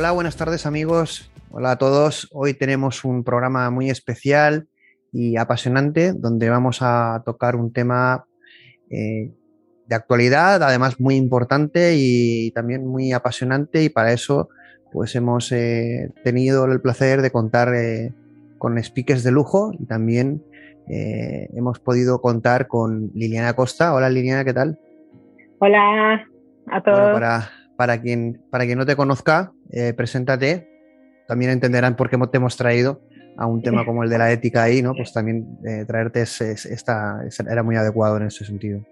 Hola, buenas tardes amigos. Hola a todos. Hoy tenemos un programa muy especial y apasionante donde vamos a tocar un tema eh, de actualidad, además muy importante y también muy apasionante y para eso pues hemos eh, tenido el placer de contar eh, con speakers de lujo y también hemos podido contar con Liliana Costa. Hola Liliana, ¿qué tal? Hola a todos. para, para, quien, para quien no te conozca, preséntate. También entenderán por qué te hemos traído a un tema como el de la ética ahí, ¿no? Pues también traerte esta, era muy adecuado en ese sentido.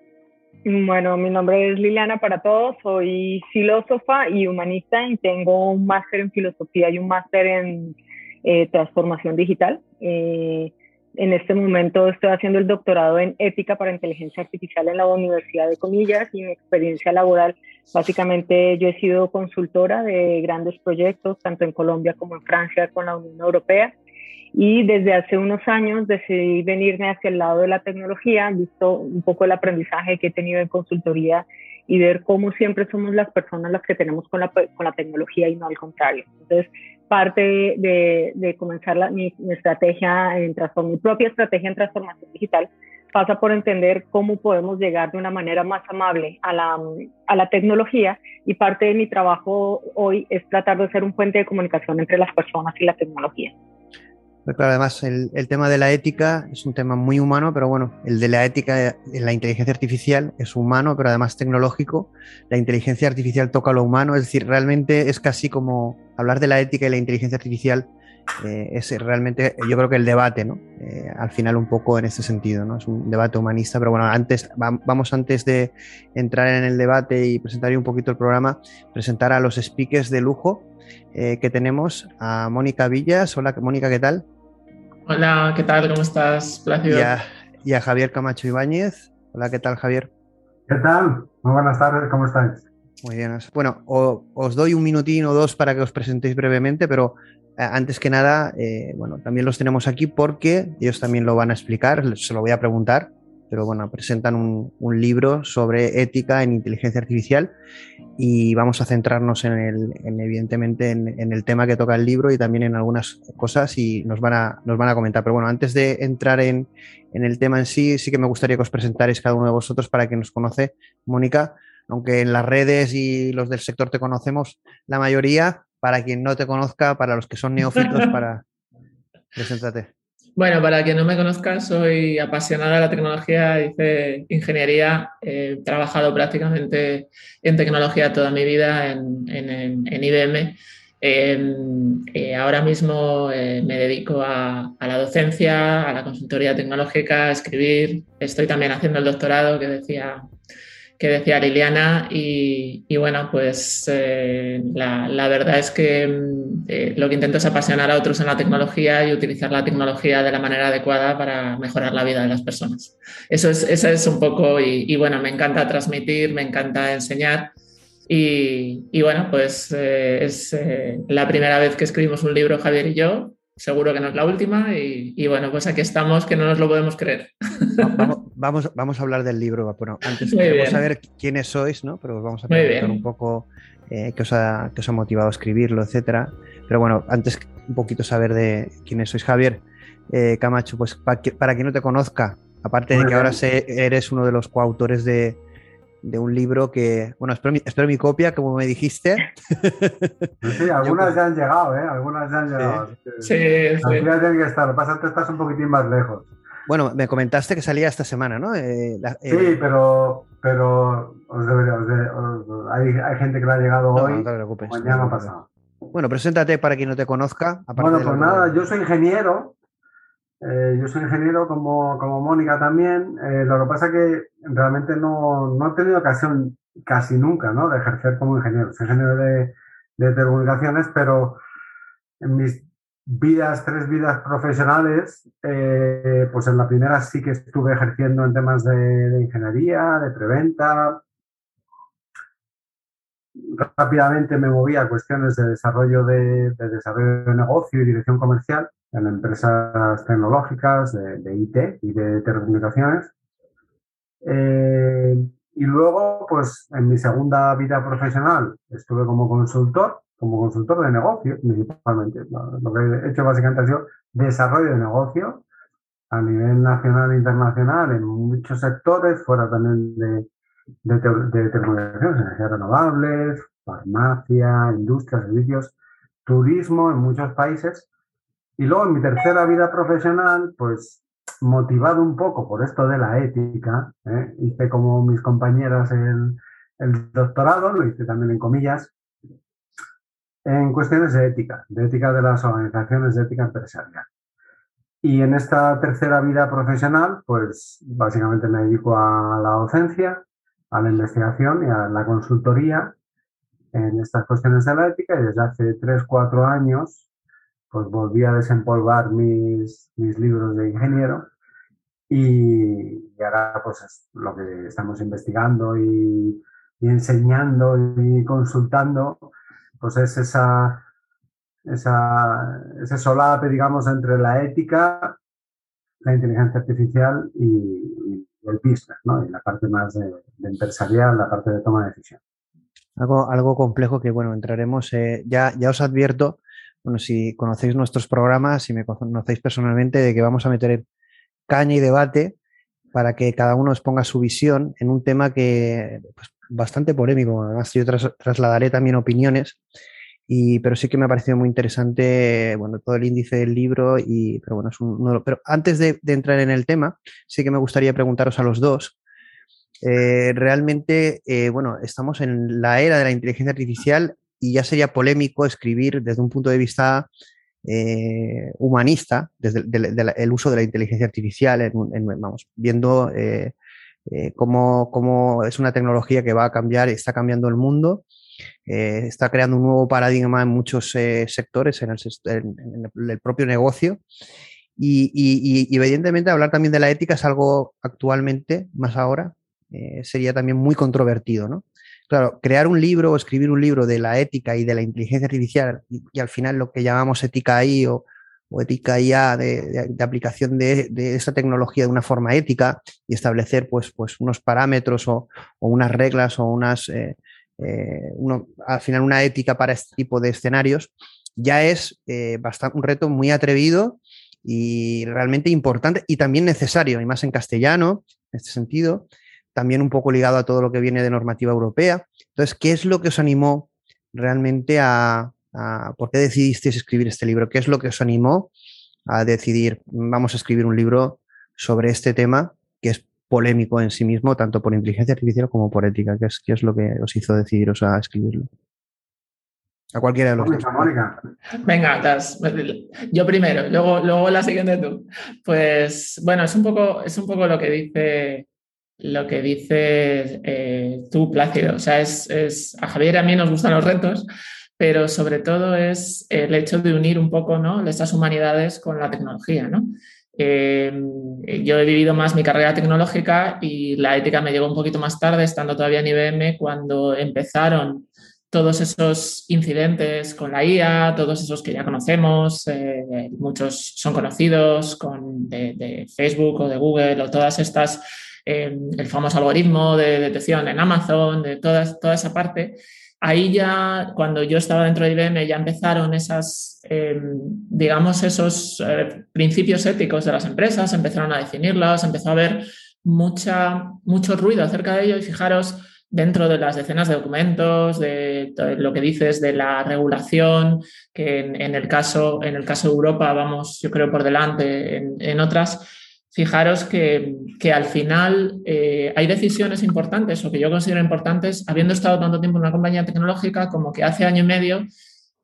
Bueno, mi nombre es Liliana para todos, soy filósofa y humanista y tengo un máster en filosofía y un máster en eh, transformación digital. Eh, en este momento estoy haciendo el doctorado en ética para inteligencia artificial en la Universidad de Comillas y mi experiencia laboral, básicamente yo he sido consultora de grandes proyectos, tanto en Colombia como en Francia con la Unión Europea y desde hace unos años decidí venirme hacia el lado de la tecnología, visto un poco el aprendizaje que he tenido en consultoría y ver cómo siempre somos las personas las que tenemos con la, con la tecnología y no al contrario. Entonces, parte de, comenzar la, mi, estrategia en mi propia estrategia en transformación digital pasa por entender cómo podemos llegar de una manera más amable a la, a la tecnología y parte de mi trabajo hoy es tratar de ser un puente de comunicación entre las personas y la tecnología además el, tema de la ética es un tema muy humano, pero bueno, el de la ética en la inteligencia artificial es humano, pero además tecnológico. La inteligencia artificial toca lo humano, es decir, realmente es casi como hablar de la ética y la inteligencia artificial. Eh, es realmente, yo creo que el debate, ¿no? Eh, al final un poco en ese sentido, ¿no? Es un debate humanista, pero bueno, antes, vamos antes de entrar en el debate y presentar un poquito el programa, presentar a los speakers de lujo eh, que tenemos, a Mónica Villas. Hola, Mónica, ¿qué tal? Hola, ¿qué tal? ¿Cómo estás, Plácido? Y a, Javier Camacho Ibáñez. Hola, ¿qué tal, Javier? ¿Qué tal? Muy buenas tardes, ¿cómo estáis? Muy bien. Bueno, os doy un minutín o dos para que os presentéis brevemente, pero antes que nada, eh, bueno, también los tenemos aquí porque ellos también lo van a explicar, se lo voy a preguntar pero bueno, presentan un, libro sobre ética en inteligencia artificial y vamos a centrarnos en el, evidentemente, en, el tema que toca el libro y también en algunas cosas y nos van a, nos van a comentar. Pero bueno, antes de entrar en, el tema en sí, sí que me gustaría que os presentarais cada uno de vosotros para quien nos conoce. Mónica, aunque en las redes y los del sector te conocemos, la mayoría, para quien no te conozca, para los que son neófitos, para... Preséntate. Bueno, para quien no me conozca, soy apasionada de la tecnología, hice ingeniería, he trabajado prácticamente en tecnología toda mi vida en, IBM. Em, eh, ahora mismo eh, me dedico a, la docencia, a la consultoría tecnológica, a escribir. Estoy también haciendo el doctorado que decía que decía Liliana y, bueno, pues eh, la, verdad es que mm, eh, lo que intento es apasionar a otros en la tecnología y utilizar la tecnología de la manera adecuada para mejorar la vida de las personas. Eso es, eso es un poco, y, bueno, me encanta transmitir, me encanta enseñar. Y, bueno, pues eh, es la primera vez que escribimos un libro, Javier y yo, seguro que no es la última y, bueno, pues aquí estamos que no nos lo podemos creer. Vamos, vamos, a hablar del libro. Bueno, antes queremos saber quiénes sois, ¿no? Pero vamos a preguntar un poco eh, qué, os ha, os ha, motivado a escribirlo, etcétera. Pero bueno, antes un poquito saber de quiénes sois. Javier eh, Camacho, pues para, para quien no te conozca, aparte de que ahora eres uno de los coautores de, de un libro que, bueno, espero mi, copia, como me dijiste. Sí, algunas ya han llegado, ¿eh? Algunas ya han llegado. Sí, sí. tienen que estar, lo pasa es que estás un poquitín más lejos. Bueno, me comentaste que salía esta semana, ¿no? Eh, sí, eh, pero, pero os debería, hay, hay, gente que le ha llegado hoy, no te preocupes, mañana no pasado. Bueno, preséntate para quien no te conozca. Bueno, pues nada, yo soy ingeniero, eh, yo soy ingeniero como, como Mónica también. Eh, lo que pasa es que realmente no, no, he tenido ocasión casi nunca ¿no? de ejercer como ingeniero. Soy ingeniero de, de telecomunicaciones, pero en mis vidas, tres vidas profesionales, eh, pues en la primera sí que estuve ejerciendo en temas de, ingeniería, de preventa. Rápidamente me moví a cuestiones de desarrollo de, de desarrollo de negocio y dirección comercial en empresas tecnológicas de, IT y de telecomunicaciones. Eh, y luego, pues en mi segunda vida profesional estuve como consultor como consultor de negocio, principalmente. Lo que he hecho básicamente ha sido desarrollo de negocio a nivel nacional e internacional en muchos sectores, fuera también de, de, de telecomunicaciones, energías renovables, farmacia, industria, servicios, turismo en muchos países. Y luego en mi tercera vida profesional, pues motivado un poco por esto de la ética, ¿eh? hice como mis compañeras el, el doctorado, lo hice también en comillas, en cuestiones de ética, de ética de las organizaciones de ética empresarial. Y en esta tercera vida profesional, pues básicamente me dedico a la docencia, a la investigación y a la consultoría en estas cuestiones de la ética y desde hace tres, cuatro años pues volví a desempolvar mis, mis libros de ingeniero y, ahora pues es lo que estamos investigando y, enseñando y consultando pues es esa, esa, ese solape digamos entre la ética, la inteligencia artificial y, el business, ¿no? y la parte más empresarial, la parte de toma de decisión. Algo, algo complejo que, bueno, entraremos. Eh, ya, ya os advierto, bueno, si conocéis nuestros programas, si me conocéis personalmente, de que vamos a meter caña y debate para que cada uno os ponga su visión en un tema que pues, bastante polémico. Además, yo trasladaré también opiniones, y, pero sí que me ha parecido muy interesante bueno, todo el índice del libro. Y, pero bueno, es un, pero antes de, de, entrar en el tema, sí que me gustaría preguntaros a los dos eh, realmente, eh, bueno, estamos en la era de la inteligencia artificial y ya sería polémico escribir desde un punto de vista eh, humanista, desde el, uso de la inteligencia artificial, vamos, viendo cómo, cómo, es una tecnología que va a cambiar, está cambiando el mundo, está creando un nuevo paradigma en muchos sectores, en el, propio negocio. Y, y, y, evidentemente hablar también de la ética es algo actualmente, más ahora, eh, sería también muy controvertido, ¿no? Claro, crear un libro o escribir un libro de la ética y de la inteligencia artificial y, al final lo que llamamos ética I o, ética IA de, aplicación de, esta tecnología de una forma ética y establecer pues, pues unos parámetros o, unas reglas o unas, eh, eh, al final una ética para este tipo de escenarios, ya es eh, bastante, un reto muy atrevido y realmente importante y también necesario, y más en castellano, en este sentido, también un poco ligado a todo lo que viene de normativa europea. Entonces, ¿qué es lo que os animó realmente a, por qué decidisteis escribir este libro? ¿Qué es lo que os animó a decidir, vamos a escribir un libro sobre este tema que es polémico en sí mismo, tanto por inteligencia artificial como por ética? ¿Qué es, qué es lo que os hizo decidiros a escribirlo? A cualquiera de los dos. Venga, yo primero, luego, luego la siguiente tú. Pues bueno, es un poco, es un poco lo que dice lo que dices eh, tú, Plácido. O sea, es, a Javier y a mí nos gustan los retos, pero sobre todo es el hecho de unir un poco ¿no? estas humanidades con la tecnología. ¿no? Eh, yo he vivido más mi carrera tecnológica y la ética me llegó un poquito más tarde, estando todavía en IBM, cuando empezaron todos esos incidentes con la IA, todos esos que ya conocemos, eh, muchos son conocidos con, de Facebook o de Google o todas estas el famoso algoritmo de detección en Amazon, de toda, toda esa parte, ahí ya, cuando yo estaba dentro de IBM, ya empezaron esas, em, digamos, esos eh, principios éticos de las empresas, empezaron a definirlas, empezó a haber mucha, mucho ruido acerca de ello. Y fijaros, dentro de las decenas de documentos, de, lo que dices de la regulación, que en, el caso, en el caso de Europa vamos, yo creo, por delante en otras, fijaros que, al final eh, hay decisiones importantes o que yo considero importantes, habiendo estado tanto tiempo en una compañía tecnológica como que hace año y medio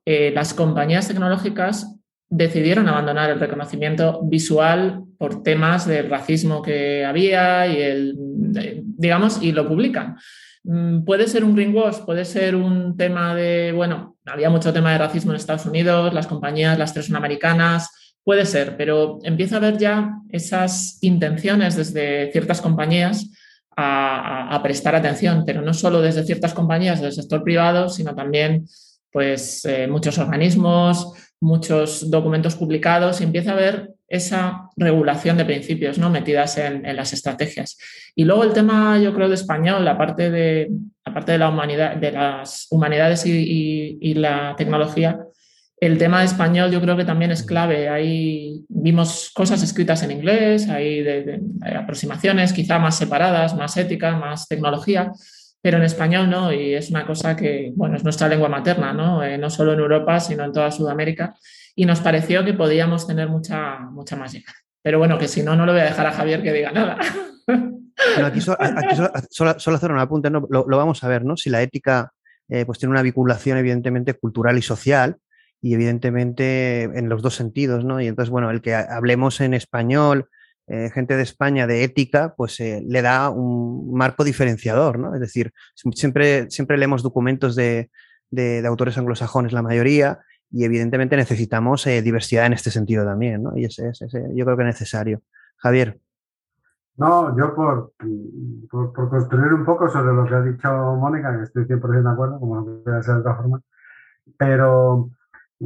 eh, las compañías tecnológicas decidieron abandonar el reconocimiento visual por temas del racismo que había y el, digamos, y lo publican. Mm, puede ser un greenwash, puede ser un tema de, bueno, había mucho tema de racismo en Estados Unidos, las compañías, las tres son americanas, Puede ser, pero empieza a haber ya esas intenciones desde ciertas compañías a, prestar atención, pero no solo desde ciertas compañías del sector privado, sino también pues, eh, muchos organismos, muchos documentos publicados, y empieza a haber esa regulación de principios ¿no? metidas en, las estrategias. Y luego el tema, yo creo, de español, la parte de, parte de la humanidad, de las humanidades y, la tecnología, el tema de español yo creo que también es clave. Ahí vimos cosas escritas en inglés, hay aproximaciones quizá más separadas, más ética, más tecnología, pero en español no, y es una cosa que, bueno, es nuestra lengua materna, ¿no? Eh, no solo en Europa, sino en toda Sudamérica, y nos pareció que podíamos tener mucha, mucha más llegada. Pero bueno, que si no, no le voy a dejar a Javier que diga nada. aquí, solo, hacer un apunte, ¿no? lo, vamos a ver, ¿no? Si la ética eh, pues tiene una vinculación evidentemente cultural y social, y evidentemente en los dos sentidos, ¿no? Y entonces, bueno, el que hablemos en español, eh, gente de España de ética, pues eh, le da un marco diferenciador, ¿no? Es decir, siempre, siempre leemos documentos de, de, autores anglosajones, la mayoría, y evidentemente necesitamos diversidad en este sentido también, ¿no? Y ese, ese, yo creo que es necesario. Javier. No, yo por, por, construir un poco sobre lo que ha dicho Mónica, que estoy 100% de acuerdo, como no puede ser de otra forma, pero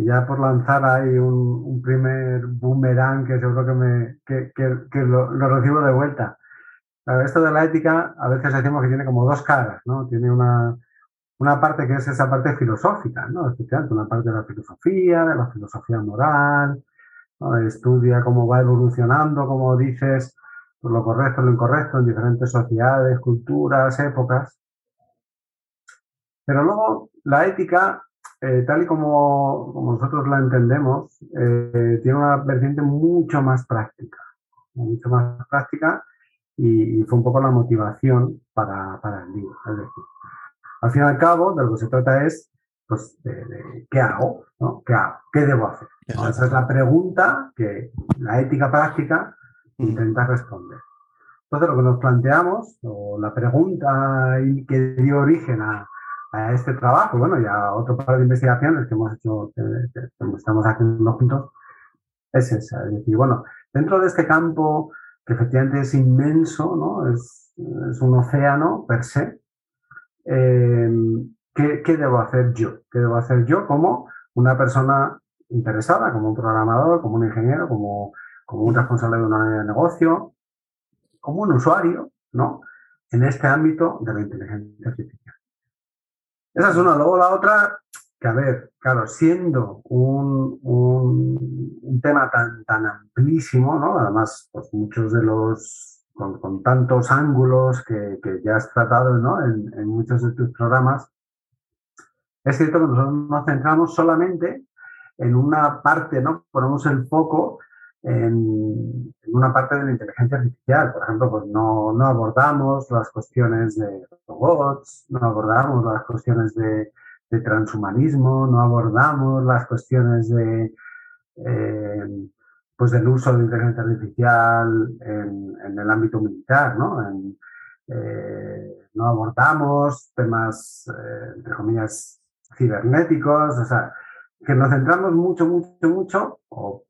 ya por lanzar ahí un, primer boomerang que seguro que, me, que, que, lo, recibo de vuelta. Esto de la ética a veces decimos que tiene como dos caras, ¿no? Tiene una, una parte que es esa parte filosófica, ¿no? Especialmente una parte de la filosofía, de la filosofía moral, estudia cómo va evolucionando, como dices, por lo correcto, lo incorrecto en diferentes sociedades, culturas, épocas. Pero luego la ética, eh, tal y como, nosotros la entendemos, eh, tiene una vertiente mucho más práctica, mucho más práctica y, fue un poco la motivación para, para el libro. Es decir, al fin y al cabo, de lo que se trata es, pues, de, ¿qué hago? ¿no? ¿Qué hago? ¿Qué debo hacer? Esa es la pregunta que la ética práctica intenta responder. Entonces, lo que nos planteamos, o la pregunta que dio origen a, este trabajo, bueno, y a otro par de investigaciones que hemos hecho, que, estamos haciendo juntos, es esa. Es decir, bueno, dentro de este campo, que efectivamente es inmenso, ¿no? Es, un océano per se, eh, ¿qué, ¿qué, debo hacer yo? ¿Qué debo hacer yo como una persona interesada, como un programador, como un ingeniero, como como un responsable de una negocio, como un usuario, ¿no? En este ámbito de la inteligencia artificial. Esa es una. Luego la otra, que a ver, claro, siendo un, un, tema tan, tan amplísimo, ¿no? Además, pues muchos de los, con, tantos ángulos que, que, ya has tratado, ¿no? En, en muchos de tus programas, es cierto que nosotros nos centramos solamente en una parte, ¿no? Ponemos el foco en, una parte de la inteligencia artificial. Por ejemplo, pues no, no, abordamos las cuestiones de robots, no abordamos las cuestiones de, transhumanismo, no abordamos las cuestiones de, eh, pues del uso de inteligencia artificial en, el ámbito militar, ¿no? Eh, no abordamos temas, eh, entre comillas, cibernéticos, o sea, que nos centramos mucho, mucho, mucho, o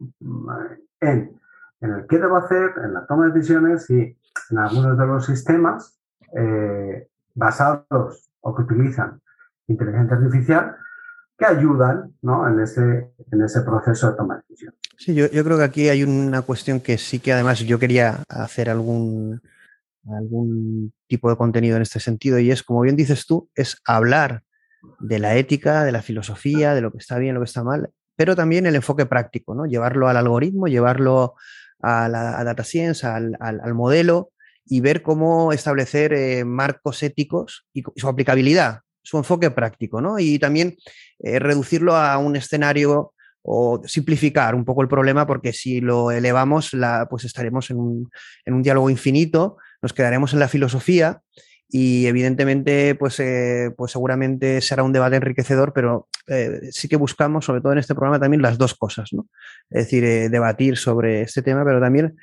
en, el qué debo hacer, en la toma de decisiones y en algunos de los sistemas eh, basados o que utilizan inteligencia artificial que ayudan en, ese, en ese proceso de toma de decisiones. Sí, yo, creo que aquí hay una cuestión que sí que además yo quería hacer algún, algún tipo de contenido en este sentido y es, como bien dices tú, es hablar de la ética, de la filosofía, de lo que está bien, lo que está mal, pero también el enfoque práctico, ¿no? Llevarlo al algoritmo, llevarlo a la data science, al, modelo y ver cómo establecer eh, marcos éticos y su aplicabilidad, su enfoque práctico, ¿no? Y también eh, reducirlo a un escenario o simplificar un poco el problema, porque si lo elevamos, pues estaremos en un, en un diálogo infinito, nos quedaremos en la filosofía y evidentemente pues, eh, pues seguramente será un debate enriquecedor, pero eh, sí que buscamos, sobre todo en este programa, también las dos cosas, ¿no? Es decir, eh, debatir sobre este tema, pero también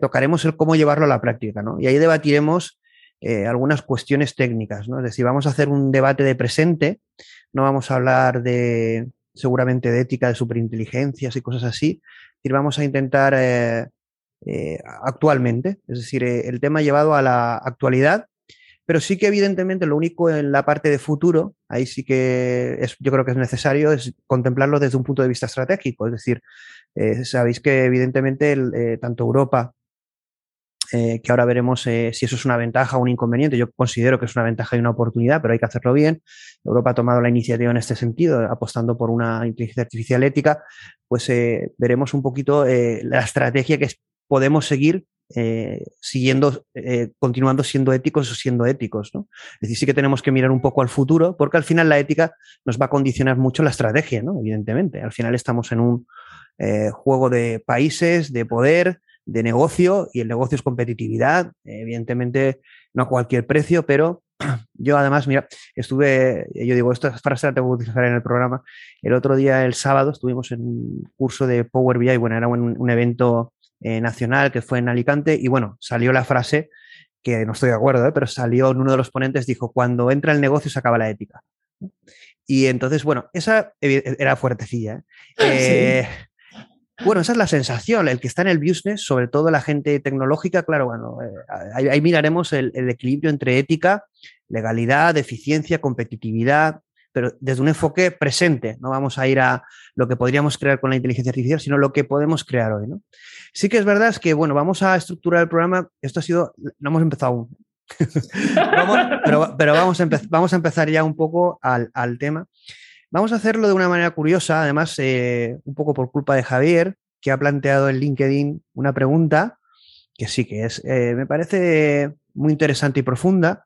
tocaremos el cómo llevarlo a la práctica, ¿no? Y ahí debatiremos algunas cuestiones técnicas, ¿no? Es decir, vamos a hacer un debate de presente, no vamos a hablar de seguramente de ética, de superinteligencias y cosas así, y vamos a intentar actualmente, es decir, el tema llevado a la actualidad pero sí que evidentemente lo único en la parte de futuro, ahí sí que es, yo creo que es necesario, es contemplarlo desde un punto de vista estratégico. Es decir, eh, sabéis que evidentemente eh, tanto Europa eh, que ahora veremos si eso es una ventaja o un inconveniente. Yo considero que es una ventaja y una oportunidad, pero hay que hacerlo bien. Europa ha tomado la iniciativa en este sentido, apostando por una inteligencia artificial ética, pues veremos un poquito la estrategia que podemos seguir siguiendo, continuando siendo éticos o siendo éticos. ¿no? Es decir, sí que tenemos que mirar un poco al futuro, porque al final la ética nos va a condicionar mucho la estrategia, ¿no? evidentemente. Al final estamos en un juego de países, de poder, de negocio y el negocio es competitividad, evidentemente no a cualquier precio, pero yo además, mira, estuve, yo digo, esta frase la tengo que utilizar en el programa, el otro día, el sábado, estuvimos en un curso de Power BI, bueno, era un, evento eh, nacional que fue en Alicante y bueno, salió la frase que no estoy de acuerdo, ¿eh? pero salió uno de los ponentes, dijo, cuando entra el negocio se acaba la ética. Y entonces, bueno, esa era fuertecilla. ¿eh? Bueno, esa es la sensación, el que está en el business, sobre todo la gente tecnológica, claro, bueno, eh, ahí, miraremos el, equilibrio entre ética, legalidad, eficiencia, competitividad, pero desde un enfoque presente, no vamos a ir a lo que podríamos crear con la inteligencia artificial, sino lo que podemos crear hoy, ¿no? Sí que es verdad es que, bueno, vamos a estructurar el programa, esto ha sido, no hemos empezado aún, pero, vamos, a vamos a empezar ya un poco al, al tema. Vamos a hacerlo de una manera curiosa, además, eh, un poco por culpa de Javier, que ha planteado en LinkedIn una pregunta que sí que es, eh, me parece muy interesante y profunda,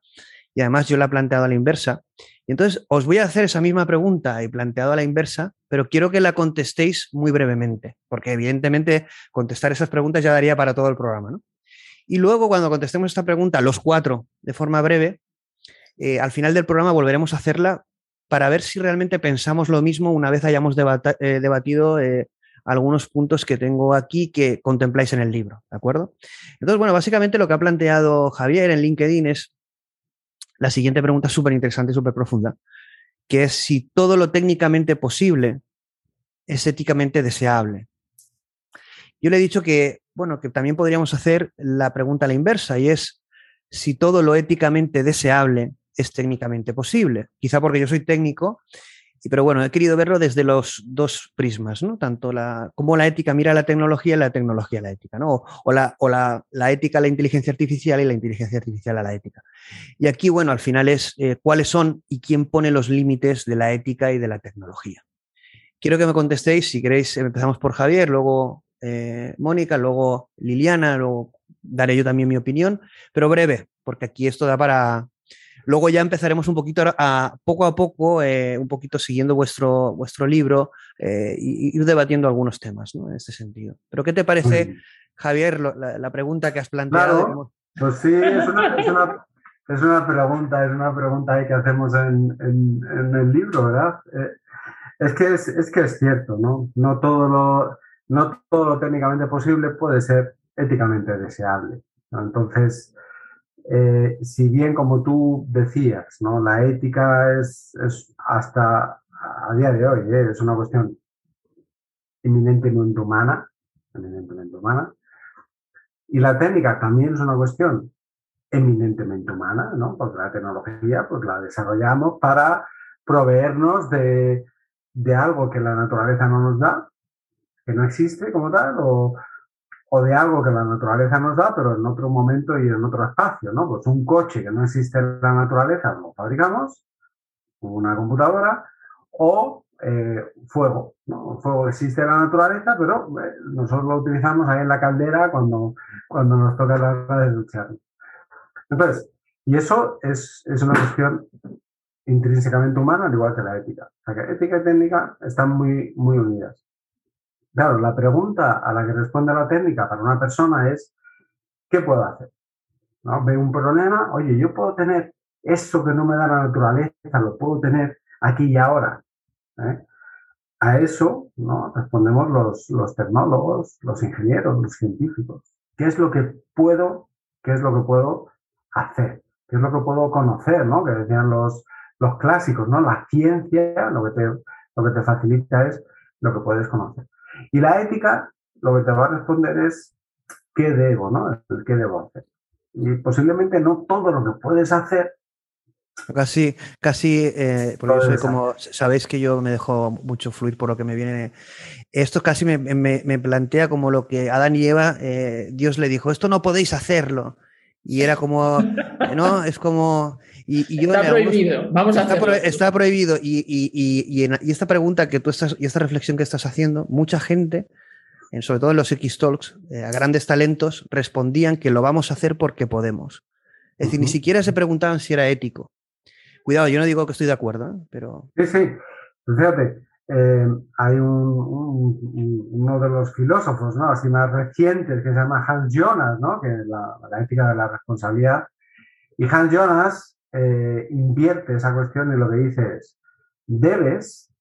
y además yo la he planteado a la inversa. Y entonces os voy a hacer esa misma pregunta y planteado a la inversa, pero quiero que la contestéis muy brevemente, porque evidentemente contestar esas preguntas ya daría para todo el programa. Y luego, cuando contestemos esta pregunta, los cuatro, de forma breve, eh, al final del programa volveremos a hacerla para ver si realmente pensamos lo mismo una vez hayamos eh, debatido eh, algunos puntos que tengo aquí que contempláis en el libro, ¿de acuerdo? Entonces, bueno, básicamente lo que ha planteado Javier en LinkedIn es la siguiente pregunta súper interesante y súper profunda, que es si todo lo técnicamente posible es éticamente deseable. Yo le he dicho que, bueno, que también podríamos hacer la pregunta a la inversa y es si todo lo éticamente deseable es técnicamente posible. Quizá porque yo soy técnico, pero bueno, he querido verlo desde los dos prismas, ¿no? Tanto la, como la ética mira la tecnología y la tecnología la ética, ¿no? O, la, o la, la, ética a la inteligencia artificial y la inteligencia artificial a la ética. Y aquí, bueno, al final es eh, cuáles son y quién pone los límites de la ética y de la tecnología. Quiero que me contestéis, si queréis, empezamos por Javier, luego eh, Mónica, luego Liliana, luego daré yo también mi opinión, pero breve, porque aquí esto da para, Luego ya empezaremos un poquito a, poco a poco, eh, un poquito siguiendo vuestro, vuestro libro, eh, y ir debatiendo algunos temas ¿no? en este sentido. Pero ¿qué te parece, Javier, la, pregunta que has planteado? pues sí, es una, es, una, es una, pregunta, es una pregunta que hacemos en, en, el libro, ¿verdad? Eh, es, que es, es, que es cierto, ¿no? No todo, lo, no todo lo técnicamente posible puede ser éticamente deseable. Entonces, eh, si bien como tú decías, ¿no? la ética es, es hasta a día de hoy, ¿eh? es una cuestión eminentemente humana, eminentemente humana, y la técnica también es una cuestión eminentemente humana, ¿no? porque la tecnología pues, la desarrollamos para proveernos de, de algo que la naturaleza no nos da, que no existe como tal, o, o de algo que la naturaleza nos da, pero en otro momento y en otro espacio, ¿no? Pues un coche que no existe en la naturaleza lo fabricamos, una computadora, o eh, fuego, fuego existe en la naturaleza, pero eh, nosotros lo utilizamos ahí en la caldera cuando, cuando nos toca la hora de duchar. Entonces, y eso es, es una cuestión intrínsecamente humana, al igual que la ética. O ética y técnica están muy, muy unidas. Claro, la pregunta a la que responde la técnica para una persona es, ¿qué puedo hacer? ¿No? Ve un problema, oye, yo puedo tener eso que no me da la naturaleza, lo puedo tener aquí y ahora. ¿eh? A eso ¿no? respondemos los, los tecnólogos, los ingenieros, los científicos. ¿Qué es lo que puedo, qué es lo que puedo hacer? ¿Qué es lo que puedo conocer? ¿no? Que decían los, los clásicos, ¿no? La ciencia lo que, te, lo que te facilita es lo que puedes conocer. Y la ética lo que te va a responder es qué debo, ¿no? qué debo hacer. Y posiblemente no todo lo que puedes hacer Casi, casi, eh, porque yo soy como, sabéis que yo me dejo mucho fluir por lo que me viene. Esto casi me, me, plantea como lo que Adán y Eva, eh, Dios le dijo, esto no podéis hacerlo. Y era como, ¿no? Es como... Y, está prohibido, vamos a está, está prohibido. Y, y, y, esta pregunta que tú estás, y esta reflexión que estás haciendo, mucha gente, sobre todo en los X-Talks, eh, a grandes talentos, respondían que lo vamos a hacer porque podemos. Es decir, ni siquiera se preguntaban si era ético. Cuidado, yo no digo que estoy de acuerdo, ¿eh? pero... Sí, sí. Pues fíjate, eh, hay un, uno de los filósofos ¿no? así más recientes que se llama Hans Jonas, ¿no? que es la, ética de la responsabilidad. Y Hans Jonas eh, invierte esa cuestión y lo que dice es, debes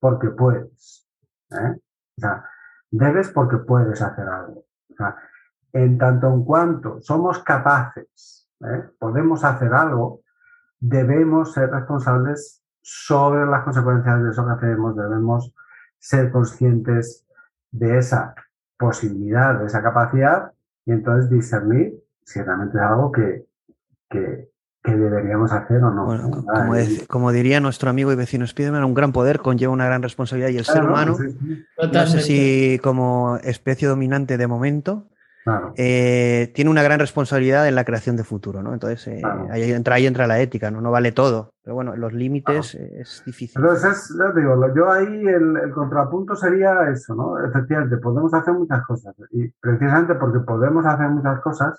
porque puedes. O sea, debes porque puedes hacer algo. O sea, en tanto en cuanto somos capaces, podemos hacer algo, debemos ser responsables sobre las consecuencias de eso que hacemos, debemos ser conscientes de esa posibilidad, de esa capacidad, y entonces discernir si realmente es algo que, deberíamos hacer o no. como, diría nuestro amigo y vecino Spiderman, un gran poder conlleva una gran responsabilidad y el ser humano, no sé si como especie dominante de momento, eh, tiene una gran responsabilidad en la creación de futuro, ¿no? Entonces, eh, ahí, entra, ahí entra la ética, ¿no? No vale todo, pero bueno, los límites es difícil. Entonces, digo, yo ahí el, contrapunto sería eso, ¿no? Efectivamente, podemos hacer muchas cosas y precisamente porque podemos hacer muchas cosas,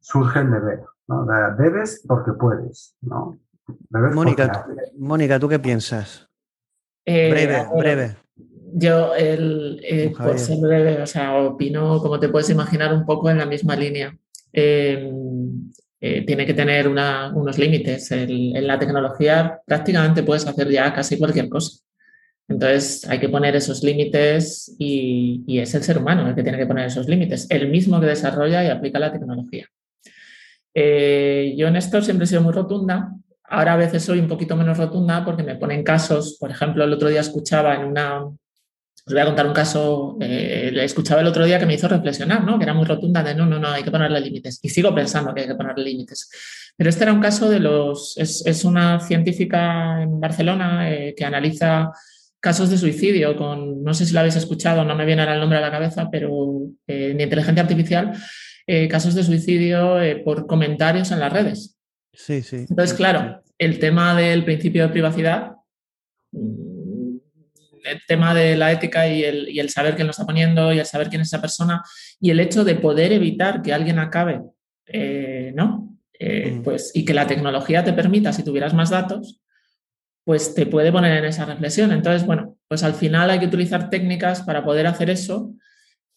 surge el deber, ¿no? debes porque puedes, ¿no? Mónica, Mónica, ¿tú qué piensas? Eh, breve, breve. Yo, el, eh, por ser breve, o sea, opino, como te puedes imaginar, un poco en la misma línea. Em, eh, tiene que tener unos límites. en la tecnología prácticamente puedes hacer ya casi cualquier cosa. Entonces hay que poner esos límites y, y, es el ser humano el que tiene que poner esos límites, el mismo que desarrolla y aplica la tecnología. Eh, yo en esto siempre he sido muy rotunda. Ahora a veces soy un poquito menos rotunda porque me ponen casos. Por ejemplo, el otro día escuchaba en una, os voy a contar un caso, eh, le escuchaba el otro día que me hizo reflexionar, ¿no? que era muy rotunda de no, no, no, hay que ponerle límites. Y sigo pensando que hay que ponerle límites. Pero este era un caso de los, es, una científica en Barcelona eh, que analiza casos de suicidio con, no sé si lo habéis escuchado, no me viene ahora el nombre a la cabeza, pero eh, de inteligencia artificial, casos de suicidio por comentarios en las redes. Sí, sí. Entonces, claro, el tema del principio de privacidad el tema de la ética y el, saber quién lo está poniendo y el saber quién es esa persona y el hecho de poder evitar que alguien acabe, eh, ¿no? Eh, mm. pues, y que la tecnología te permita, si tuvieras más datos, pues te puede poner en esa reflexión. Entonces, bueno, pues al final hay que utilizar técnicas para poder hacer eso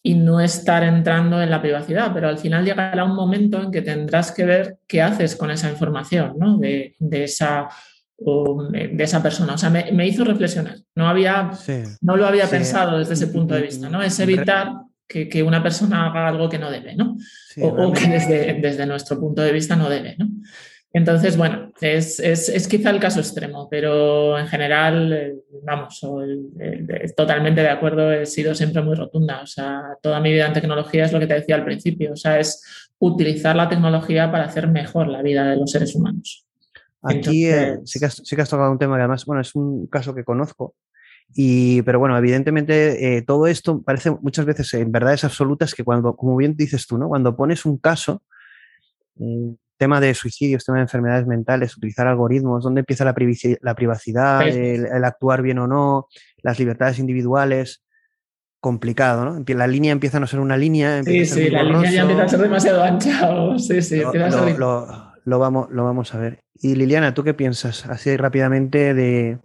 y no estar entrando en la privacidad, pero al final llegará un momento en que tendrás que ver qué haces con esa información, ¿no? De, de esa de esa persona. O sea, me, hizo reflexionar. No, había, no lo había pensado desde ese punto de vista, ¿no? Es evitar que, una persona haga algo que no debe, ¿no? o, que desde, desde, nuestro punto de vista no debe, ¿no? Entonces, bueno, es, es, quizá el caso extremo, pero en general, eh, vamos, totalmente de acuerdo, he sido siempre muy rotunda. O sea, toda mi vida en tecnología es lo que te decía al principio, o sea, es utilizar la tecnología para hacer mejor la vida de los seres humanos. Aquí eh, sí, que has, tocado un tema que además, bueno, es un caso que conozco, y, pero bueno, evidentemente eh, todo esto parece muchas veces en verdades absolutas que cuando, como bien dices tú, ¿no? Cuando pones un caso, eh, tema de suicidios, tema de enfermedades mentales, utilizar algoritmos, dónde empieza la, privacidad, el, actuar bien o no, las libertades individuales, complicado, ¿no? La línea empieza a no ser una línea. Sí, sí, la línea ya empieza a ser demasiado ancha. sí, sí, lo vamos, lo vamos a ver. Y Liliana, ¿tú qué piensas así rápidamente de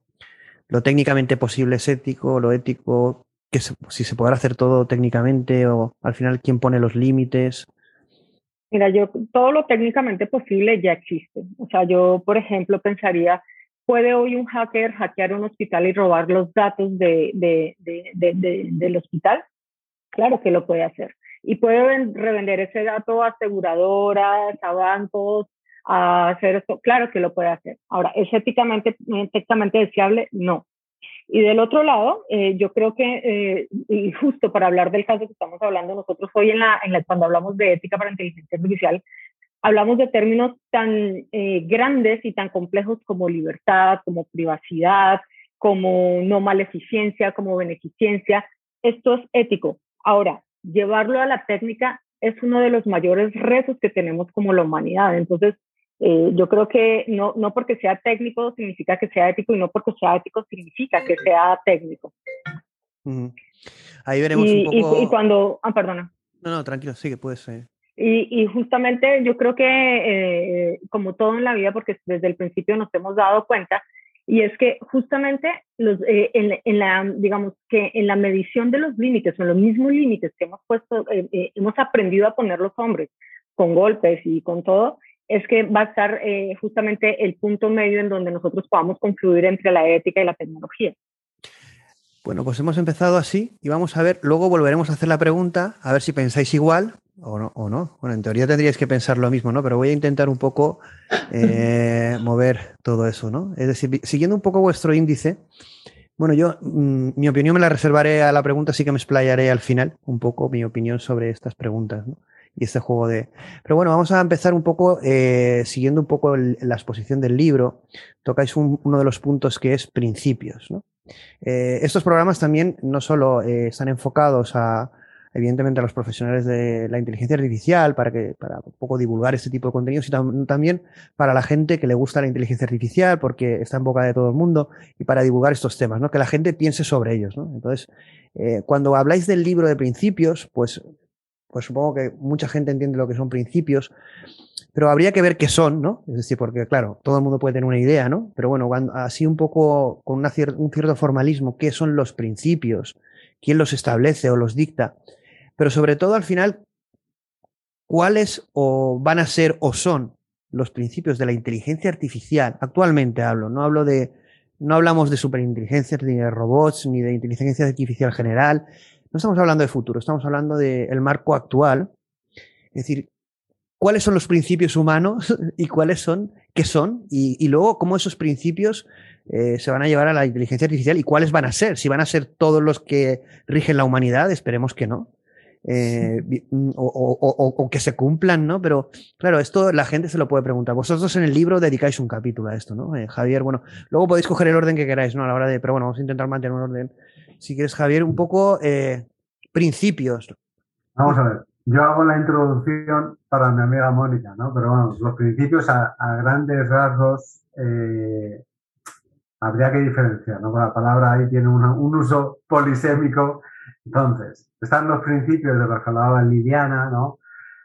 lo técnicamente posible es ético, lo ético, que si se podrá hacer todo técnicamente o al final quién pone los límites? Mira, yo todo lo técnicamente posible ya existe. O sea, yo, por ejemplo, pensaría, ¿puede hoy un hacker hackear un hospital y robar los datos de, del hospital? Claro que lo puede hacer. Y puede revender ese dato a aseguradoras, a bancos, a hacer esto, claro que lo puede hacer. Ahora, ¿es éticamente, éticamente deseable? No. Y del otro lado, eh, yo creo que, eh, justo para hablar del caso que estamos hablando nosotros hoy en la, en la, cuando hablamos de ética para inteligencia artificial, hablamos de términos tan eh, grandes y tan complejos como libertad, como privacidad, como no maleficiencia, como beneficencia. Esto es ético. Ahora, llevarlo a la técnica es uno de los mayores retos que tenemos como la humanidad. Entonces, eh, yo creo que no, no porque sea técnico significa que sea ético y no porque sea ético significa que sea técnico. Ahí veremos un poco... Y, cuando... Ah, perdona. No, no, tranquilo, sí que puede ser. Y, justamente yo creo que, eh, como todo en la vida, porque desde el principio nos hemos dado cuenta, y es que justamente los, eh, en, la, digamos que en la medición de los límites, son los mismos límites que hemos puesto, eh, hemos aprendido a poner los hombres con golpes y con todo, es que va a estar justamente el punto medio en donde nosotros podamos confluir entre la ética y la tecnología. Bueno, pues hemos empezado así y vamos a ver, luego volveremos a hacer la pregunta, a ver si pensáis igual, o no, o no. Bueno, en teoría tendríais que pensar lo mismo, ¿no? Pero voy a intentar un poco eh, mover todo eso, ¿no? Es decir, siguiendo un poco vuestro índice, bueno, yo mm, mi opinión me la reservaré a la pregunta, así que me explayaré al final un poco mi opinión sobre estas preguntas, ¿no? Y este juego de... Pero bueno, vamos a empezar un poco, eh, siguiendo un poco la exposición del libro, tocáis uno de los puntos que es principios, ¿no? Eh, estos programas también no solo están enfocados a, evidentemente a los profesionales de la inteligencia artificial para que para un poco divulgar este tipo de contenidos y también para la gente que le gusta la inteligencia artificial porque está en boca de todo el mundo y para divulgar estos temas, ¿no? Que la gente piense sobre ellos, ¿no? Entonces, eh, cuando habláis del libro de principios, pues, pues supongo que mucha gente entiende lo que son principios, pero habría que ver qué son, ¿no? Es decir, porque claro, todo el mundo puede tener una idea, ¿no? Pero bueno, así un poco con un cierto formalismo, ¿qué son los principios? ¿Quién los establece o los dicta? pero sobre todo al final, cuáles o van a ser o son los principios de la inteligencia artificial. Actualmente hablo, no hablo de, no hablamos de superinteligencia, ni de robots, ni de inteligencia artificial general. No estamos hablando de futuro, estamos hablando del marco actual. Es decir, cuáles son los principios humanos y cuáles son, qué son, y, luego cómo esos principios eh, se van a llevar a la inteligencia artificial y cuáles van a ser. Si van a ser todos los que rigen la humanidad, esperemos que no. Eh, mm, o, que se cumplan, ¿no? Pero claro, esto la gente se lo puede preguntar. Vosotros en el libro dedicáis un capítulo a esto, ¿no? Eh, Javier, bueno, luego podéis coger el orden que queráis, ¿no? A la hora de, pero bueno, vamos a intentar mantener un orden. Si quieres, Javier, un poco eh, principios. Vamos a ver, yo hago la introducción para mi amiga Mónica, ¿no? Pero vamos, los principios a, grandes rasgos habría que diferenciar, ¿no? La palabra ahí tiene un uso polisémico entonces, están los principios de los que hablaba Liliana, ¿no?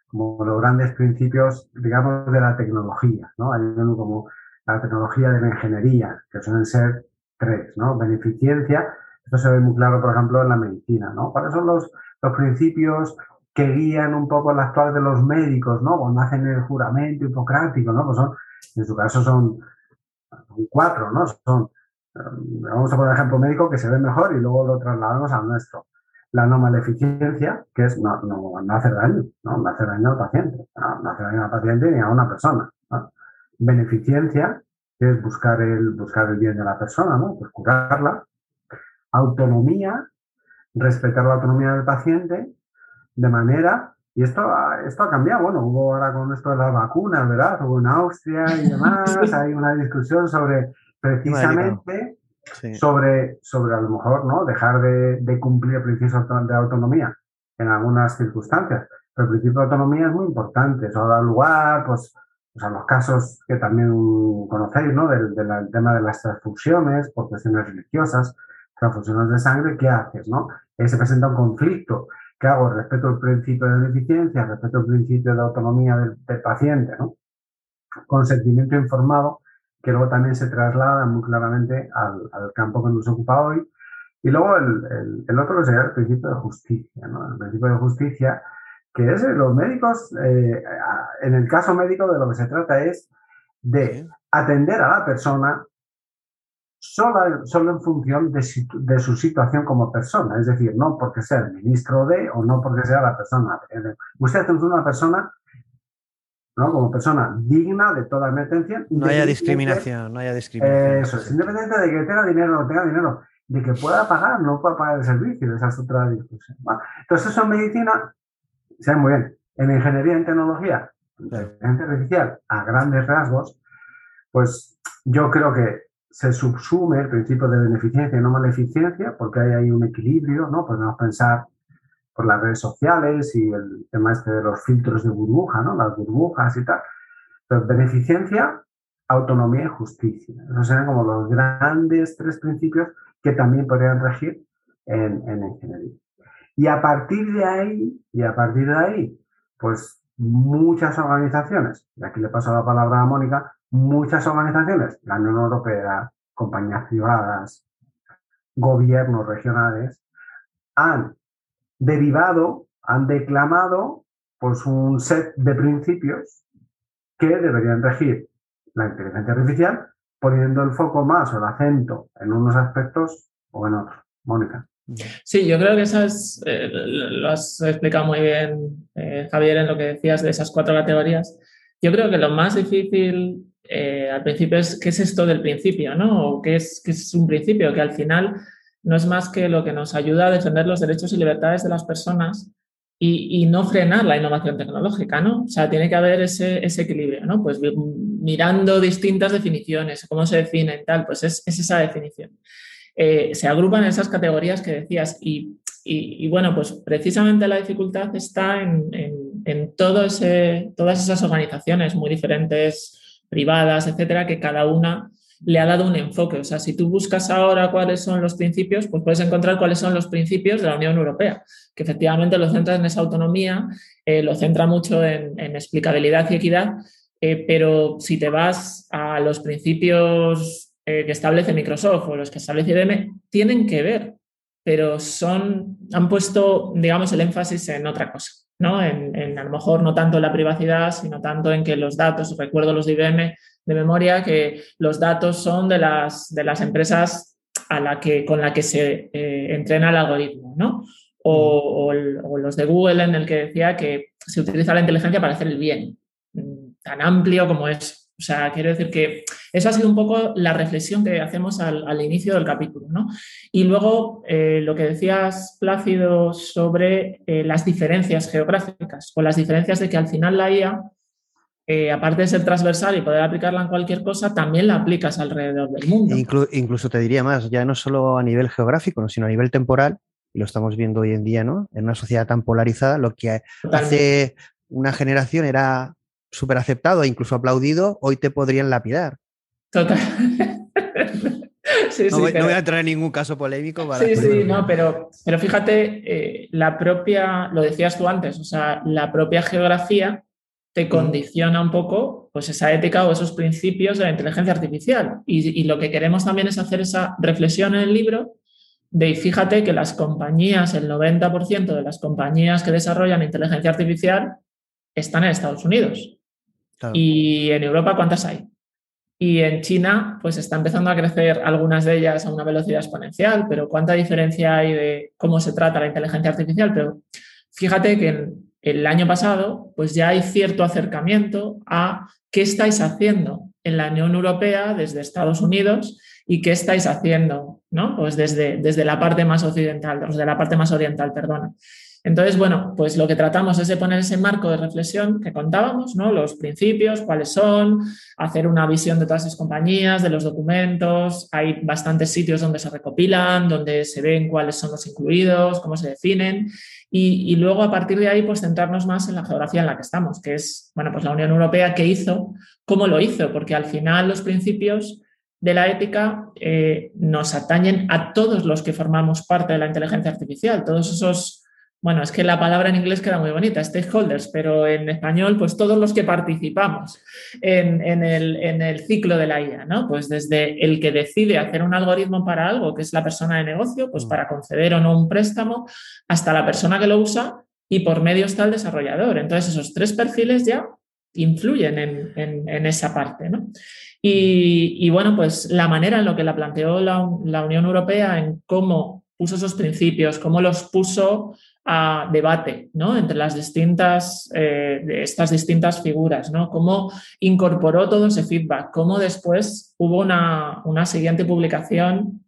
Como los grandes principios, digamos, de la tecnología, ¿no? Hay uno como la tecnología de la ingeniería, que suelen ser tres, ¿no? Beneficiencia, esto se ve muy claro, por ejemplo, en la medicina, ¿no? ¿Cuáles son los, los principios que guían un poco la actual de los médicos, ¿no? Cuando hacen el juramento hipocrático, ¿no? Pues son, en su caso son, cuatro, ¿no? Son, eh, vamos a poner ejemplo médico que se ve mejor y luego lo trasladamos al nuestro la no maleficencia, que es no, no, no hacer daño, ¿no? no hacer daño al paciente, no, hacer daño al paciente ni a una persona. Beneficencia, que es buscar el, buscar el bien de la persona, ¿no? pues curarla. Autonomía, respetar la autonomía del paciente, de manera, y esto, esto ha cambiado, bueno, hubo ahora con esto de las vacunas, ¿verdad? Hubo en Austria y demás, hay una discusión sobre precisamente sobre, sobre a lo mejor ¿no? dejar de, cumplir principios de autonomía en algunas circunstancias. Pero el principio de autonomía es muy importante. Eso da lugar pues, pues, a los casos que también conocéis, ¿no? Del, tema de las transfusiones por cuestiones religiosas, transfusiones de sangre, ¿qué haces? ¿no? Eh, se presenta un conflicto. ¿Qué hago? Respeto el principio de beneficencia, respeto el principio de autonomía del, del paciente, ¿no? Consentimiento informado que luego también se traslada muy claramente al, al campo que nos ocupa hoy. Y luego el, el, otro que sería el principio de justicia, ¿no? El principio de justicia, que es los médicos, eh, en el caso médico de lo que se trata es de atender a la persona solo, solo en función de, de, su situación como persona, es decir, no porque sea el ministro de o no porque sea la persona. Usted es una persona ¿no? Como persona digna de toda mi atención. No haya discriminación, no haya discriminación. Eso es, independiente de que tenga dinero o no tenga dinero, de que pueda pagar o no pueda pagar el servicio, esa es otra discusión. Entonces, eso en medicina, se muy bien. En ingeniería, en tecnología, inteligencia artificial a grandes rasgos, pues yo creo que se subsume el principio de beneficencia y no maleficencia, porque hay ahí un equilibrio, ¿no? Podemos pensar por las redes sociales y el tema este de los filtros de burbuja, ¿no? Las burbujas y tal. Beneficencia, autonomía y justicia. Esos serían como los grandes tres principios que también podrían regir en, en ingeniería. Y a partir de ahí, y a partir de ahí, pues muchas organizaciones, y aquí le paso la palabra a Mónica, muchas organizaciones, la Unión Europea, compañías privadas, gobiernos regionales, han derivado, han declamado pues, un set de principios que deberían regir la inteligencia artificial, poniendo el foco más o el acento en unos aspectos o en otros. Mónica. Sí, yo creo que eso es, eh, lo has explicado muy bien, eh, Javier, en lo que decías de esas cuatro categorías. Yo creo que lo más difícil eh, al principio es qué es esto del principio, ¿no? O qué es, qué es un principio, que al final no es más que lo que nos ayuda a defender los derechos y libertades de las personas y, no frenar la innovación tecnológica, ¿no? O sea, tiene que haber ese, ese equilibrio, ¿no? Pues mirando distintas definiciones, cómo se definen, tal, pues es, es esa definición. Eh, se agrupan esas categorías que decías y, y, bueno, pues precisamente la dificultad está en, en, todo ese, todas esas organizaciones muy diferentes, privadas, etcétera, que cada una le ha dado un enfoque. O sea, si tú buscas ahora cuáles son los principios, pues puedes encontrar cuáles son los principios de la Unión Europea, que efectivamente lo centra en esa autonomía, eh, lo centra mucho en, explicabilidad y equidad, eh, pero si te vas a los principios eh, que establece Microsoft o los que establece IBM tienen que ver, pero son, han puesto, digamos, el énfasis en otra cosa, ¿no? En, a lo mejor no tanto en la privacidad, sino tanto en que los datos, recuerdo los de IBM de memoria, que los datos son de las, de las empresas a la que, con la que se eh, entrena el algoritmo, ¿no? O, o, los de Google en el que decía que se utiliza la inteligencia para hacer el bien, mm, tan amplio como es o sea, quiero decir que esa ha sido un poco la reflexión que hacemos al, inicio del capítulo. ¿no? Y luego eh, lo que decías, Plácido, sobre eh, las diferencias geográficas o las diferencias de que al final la IA, eh, aparte de ser transversal y poder aplicarla en cualquier cosa, también la aplicas alrededor del mundo. incluso te diría más, ya no solo a nivel geográfico, sino a nivel temporal, y lo estamos viendo hoy en día, ¿no? En una sociedad tan polarizada, lo que hace una generación era súper aceptado e incluso aplaudido, hoy te podrían lapidar. Total. no, voy, a entrar en ningún caso polémico. sí, sí, no, pero, pero fíjate, eh, la propia, lo decías tú antes, o sea, la propia geografía te condiciona un poco pues esa ética o esos principios de la inteligencia artificial. Y, y, lo que queremos también es hacer esa reflexión en el libro de, fíjate que las compañías, el 90% de las compañías que desarrollan inteligencia artificial están en Estados Unidos. Y en Europa, ¿cuántas hay? Y en China, pues está empezando a crecer algunas de ellas a una velocidad exponencial, pero ¿cuánta diferencia hay de cómo se trata la inteligencia artificial? Pero fíjate que el año pasado, pues ya hay cierto acercamiento a qué estáis haciendo en la Unión Europea desde Estados Unidos y qué estáis haciendo, ¿no? Pues desde, desde la parte más occidental, desde la parte más oriental, perdona. Entonces, bueno, pues lo que tratamos es de poner ese marco de reflexión que contábamos, ¿no? Los principios, cuáles son, hacer una visión de todas las compañías, de los documentos. Hay bastantes sitios donde se recopilan, donde se ven cuáles son los incluidos, cómo se definen. Y, luego, a partir de ahí, pues centrarnos más en la geografía en la que estamos, que es, bueno, pues la Unión Europea, ¿qué hizo? ¿Cómo lo hizo? Porque al final los principios de la ética eh, nos atañen a todos los que formamos parte de la inteligencia artificial, todos esos bueno, es que la palabra en inglés queda muy bonita, stakeholders, pero en español, pues todos los que participamos en, el, ciclo de la IA, ¿no? Pues desde el que decide hacer un algoritmo para algo, que es la persona de negocio, pues mm. para conceder o no un préstamo, hasta la persona que lo usa y por medio está el desarrollador. Entonces, esos tres perfiles ya influyen en, esa parte, ¿no? Y, bueno, pues la manera en la que la planteó la, la Unión Europea en cómo puso esos principios, cómo los puso a debate ¿no? entre las distintas, eh, estas distintas figuras, ¿no? cómo incorporó todo ese feedback, cómo después hubo una, una siguiente publicación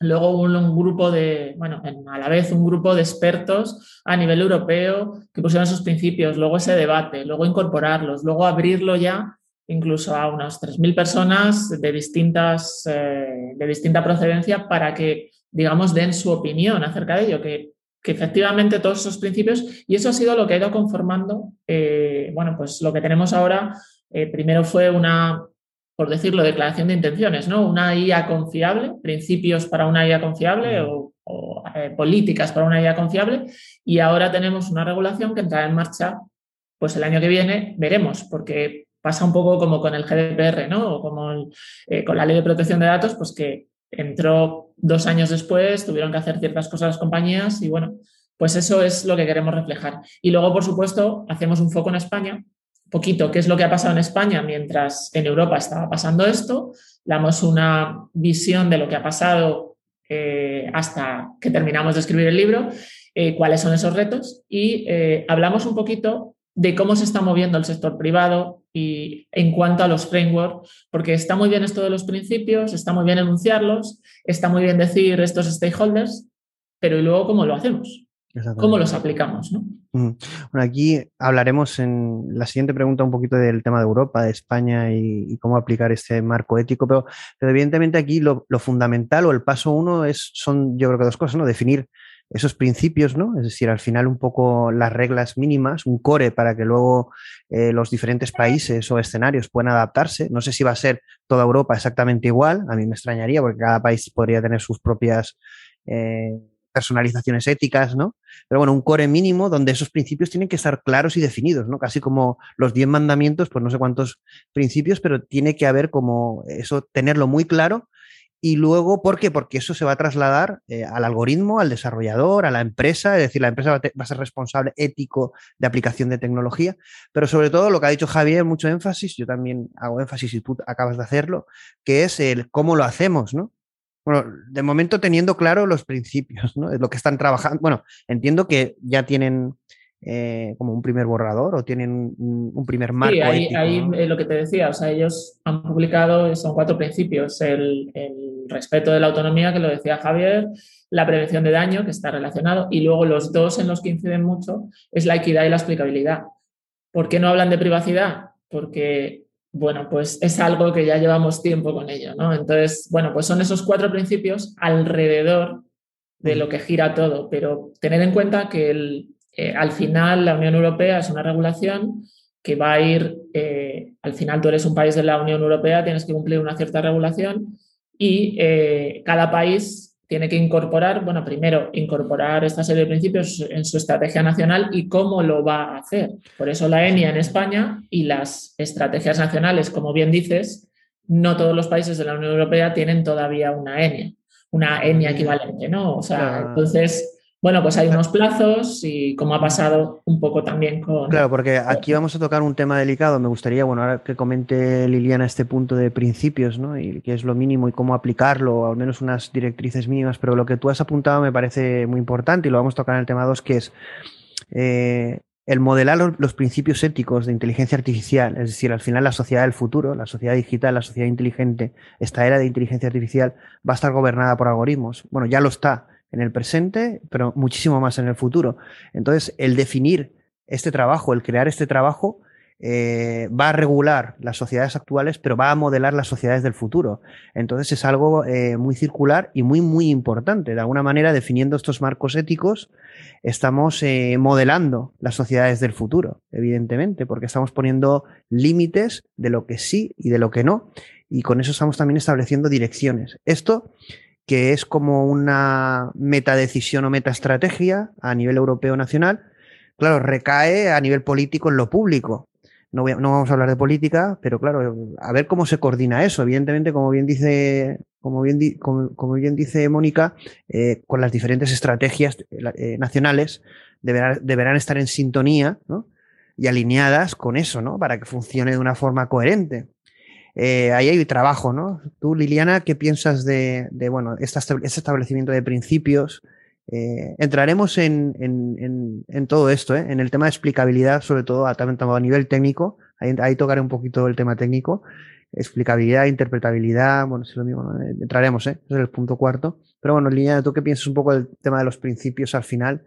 Luego un, grupo de, bueno, a la vez un grupo de expertos a nivel europeo que pusieron sus principios, luego ese debate, luego incorporarlos, luego abrirlo ya incluso a unas 3.000 personas de, distintas, eh, de distinta procedencia para que, digamos, den su opinión acerca de ello, que, que, efectivamente todos esos principios, y eso ha sido lo que ha ido conformando, eh, bueno, pues lo que tenemos ahora, eh, primero fue una, por decirlo, declaración de intenciones, ¿no? Una IA confiable, principios para una IA confiable o, políticas para una IA confiable, y ahora tenemos una regulación que entrará en marcha pues el año que viene, veremos, porque pasa un poco como con el GDPR, ¿no? O como eh, con la ley de protección de datos, pues que entró dos años después, tuvieron que hacer ciertas cosas las compañías y bueno, pues eso es lo que queremos reflejar. Y luego, por supuesto, hacemos un foco en España, poquito qué es lo que ha pasado en España mientras en Europa estaba pasando esto, damos una visión de lo que ha pasado eh, hasta que terminamos de escribir el libro, eh, cuáles son esos retos y hablamos un poquito de cómo se está moviendo el sector privado y en cuanto a los frameworks, porque está muy bien esto de los principios, está muy bien enunciarlos, está muy bien decir estos stakeholders, pero ¿y luego cómo lo hacemos? ¿Cómo los aplicamos? ¿no? Bueno, aquí hablaremos en la siguiente pregunta un poquito del tema de Europa, de España y, cómo aplicar este marco ético, pero, evidentemente aquí lo, lo, fundamental o el paso uno es, son yo creo que dos cosas, ¿no? Definir esos principios, ¿no? Es decir, al final un poco las reglas mínimas, un core para que luego eh, los diferentes países o escenarios puedan adaptarse. No sé si va a ser toda Europa exactamente igual, a mí me extrañaría porque cada país podría tener sus propias eh, personalizaciones éticas, ¿no? Pero bueno, un core mínimo donde esos principios tienen que estar claros y definidos, ¿no? Casi como los diez mandamientos, pues no sé cuántos principios, pero tiene que haber como eso, tenerlo muy claro y luego, ¿por qué? Porque eso se va a trasladar eh, al algoritmo, al desarrollador, a la empresa, es decir, la empresa va a, ser responsable ético de aplicación de tecnología, pero sobre todo lo que ha dicho Javier, mucho énfasis, yo también hago énfasis y tú acabas de hacerlo, que es el cómo lo hacemos, ¿no? Bueno, de momento teniendo claro los principios, ¿no? Lo que están trabajando. Bueno, entiendo que ya tienen eh, como un primer borrador o tienen un, primer marco. Sí, ahí, ahí eh, lo que te decía, o sea, ellos han publicado, son cuatro principios, el, respeto de la autonomía, que lo decía Javier, la prevención de daño, que está relacionado, y luego los dos en los que inciden mucho es la equidad y la explicabilidad. ¿Por qué no hablan de privacidad? Porque, bueno, pues es algo que ya llevamos tiempo con ello, ¿no? Entonces, bueno, pues son esos cuatro principios alrededor de lo que gira todo, pero tener en cuenta que el, eh, al final la Unión Europea es una regulación que va a ir, eh, al final tú eres un país de la Unión Europea, tienes que cumplir una cierta regulación y eh, cada país tiene que incorporar, bueno, primero incorporar esta serie de principios en su estrategia nacional y cómo lo va a hacer. Por eso la ENIA en España y las estrategias nacionales, como bien dices, no todos los países de la Unión Europea tienen todavía una ENIA, una ENIA equivalente, ¿no? O sea, entonces bueno, pues hay unos plazos y como ha pasado un poco también con... Claro, porque aquí vamos a tocar un tema delicado. Me gustaría, bueno, ahora que comente Liliana este punto de principios, ¿no? Y qué es lo mínimo y cómo aplicarlo, o al menos unas directrices mínimas, pero lo que tú has apuntado me parece muy importante y lo vamos a tocar en el tema 2, que es eh, el modelar los principios éticos de inteligencia artificial, es decir, al final la sociedad del futuro, la sociedad digital, la sociedad inteligente, esta era de inteligencia artificial va a estar gobernada por algoritmos. Bueno, ya lo está en el presente, pero muchísimo más en el futuro. Entonces, el definir este trabajo, el crear este trabajo, eh, va a regular las sociedades actuales, pero va a modelar las sociedades del futuro. Entonces es algo eh, muy circular y muy, muy importante. De alguna manera, definiendo estos marcos éticos, estamos eh, modelando las sociedades del futuro, evidentemente, porque estamos poniendo límites de lo que sí y de lo que no. Y con eso estamos también estableciendo direcciones. Esto que es como una metadecisión o metaestrategia a nivel europeo nacional, claro, recae a nivel político en lo público. No, no, vamos a hablar de política, pero claro, a ver cómo se coordina eso. Evidentemente, como bien dice, como bien, como, bien dice Mónica, eh, con las diferentes estrategias eh, nacionales deberán, deberán, estar en sintonía y alineadas con eso, ¿no? Para que funcione de una forma coherente. Eh, ahí hay trabajo, ¿no? Tú, Liliana, ¿qué piensas de, bueno, este establecimiento de principios? Eh, entraremos en, todo esto, ¿eh? en el tema de explicabilidad, sobre todo a, a nivel técnico, ahí, tocaré un poquito el tema técnico, explicabilidad, interpretabilidad, bueno, es lo mismo, entraremos, ¿eh? es el punto cuarto. Pero bueno, Liliana, ¿tú qué piensas un poco del tema de los principios al final?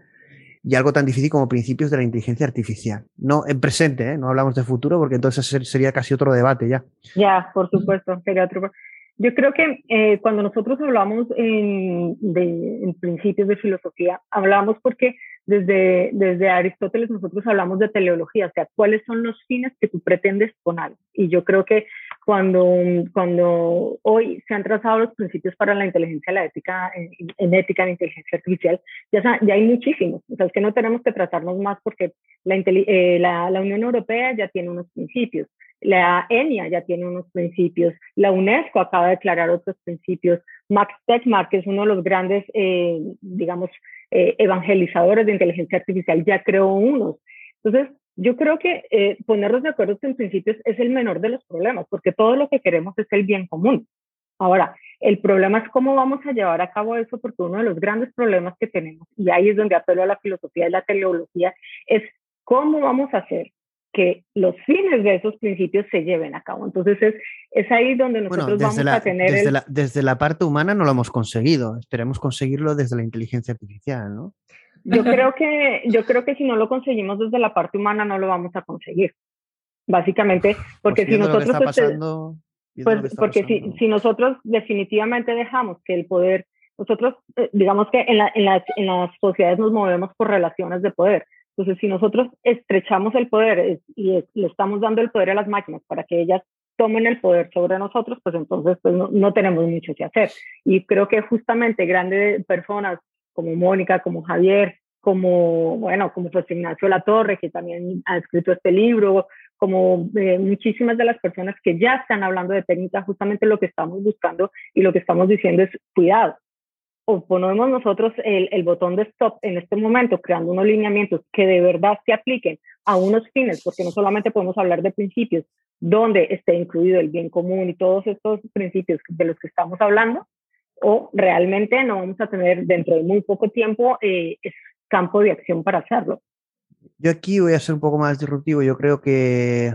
Y algo tan difícil como principios de la inteligencia artificial. No en presente, ¿eh? no hablamos de futuro, porque entonces sería casi otro debate ya. Ya, por supuesto, sería otro. Yo creo que eh, cuando nosotros hablamos en, de, en principios de filosofía, hablamos porque desde, desde Aristóteles nosotros hablamos de teleología, o sea, cuáles son los fines que tú pretendes con algo. Y yo creo que cuando, cuando hoy se han trazado los principios para la inteligencia, la ética, en, ética, en inteligencia artificial, ya, ya hay muchísimos. O sea, es que no tenemos que tratarnos más porque la, eh, la, la Unión Europea ya tiene unos principios. La ENIA ya tiene unos principios, la UNESCO acaba de declarar otros principios, Max Tegmark, que es uno de los grandes, eh, digamos, eh, evangelizadores de inteligencia artificial, ya creó unos. Entonces, yo creo que eh, ponernos de acuerdo en principios es el menor de los problemas, porque todo lo que queremos es el bien común. Ahora, el problema es cómo vamos a llevar a cabo eso, porque uno de los grandes problemas que tenemos, y ahí es donde apelo a la filosofía y la teleología, es cómo vamos a hacer que los fines de esos principios se lleven a cabo. Entonces es, es ahí donde nosotros vamos a tener... Desde, la, desde la parte humana no lo hemos conseguido, esperemos conseguirlo desde la inteligencia artificial, ¿no? Yo creo que, yo creo que si no lo conseguimos desde la parte humana no lo vamos a conseguir. Básicamente, porque pues si nosotros... pues, porque si, si nosotros definitivamente dejamos que el poder nosotros, eh, digamos que en, la, en, las, en, las, sociedades nos movemos por relaciones de poder. Entonces, si nosotros estrechamos el poder y le estamos dando el poder a las máquinas para que ellas tomen el poder sobre nosotros, pues entonces pues no, tenemos mucho que hacer. Y creo que justamente grandes personas como Mónica, como Javier, como, bueno, como José Ignacio La Torre, que también ha escrito este libro, como eh, muchísimas de las personas que ya están hablando de técnica, justamente lo que estamos buscando y lo que estamos diciendo es cuidado. O ponemos nosotros el, el, botón de stop en este momento, creando unos lineamientos que de verdad se apliquen a unos fines, porque no solamente podemos hablar de principios donde esté incluido el bien común y todos estos principios de los que estamos hablando, o realmente no vamos a tener dentro de muy poco tiempo eh, campo de acción para hacerlo. Yo aquí voy a ser un poco más disruptivo. Yo creo que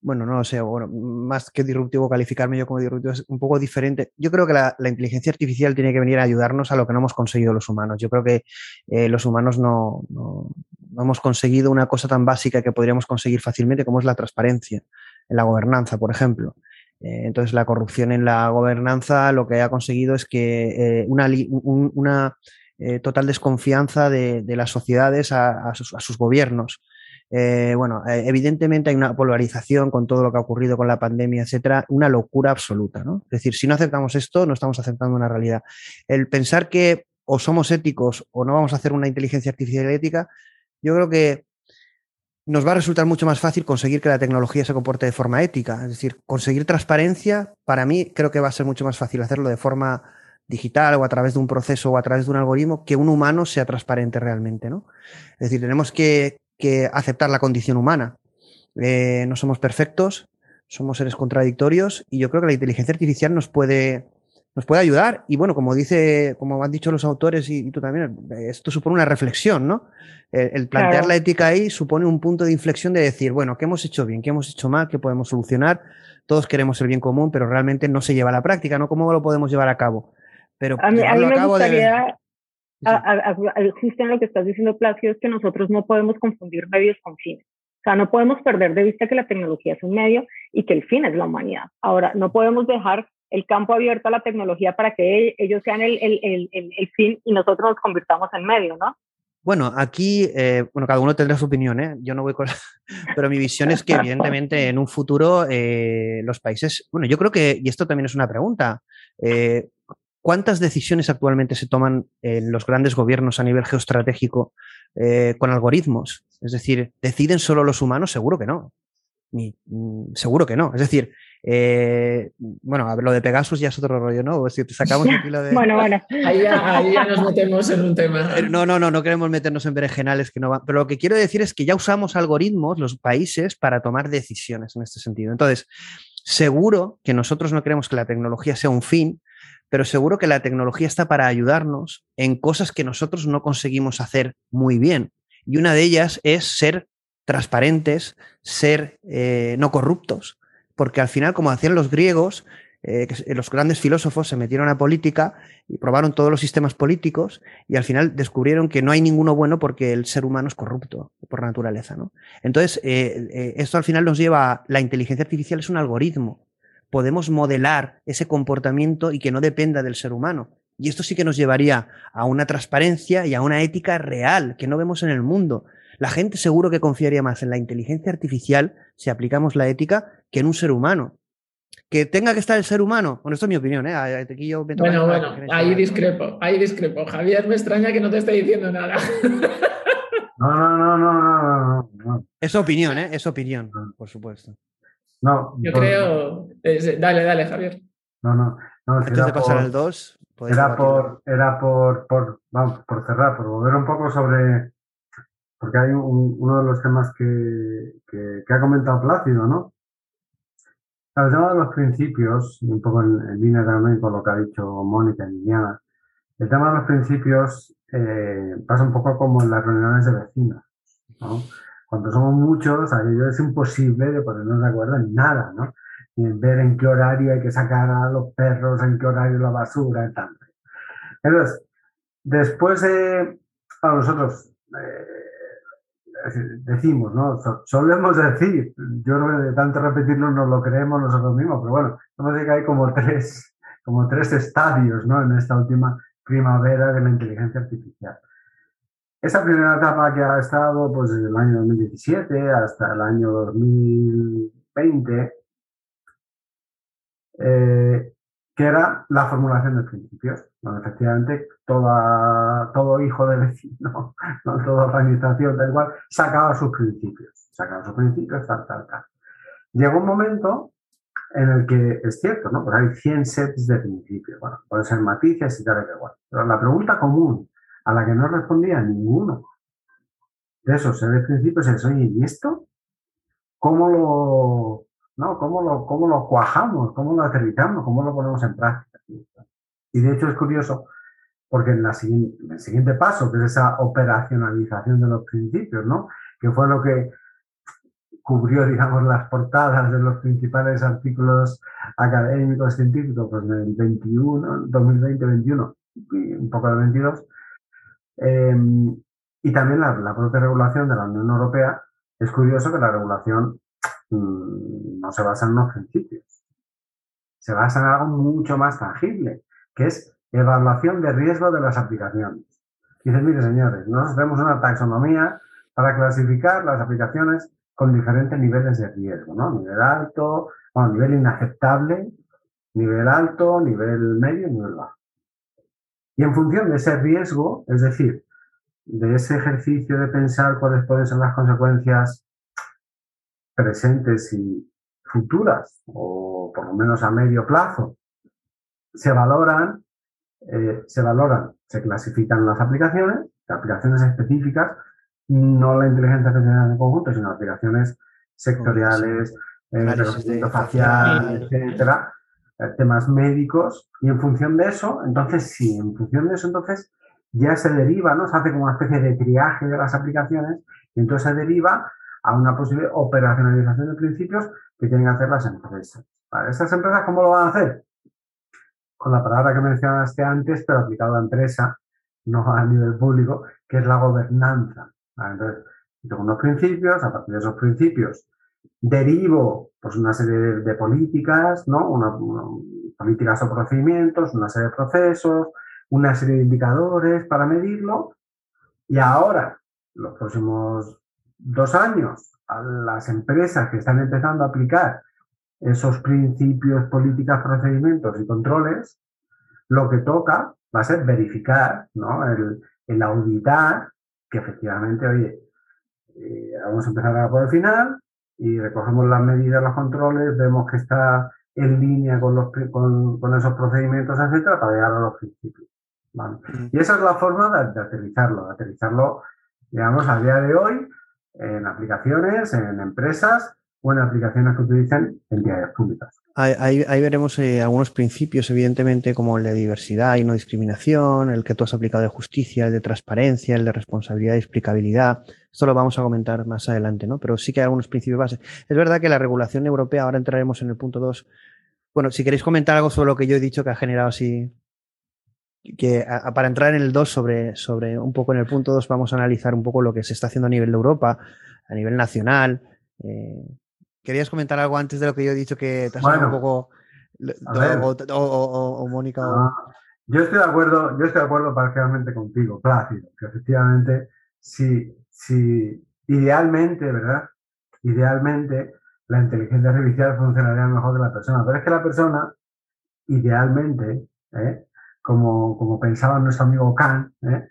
bueno, no lo sé, bueno, más que disruptivo, calificarme yo como disruptivo es un poco diferente. Yo creo que la, inteligencia artificial tiene que venir a ayudarnos a lo que no hemos conseguido los humanos. Yo creo que eh, los humanos no, no, hemos conseguido una cosa tan básica que podríamos conseguir fácilmente como es la transparencia en la gobernanza, por ejemplo. Eh, entonces, la corrupción en la gobernanza lo que ha conseguido es que eh, una, una total desconfianza de, las sociedades a, sus, gobiernos. Eh, bueno, eh, evidentemente hay una polarización con todo lo que ha ocurrido con la pandemia, etcétera, una locura absoluta, ¿no? Es decir, si no aceptamos esto, no estamos aceptando una realidad. El pensar que o somos éticos o no vamos a hacer una inteligencia artificial ética, yo creo que nos va a resultar mucho más fácil conseguir que la tecnología se comporte de forma ética. Es decir, conseguir transparencia, para mí creo que va a ser mucho más fácil hacerlo de forma digital o a través de un proceso o a través de un algoritmo que un humano sea transparente realmente, ¿no? Es decir, tenemos que, aceptar la condición humana. Eh, no somos perfectos, somos seres contradictorios y yo creo que la inteligencia artificial nos puede, nos puede ayudar. Y bueno, como dice, como han dicho los autores y, tú también, esto supone una reflexión, ¿no? El, plantear la ética ahí supone un punto de inflexión de decir, bueno, ¿qué hemos hecho bien? ¿Qué hemos hecho mal? ¿Qué podemos solucionar? Todos queremos el bien común, pero realmente no se lleva a la práctica, ¿no? ¿Cómo lo podemos llevar a cabo? Pero a mí, me gustaría, justo en lo que estás diciendo, Placio, es que nosotros no podemos confundir medios con fines. O sea, no podemos perder de vista que la tecnología es un medio y que el fin es la humanidad. Ahora, no podemos dejar el campo abierto a la tecnología para que ellos sean el fin y nosotros nos convirtamos en medio, ¿no? Bueno, aquí, eh, bueno, cada uno tendrá su opinión, ¿eh? Yo no voy con... Pero mi visión es que, evidentemente, en un futuro eh, los países... Bueno, yo creo que, y esto también es una pregunta, eh, ¿Cuántas decisiones actualmente se toman en los grandes gobiernos a nivel geoestratégico eh, con algoritmos? Es decir, ¿deciden solo los humanos? Seguro que no. Ni, mm, seguro que no. Es decir, eh, bueno, lo de Pegasus ya es otro rollo, ¿no? O si te sacamos aquí lo de... bueno, bueno. Ahí ya, nos metemos en un tema. No, no, no, no queremos meternos en berenjenales que no van. Pero lo que quiero decir es que ya usamos algoritmos, los países, para tomar decisiones en este sentido. Entonces, seguro que nosotros no queremos que la tecnología sea un fin, pero seguro que la tecnología está para ayudarnos en cosas que nosotros no conseguimos hacer muy bien. Y una de ellas es ser transparentes, ser eh, no corruptos, porque al final, como hacían los griegos, eh, los grandes filósofos se metieron a política y probaron todos los sistemas políticos y al final descubrieron que no hay ninguno bueno porque el ser humano es corrupto por naturaleza. ¿no? Entonces, eh, esto al final nos lleva a la inteligencia artificial es un algoritmo. Podemos modelar ese comportamiento y que no dependa del ser humano. Y esto sí que nos llevaría a una transparencia y a una ética real que no vemos en el mundo. La gente seguro que confiaría más en la inteligencia artificial si aplicamos la ética que en un ser humano. Que tenga que estar el ser humano, bueno, esto es mi opinión, ¿eh? Aquí yo bueno, bueno, ahí discrepo, ahí discrepo. Javier, me extraña que no te esté diciendo nada. No, no, no, no, no, Es opinión, ¿eh? Es opinión, por supuesto. No. Yo creo. Dale, dale, Javier. No, no. no Antes de pasar al 2. Era por, era por, por, vamos, por cerrar, por volver un poco sobre porque hay uno de los temas que, ha comentado Plácido, ¿no? El tema de los principios, un poco en, línea también con lo que ha dicho Mónica y Liliana, el tema de los principios eh, pasa un poco como en las reuniones de vecinos, ¿no? Cuando somos muchos, aquello es imposible de ponernos de acuerdo en nada, ¿no? en ver en qué horario hay que sacar a los perros, en qué horario la basura y tal. Entonces, después de, a nosotros, eh, decimos, ¿no? Solemos decir, yo creo de tanto repetirlo nos lo creemos nosotros mismos, pero bueno, vamos que hay como tres, como tres estadios, ¿no? En esta última primavera de la inteligencia artificial. Esa primera etapa que ha estado pues desde el año 2017 hasta el año 2020, eh, que era la formulación de principios. Bueno, efectivamente, toda, todo hijo de vecino, ¿no? toda organización, da igual, sacaba sus principios, sacaba sus principios, tal, tal, tal. Llegó un momento en el que es cierto, ¿no? Pues hay 100 sets de principios, bueno, pueden ser matices y tal, y. Pero la pregunta común a la que no respondía ninguno de esos sets de principios es, oye, ¿y esto? ¿Cómo lo, ¿no? ¿Cómo lo, cómo lo cuajamos? ¿Cómo lo aterrizamos? ¿Cómo lo ponemos en práctica? Y de hecho es curioso porque en, la el siguiente paso, que es esa operacionalización de los principios, ¿no? Que fue lo que cubrió, digamos, las portadas de los principales artículos académicos científicos pues, en el 21, 2020-21 y un poco de 22. Em, y también la, propia regulación de la Unión Europea. Es curioso que la regulación no se basa en unos principios. Se basa en algo mucho más tangible, que es evaluación de riesgo de las aplicaciones. Dicen, mire señores, nosotros tenemos una taxonomía para clasificar las aplicaciones con diferentes niveles de riesgo, ¿no? Nivel alto, bueno, nivel inaceptable, nivel alto, nivel medio y nivel bajo. Y en función de ese riesgo, es decir, de ese ejercicio de pensar cuáles pueden ser las consecuencias presentes y futuras, o por lo menos a medio plazo, se valoran, eh, se valoran, se clasifican las aplicaciones, aplicaciones específicas, no la inteligencia artificial en conjunto, sino aplicaciones sectoriales, eh, reconocimiento facial, etcétera, eh, temas médicos, y en función de eso, entonces sí, en función de eso, entonces ya se deriva, ¿no? Se hace como una especie de triaje de las aplicaciones, y entonces se deriva a una posible operacionalización de principios que tienen que hacer las empresas. ¿Estas empresas cómo lo van a hacer? Con la palabra que mencionaste antes, pero aplicado a empresa, no a nivel público, que es la gobernanza. Entonces, tengo unos principios, a partir de esos principios derivo pues, una serie de, políticas, ¿no? Una, políticas o procedimientos, una serie de procesos, una serie de indicadores para medirlo. Y ahora, los próximos dos años a las empresas que están empezando a aplicar esos principios, políticas, procedimientos y controles, lo que toca va a ser verificar, ¿no? el, el auditar que efectivamente, oye, eh, vamos a empezar por el final y recogemos las medidas, los controles, vemos que está en línea con, los, con, con esos procedimientos, etcétera, para llegar a los principios. ¿vale? Y esa es la forma de, de aterrizarlo, de aterrizarlo, digamos, a día de hoy en aplicaciones, en empresas o en aplicaciones que utilicen entidades públicas. Ahí, veremos eh, algunos principios, evidentemente, como el de diversidad y no discriminación, el que tú has aplicado de justicia, el de transparencia, el de responsabilidad y explicabilidad. Esto lo vamos a comentar más adelante, ¿no? Pero sí que hay algunos principios base. Es verdad que la regulación europea, ahora entraremos en el punto 2. Bueno, si queréis comentar algo sobre lo que yo he dicho que ha generado así. Que para entrar en el 2 sobre, sobre un poco en el punto 2 vamos a analizar un poco lo que se está haciendo a nivel de Europa, a nivel nacional, eh, ¿Querías comentar algo antes de lo que yo he dicho que te ha un poco... O, Mónica... Ah, yo estoy de acuerdo, yo estoy de acuerdo parcialmente contigo, Plácido, que efectivamente, si, si idealmente, ¿verdad? Idealmente, la inteligencia artificial funcionaría mejor que la persona. Pero es que la persona, idealmente, ¿eh? Como, como pensaba nuestro amigo Kant, ¿eh?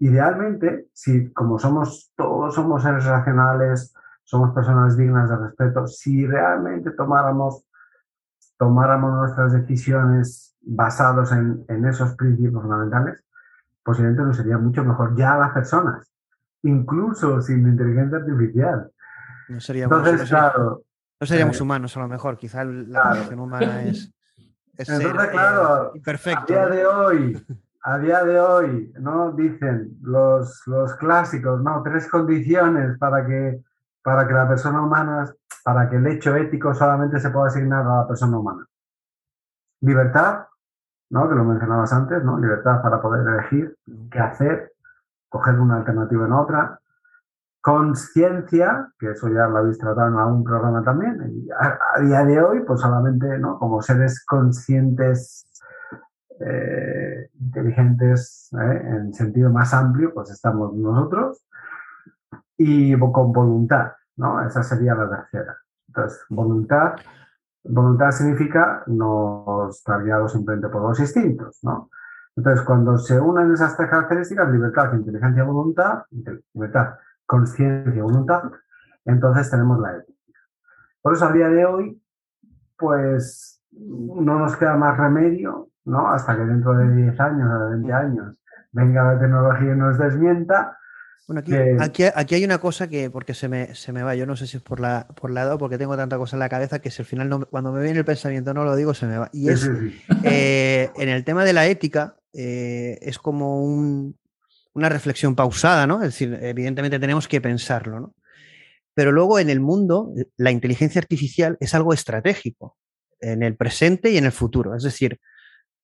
idealmente, si como somos, todos somos seres racionales, somos personas dignas de respeto, si realmente tomáramos, tomáramos nuestras decisiones basados en, esos principios fundamentales, posiblemente nos sería mucho mejor ya las personas, incluso sin inteligencia artificial. No seríamos, Entonces, claro, no seríamos eh, humanos a lo mejor, quizá la claro. humana es, Entonces, claro, perfecto. A día de hoy, a día de hoy, ¿no? Dicen los, los clásicos, ¿no? Tres condiciones para que para que la persona humana, para que el hecho ético solamente se pueda asignar a la persona humana. Libertad, ¿no? Que lo mencionabas antes, ¿no? Libertad para poder elegir qué hacer, coger una alternativa en otra. Conciencia, que eso ya lo habéis tratado en algún programa también. A, día de hoy, pues solamente, ¿no? Como seres conscientes, eh, inteligentes, ¿eh? en sentido más amplio, pues estamos nosotros y con voluntad, ¿no? Esa sería la tercera. Entonces, voluntad, voluntad significa no estar guiados simplemente por los instintos, ¿no? Entonces, cuando se unen esas tres características, libertad, inteligencia, voluntad, libertad, conciencia y voluntad, entonces tenemos la ética. Por eso, a día de hoy, pues no nos queda más remedio, ¿no? Hasta que dentro de 10 años o de 20 años venga la tecnología y nos desmienta, bueno, aquí, aquí, hay una cosa que, porque se me, se me va, yo no sé si es por la por lado, porque tengo tanta cosa en la cabeza que si al final cuando me viene el pensamiento no lo digo, se me va. Y es, eh, en el tema de la ética, eh, es como una reflexión pausada, ¿no? Es decir, evidentemente tenemos que pensarlo, ¿no? Pero luego en el mundo, la inteligencia artificial es algo estratégico, en el presente y en el futuro. Es decir,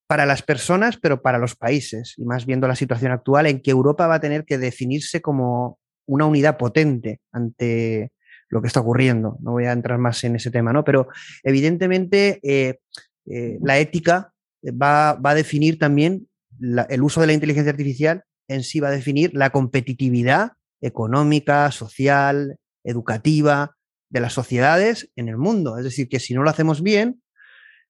para las personas, pero para los países, y más viendo la situación actual en que Europa va a tener que definirse como una unidad potente ante lo que está ocurriendo. No voy a entrar más en ese tema, ¿no? Pero evidentemente eh, eh, la ética va, a definir también el uso de la inteligencia artificial en sí va a definir la competitividad económica, social, educativa de las sociedades en el mundo. Es decir, que si no lo hacemos bien,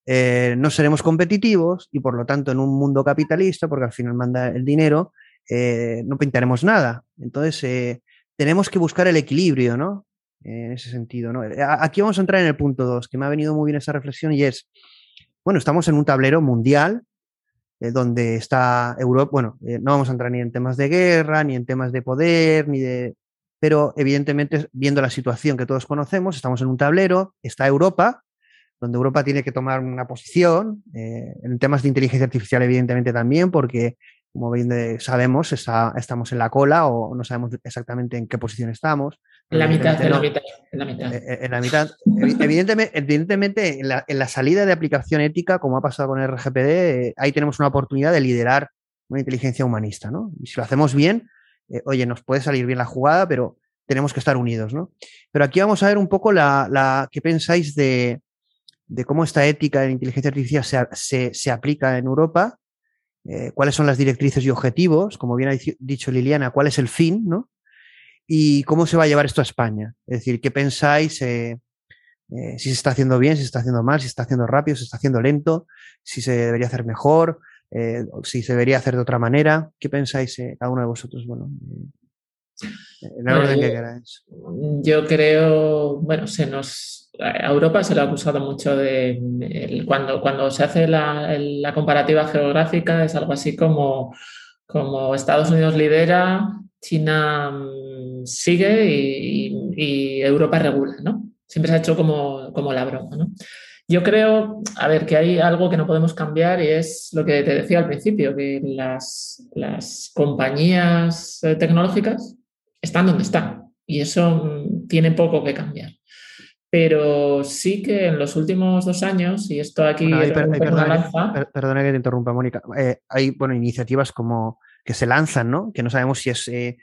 eh, no seremos competitivos y por lo tanto en un mundo capitalista, porque al final manda el dinero, eh, no pintaremos nada. Entonces, eh, tenemos que buscar el equilibrio, ¿no? En ese sentido, ¿no? Aquí vamos a entrar en el punto 2, que me ha venido muy bien esa reflexión y es, bueno, estamos en un tablero mundial donde está Europa, bueno, no vamos a entrar ni en temas de guerra, ni en temas de poder, ni de... Pero evidentemente, viendo la situación que todos conocemos, estamos en un tablero, está Europa, donde Europa tiene que tomar una posición, eh, en temas de inteligencia artificial evidentemente también, porque como bien sabemos, estamos en la cola o no sabemos exactamente en qué posición estamos. En la mitad, en la mitad, en la mitad. Eh, eh, en la mitad. evidentemente, evidentemente en, la, salida de aplicación ética, como ha pasado con el RGPD, ahí tenemos una oportunidad de liderar una inteligencia humanista, ¿no? Y si lo hacemos bien, oye, nos puede salir bien la jugada, pero tenemos que estar unidos, ¿no? Pero aquí vamos a ver un poco la, la qué pensáis de, de cómo esta ética de inteligencia artificial se, aplica en Europa, eh, cuáles son las directrices y objetivos, como bien ha dicho Liliana, cuál es el fin, ¿no? Y cómo se va a llevar esto a España. Es decir, ¿qué pensáis? Eh, eh, si se está haciendo bien, si se está haciendo mal, si se está haciendo rápido, si se está haciendo lento, si se debería hacer mejor, si se debería hacer de otra manera. ¿Qué pensáis cada uno de vosotros? Bueno, en el orden que queráis. Yo creo, bueno, se nos a Europa se le ha acusado mucho de, cuando, cuando se hace la, comparativa geográfica es algo así como, como Estados Unidos lidera, China mm, sigue y, Europa regula, ¿no? Siempre se ha hecho como, como la broma, ¿no? Yo creo, a ver, que hay algo que no podemos cambiar y es lo que te decía al principio, que las, las compañías eh, tecnológicas están donde están y eso mm, tiene poco que cambiar. Pero sí que en los últimos dos años, y esto aquí... perdona, que te interrumpa, Mónica. Eh, hay bueno, iniciativas como que se lanzan, ¿no? Que no sabemos si es eh,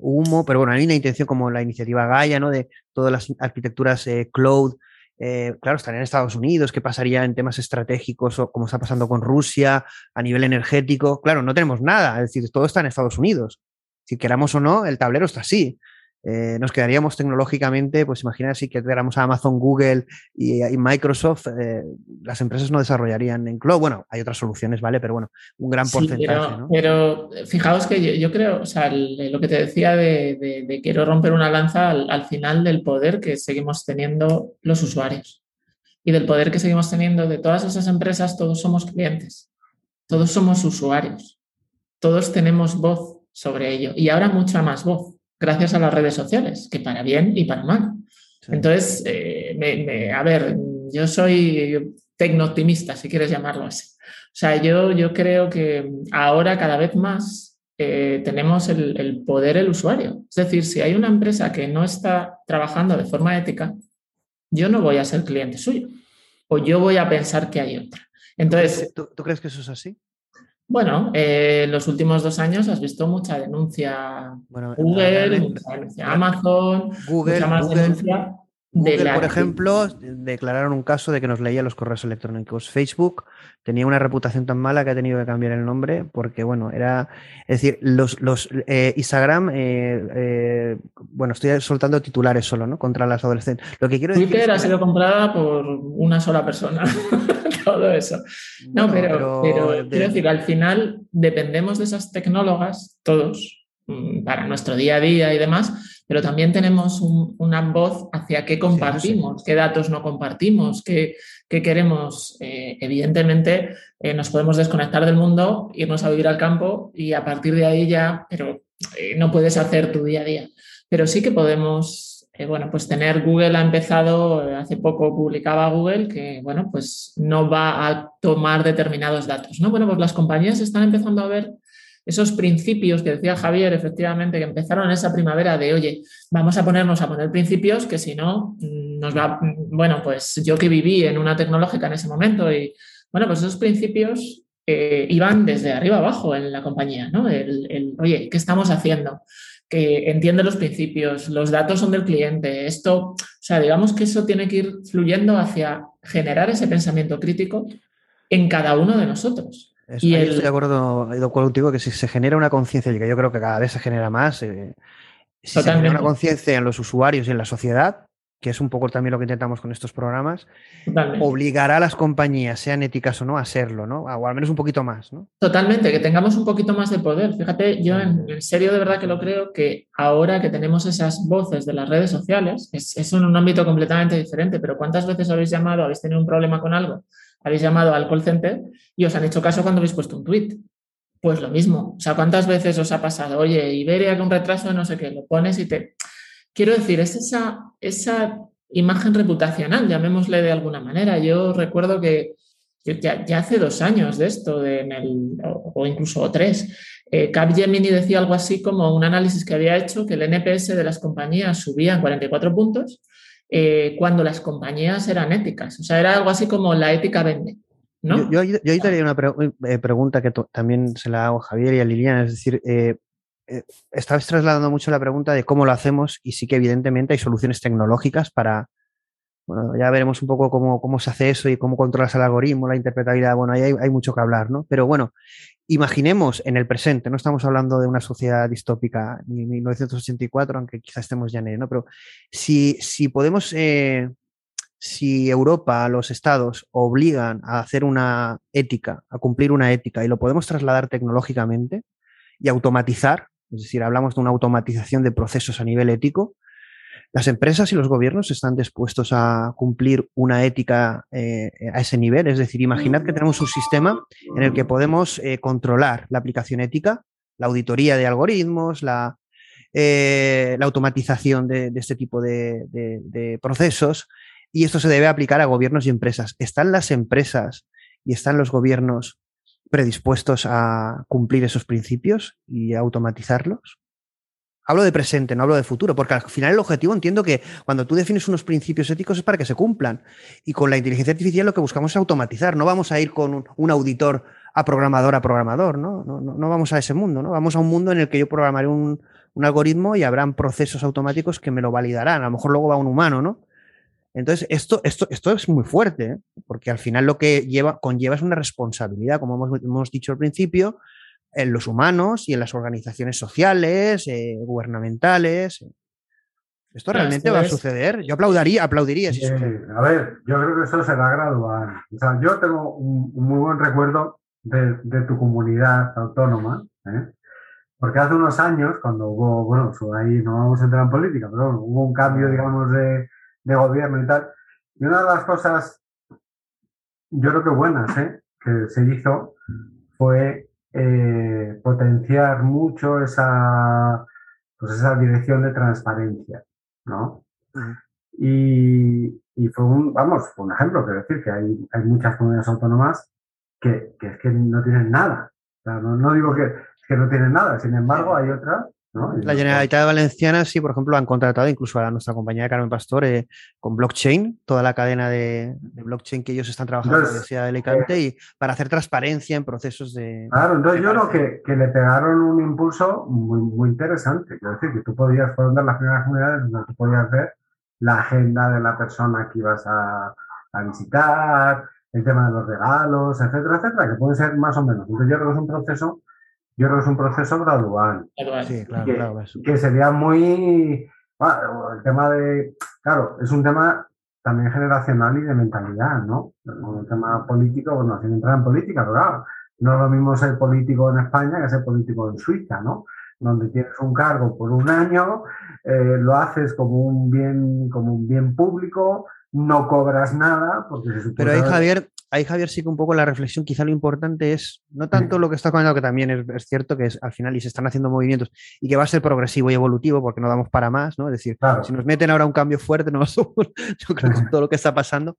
humo, pero bueno, hay una intención como la iniciativa Gaia, ¿no? De todas las arquitecturas cloud eh, claro, estaría en Estados Unidos, qué pasaría en temas estratégicos o como está pasando con Rusia a nivel energético. Claro, no tenemos nada, es decir, todo está en Estados Unidos. Si queramos o no, el tablero está así. Eh, nos quedaríamos tecnológicamente, pues imagina si quedáramos a Amazon, Google y, Microsoft, eh, las empresas no desarrollarían en cloud. Bueno, hay otras soluciones, ¿vale? Pero bueno, un gran porcentaje. Pero, fijaos que yo, creo, o sea, lo que te decía de, quiero romper una lanza al, final del poder que seguimos teniendo los usuarios y del poder que seguimos teniendo de todas esas empresas, todos somos clientes, todos somos usuarios, todos tenemos voz sobre ello y ahora mucha más voz gracias a las redes sociales, que para bien y para mal. Entonces, eh, a ver, yo soy tecno-optimista, si quieres llamarlo así. O sea, yo, yo creo que ahora cada vez más eh, tenemos el, el, poder el usuario. Es decir, si hay una empresa que no está trabajando de forma ética, yo no voy a ser cliente suyo. O yo voy a pensar que hay otra. Entonces, ¿Tú, ¿tú crees que eso es así? Bueno, eh, en los últimos dos años has visto mucha denuncia Google, mucha denuncia Amazon, Google, mucha más denuncia Google, por ejemplo, declararon un caso de que nos leía los correos electrónicos. Facebook tenía una reputación tan mala que ha tenido que cambiar el nombre porque, bueno, era. Es decir, los, los eh, Instagram, eh, eh, bueno, estoy soltando titulares solo, ¿no? Contra las adolescentes. Lo que quiero decir. Twitter ha sido comprada por una sola persona. Todo eso. No, pero, pero, quiero decir, al final dependemos de esas tecnólogas, todos, mm, para nuestro día a día y demás pero también tenemos una voz hacia qué compartimos, qué datos no compartimos, qué, queremos. Eh, evidentemente, eh, nos podemos desconectar del mundo, irnos a vivir al campo y a partir de ahí ya, pero eh, no puedes hacer tu día a día. Pero sí que podemos bueno, pues tener Google ha empezado, hace poco publicaba Google que, bueno, pues no va a tomar determinados datos, ¿no? Bueno, pues las compañías están empezando a ver esos principios que decía Javier, efectivamente, que empezaron en esa primavera de, oye, vamos a ponernos a poner principios que si no, mm, nos va, mm, bueno, pues yo que viví en una tecnológica en ese momento y, bueno, pues esos principios eh, iban desde arriba abajo en la compañía, ¿no? El, oye, ¿qué estamos haciendo? Que entiende los principios, los datos son del cliente, esto, o sea, digamos que eso tiene que ir fluyendo hacia generar ese pensamiento crítico en cada uno de nosotros. Y Estoy de acuerdo contigo que si se genera una conciencia, y que yo creo que cada vez se genera más, eh, si se genera una conciencia en los usuarios y en la sociedad, que es un poco también lo que intentamos con estos programas, obligará a las compañías, sean éticas o no, a serlo, ¿no? O al menos un poquito más, ¿no? Totalmente, que tengamos un poquito más de poder. Fíjate, yo en, serio de verdad que lo creo que ahora que tenemos esas voces de las redes sociales, es, es en un ámbito completamente diferente, pero ¿cuántas veces habéis llamado, habéis tenido un problema con algo? habéis llamado al call center y os han hecho caso cuando habéis puesto un tweet. Pues lo mismo. O sea, ¿cuántas veces os ha pasado? Oye, Iberia con retraso de no sé qué, lo pones y te. Quiero decir, es esa, esa imagen reputacional, llamémosle de alguna manera. Yo recuerdo que ya, hace dos años de esto, de en el, o, incluso tres, eh, Capgemini decía algo así como un análisis que había hecho que el NPS de las compañías subía en 44 puntos eh, cuando las compañías eran éticas. O sea, era algo así como la ética vende. ¿no? Yo, yo, ahí te una eh, pregunta que también se la hago a Javier y a Liliana, es decir, eh, estabas trasladando mucho la pregunta de cómo lo hacemos y sí que evidentemente hay soluciones tecnológicas para, bueno, ya veremos un poco cómo, cómo se hace eso y cómo controlas el algoritmo, la interpretabilidad, bueno, ahí hay, mucho que hablar, ¿no? Pero bueno, imaginemos en el presente, no estamos hablando de una sociedad distópica ni 1984, aunque quizás estemos ya en él, ¿no? Pero si, si podemos, eh, si Europa, los estados obligan a hacer una ética, a cumplir una ética y lo podemos trasladar tecnológicamente y automatizar, es decir, hablamos de una automatización de procesos a nivel ético, las empresas y los gobiernos están dispuestos a cumplir una ética eh, a ese nivel. Es decir, imaginad que tenemos un sistema en el que podemos eh, controlar la aplicación ética, la auditoría de algoritmos, la, eh, la automatización de, este tipo de, procesos y esto se debe aplicar a gobiernos y empresas. ¿Están las empresas y están los gobiernos predispuestos a cumplir esos principios y automatizarlos? Hablo de presente, no hablo de futuro, porque al final el objetivo entiendo que cuando tú defines unos principios éticos es para que se cumplan. Y con la inteligencia artificial lo que buscamos es automatizar. No vamos a ir con un, auditor a programador a programador, ¿no? ¿no? No, vamos a ese mundo, ¿no? Vamos a un mundo en el que yo programaré un, un algoritmo y habrán procesos automáticos que me lo validarán. A lo mejor luego va un humano, ¿no? Entonces, esto, esto, esto es muy fuerte, ¿eh? porque al final lo que lleva, conlleva es una responsabilidad, como hemos, dicho al principio, en los humanos y en las organizaciones sociales, eh, gubernamentales. ¿Esto realmente va a suceder? Yo aplaudiría, aplaudiría si eh, A ver, yo creo que eso será gradual. O sea, yo tengo un, muy buen recuerdo de, tu comunidad autónoma, porque hace unos años, cuando hubo, bueno, ahí no vamos a entrar en política, pero hubo un cambio, digamos, de, de gobierno y tal. Y una de las cosas, yo creo que buenas, ¿eh? que se hizo fue eh, potenciar mucho esa, pues esa dirección de transparencia, ¿no? Y, y, fue un, vamos, fue un ejemplo, quiero decir que hay, hay muchas comunidades autónomas que, que, es que no tienen nada. no, no, digo que, que no tienen nada, sin embargo hay otras la Generalitat Valenciana sí, por ejemplo, han contratado incluso a nuestra compañía Carmen Pastor eh, con blockchain, toda la cadena de, blockchain que ellos están trabajando en la Universidad de Alicante eh, y para hacer transparencia en procesos de... Claro, entonces yo creo que, que, le pegaron un impulso muy, muy interesante. Quiero decir, que tú podías, fueron de las primeras comunidades donde tú podías ver la agenda de la persona que ibas a, a visitar, el tema de los regalos, etcétera, etcétera, que puede ser más o menos. Entonces yo creo que es un proceso yo creo que es un proceso gradual. Sí, claro, que, claro, que sería muy. el tema de. Claro, es un tema también generacional y de mentalidad, ¿no? Un tema político, bueno, sin entrar en política, pero claro, no es lo mismo ser político en España que ser político en Suiza, ¿no? Donde tienes un cargo por un año, eh, lo haces como un bien, como un bien público, no cobras nada, porque se supone Pero ahí, Javier, ahí Javier sí que un poco la reflexión, quizá lo importante es no tanto lo que está comentando, que también es, cierto que es al final y se están haciendo movimientos y que va a ser progresivo y evolutivo porque no damos para más, ¿no? Es decir, si nos meten ahora un cambio fuerte, no somos, yo creo que todo lo que está pasando,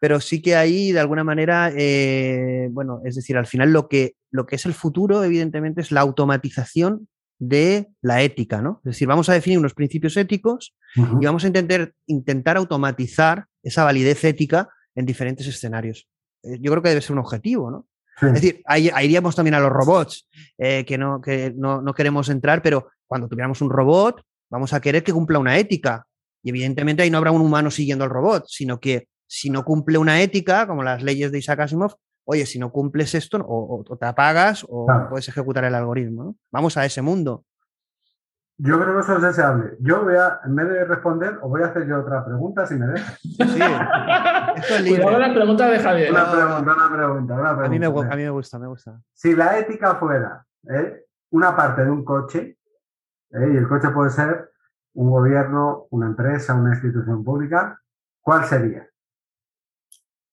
pero sí que ahí de alguna manera, eh, bueno, es decir, al final lo que, lo que es el futuro, evidentemente, es la automatización de la ética, ¿no? Es decir, vamos a definir unos principios éticos y vamos a intentar, intentar automatizar esa validez ética en diferentes escenarios. Eh, yo creo que debe ser un objetivo, ¿no? Es decir, ahí, iríamos también a los robots, eh, que, no, que no, no, queremos entrar, pero cuando tuviéramos un robot, vamos a querer que cumpla una ética. Y evidentemente ahí no habrá un humano siguiendo al robot, sino que si no cumple una ética, como las leyes de Isaac Asimov, oye, si no cumples esto, o, te apagas o puedes ejecutar el algoritmo. Vamos a ese mundo. Yo creo que eso es deseable. Yo voy a, en vez de responder, os voy a hacer yo otra pregunta si me dejas. Sí, esto es libre. la pregunta de Javier. Una pregunta, una pregunta, una pregunta. A mí me, a mí me gusta, me gusta. Si la ética fuera ¿eh? una parte de un coche, ¿eh? y el coche puede ser un gobierno, una empresa, una institución pública, ¿cuál sería?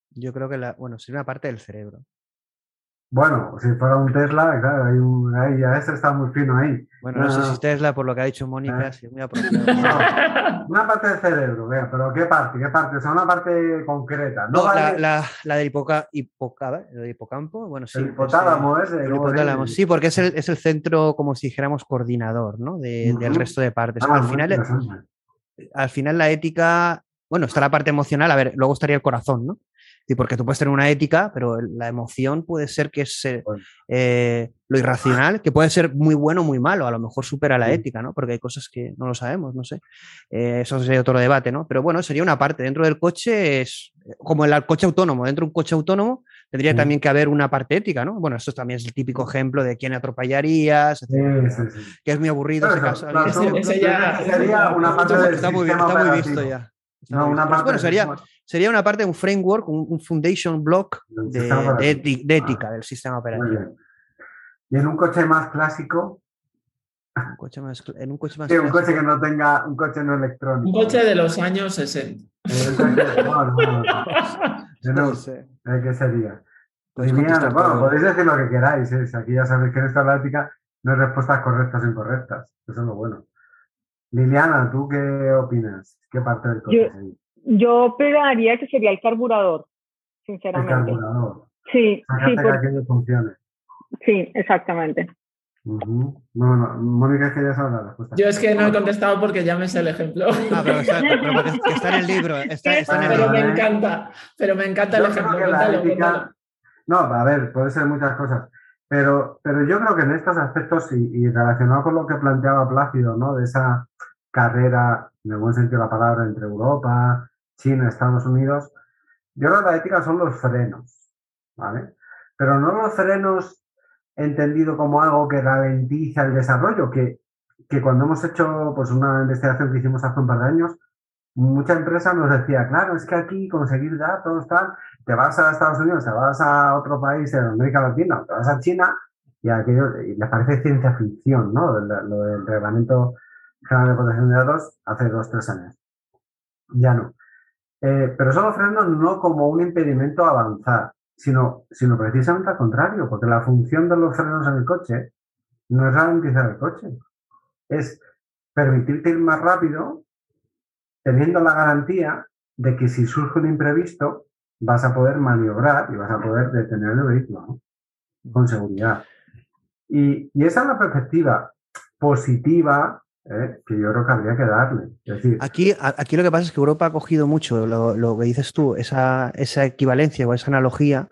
Yo creo que la, bueno, sería una parte del cerebro. Bueno, si fuera un Tesla, claro, hay un, ahí, ya ese está muy fino ahí. Bueno, no, sé si Tesla, por lo que ha dicho Mónica, es muy apropiado. una parte del cerebro, vea, pero ¿qué parte? ¿Qué parte? O sea, una parte concreta. No, la, la, la, del hipoca, hipoca, el hipocampo, bueno, sí. El hipotálamo es. El, hipotálamo, sí, porque es el, es el centro, como si dijéramos, coordinador, ¿no? De, Del resto de partes. Ah, al, final, al final la ética, bueno, está la parte emocional, a ver, luego estaría el corazón, ¿no? Porque tú puedes tener una ética, pero la emoción puede ser que es eh, eh, lo irracional, que puede ser muy bueno o muy malo, a lo mejor supera la ética, ¿no? Porque hay cosas que no lo sabemos, no sé. Eh, eso sería otro debate, ¿no? Pero bueno, sería una parte. Dentro del coche es como el coche autónomo. Dentro de un coche autónomo tendría también que haber una parte ética, ¿no? Bueno, esto también es el típico ejemplo de quién atropellarías, que es muy aburrido ese caso. sería una parte está muy, está muy visto ya. No, una parte bueno, sería, sería una parte de un framework, un, foundation block de, ética del sistema operativo. ¿Y en un coche más clásico? Un coche más, en un coche más sí, un coche que no tenga, un coche no electrónico. Un coche de los años 60. no, no, no, no. sé. ¿Qué sería? bueno, podéis decir lo que queráis. ¿eh? Aquí ya sabéis que en esta plática no hay respuestas correctas o incorrectas. Eso es lo bueno. Liliana, ¿tú qué opinas? ¿Qué parte del coche? Yo pegaría que sería el carburador, sinceramente. El carburador. Sí, sí. Por... Que funcione. Sí, exactamente. Uh -huh. No, no, Mónica, que ya sabes la respuesta. Yo es que no he contestado porque ya me sé el ejemplo. Ah, pero está, pero está en el libro. Está, está en el pero libro. me encanta, pero me encanta el Yo ejemplo. creo que la cuéntalo, ética- cuéntalo. No, a ver, puede ser muchas cosas. Pero, pero yo creo que en estos aspectos y, relacionado con lo que planteaba Plácido, ¿no? De esa carrera, en el buen sentido de la palabra, entre Europa, China, Estados Unidos, yo creo que la ética son los frenos, ¿vale? Pero no los frenos entendido como algo que ralentiza el desarrollo, que, que cuando hemos hecho pues una investigación que hicimos hace un par de años, mucha empresa nos decía, claro, es que aquí conseguir datos, tal, te vas a Estados Unidos, te vas a otro país en América Latina, te vas a China, y aquello y les parece ciencia ficción, ¿no? Lo, lo del reglamento general de protección de datos hace dos, tres años. Ya no. Eh, pero son los frenos no como un impedimento a avanzar, sino, sino precisamente al contrario, porque la función de los frenos en el coche no es ralentizar el coche, es permitirte ir más rápido teniendo la garantía de que si surge un imprevisto vas a poder maniobrar y vas a poder detener el vehículo con seguridad. Y, y, esa es la perspectiva positiva ¿eh? que yo creo que habría que darle. Decir, Aquí, aquí lo que pasa es que Europa ha cogido mucho lo, lo que dices tú, esa, esa equivalencia o esa analogía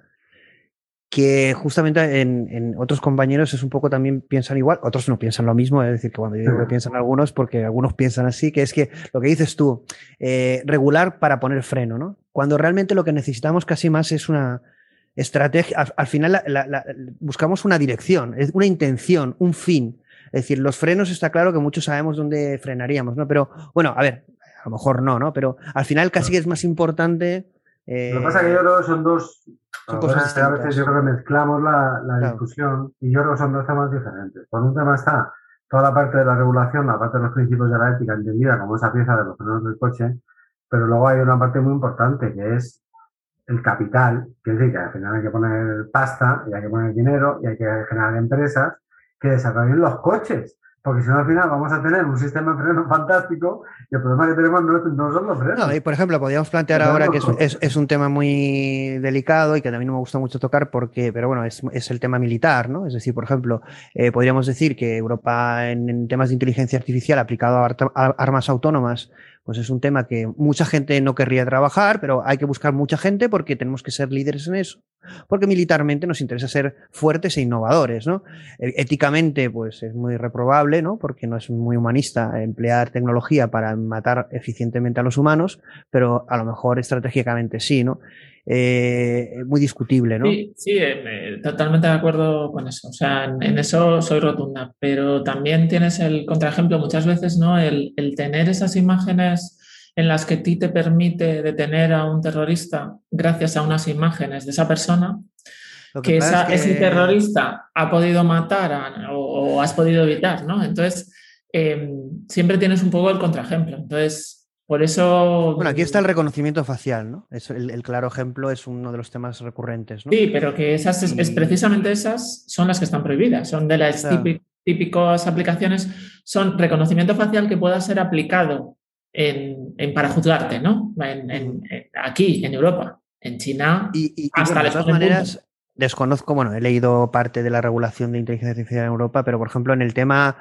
que justamente en, en otros compañeros es un poco también piensan igual, otros no piensan lo mismo, es decir, que cuando yo digo que piensan algunos, porque algunos piensan así, que es que lo que dices tú, eh, regular para poner freno, ¿no? Cuando realmente lo que necesitamos casi más es una estrategia, al, al final la- la- la- buscamos una dirección, una intención, un fin. Es decir, los frenos está claro que muchos sabemos dónde frenaríamos, ¿no? Pero bueno, a ver, a lo mejor no, ¿no? Pero al final casi es más importante. Eh, Lo que pasa es que yo creo que son dos. son cosas que pasa es que a veces yo creo que mezclamos la, la Claro. discusión y yo creo que son dos temas diferentes. Por un tema está toda la parte de la regulación, la parte de los principios de la ética entendida como esa pieza de los frenos del coche, pero luego hay una parte muy importante que es el capital, que es decir, que al final hay que poner pasta y hay que poner dinero y hay que generar empresas que desarrollen los coches. Porque si no, al final vamos a tener un sistema de frenos fantástico y el problema que tenemos no, no son los frenos. No, y por ejemplo, podríamos plantear ahora que es, es- es un tema muy delicado y que también no me gusta mucho tocar porque, pero bueno, es, es el tema militar, ¿no? Es decir, por ejemplo, eh, podríamos decir que Europa en, en temas de inteligencia artificial aplicado a armas autónomas, pues es un tema que mucha gente no querría trabajar, pero hay que buscar mucha gente porque tenemos que ser líderes en eso. Porque militarmente nos interesa ser fuertes e innovadores, ¿no? Eh, Éticamente, pues es muy reprobable, ¿no? Porque no es muy humanista emplear tecnología para matar eficientemente a los humanos, pero a lo mejor estratégicamente sí, ¿no? Eh, muy discutible, ¿no? Sí, sí, eh, totalmente de acuerdo con eso. O sea, en, en eso soy rotunda, pero también tienes el contraejemplo muchas veces, ¿no? El, el tener esas imágenes en las que a ti te permite detener a un terrorista gracias a unas imágenes de esa persona, que, pasa esa- es que- ese terrorista ha podido matar a- o, o has podido evitar, ¿no? Entonces, eh, siempre tienes un poco el contraejemplo. Entonces, por eso... Bueno, aquí está el reconocimiento facial, ¿no? Es el, el claro ejemplo es uno de los temas recurrentes, ¿no? Sí, pero que esas es, es Y- precisamente esas son las que están prohibidas. Son de las Claro. típicas aplicaciones, son reconocimiento facial que pueda ser aplicado en, en- para juzgarte, ¿no? En- en- en- aquí, en Europa. En China, Y, y- y, Hasta bueno, de todas maneras, desconozco, bueno, he leído parte de la regulación de inteligencia artificial en Europa, pero por ejemplo, en el tema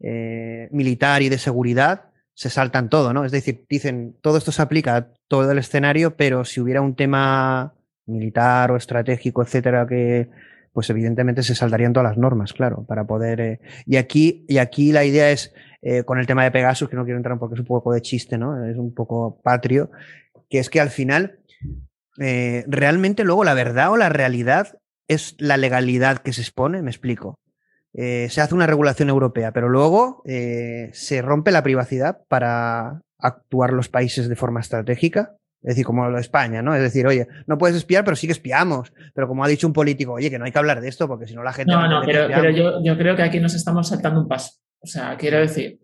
eh, militar y de seguridad, se saltan todo, ¿no? Es decir, dicen, todo esto se aplica a todo el escenario, pero si hubiera un tema militar o estratégico, etcétera, que pues evidentemente se saldarían todas las normas, claro, para poder. eh, y aquí, y aquí la idea es, eh, con el tema de Pegasus, que no quiero entrar porque es un poco de chiste, ¿no? Es un poco patrio, que es que al final eh, realmente luego la verdad o la realidad es la legalidad que se expone, me explico. Eh, se hace una regulación europea, pero luego eh, se rompe la privacidad para actuar los países de forma estratégica. Es decir, como lo de España, ¿no? Es decir, oye, no puedes espiar, pero sí que espiamos. Pero como ha dicho un político, oye, que no hay que hablar de esto porque si no la gente. No, no, pero, yo, yo creo que aquí nos estamos saltando un paso. O sea, quiero decir,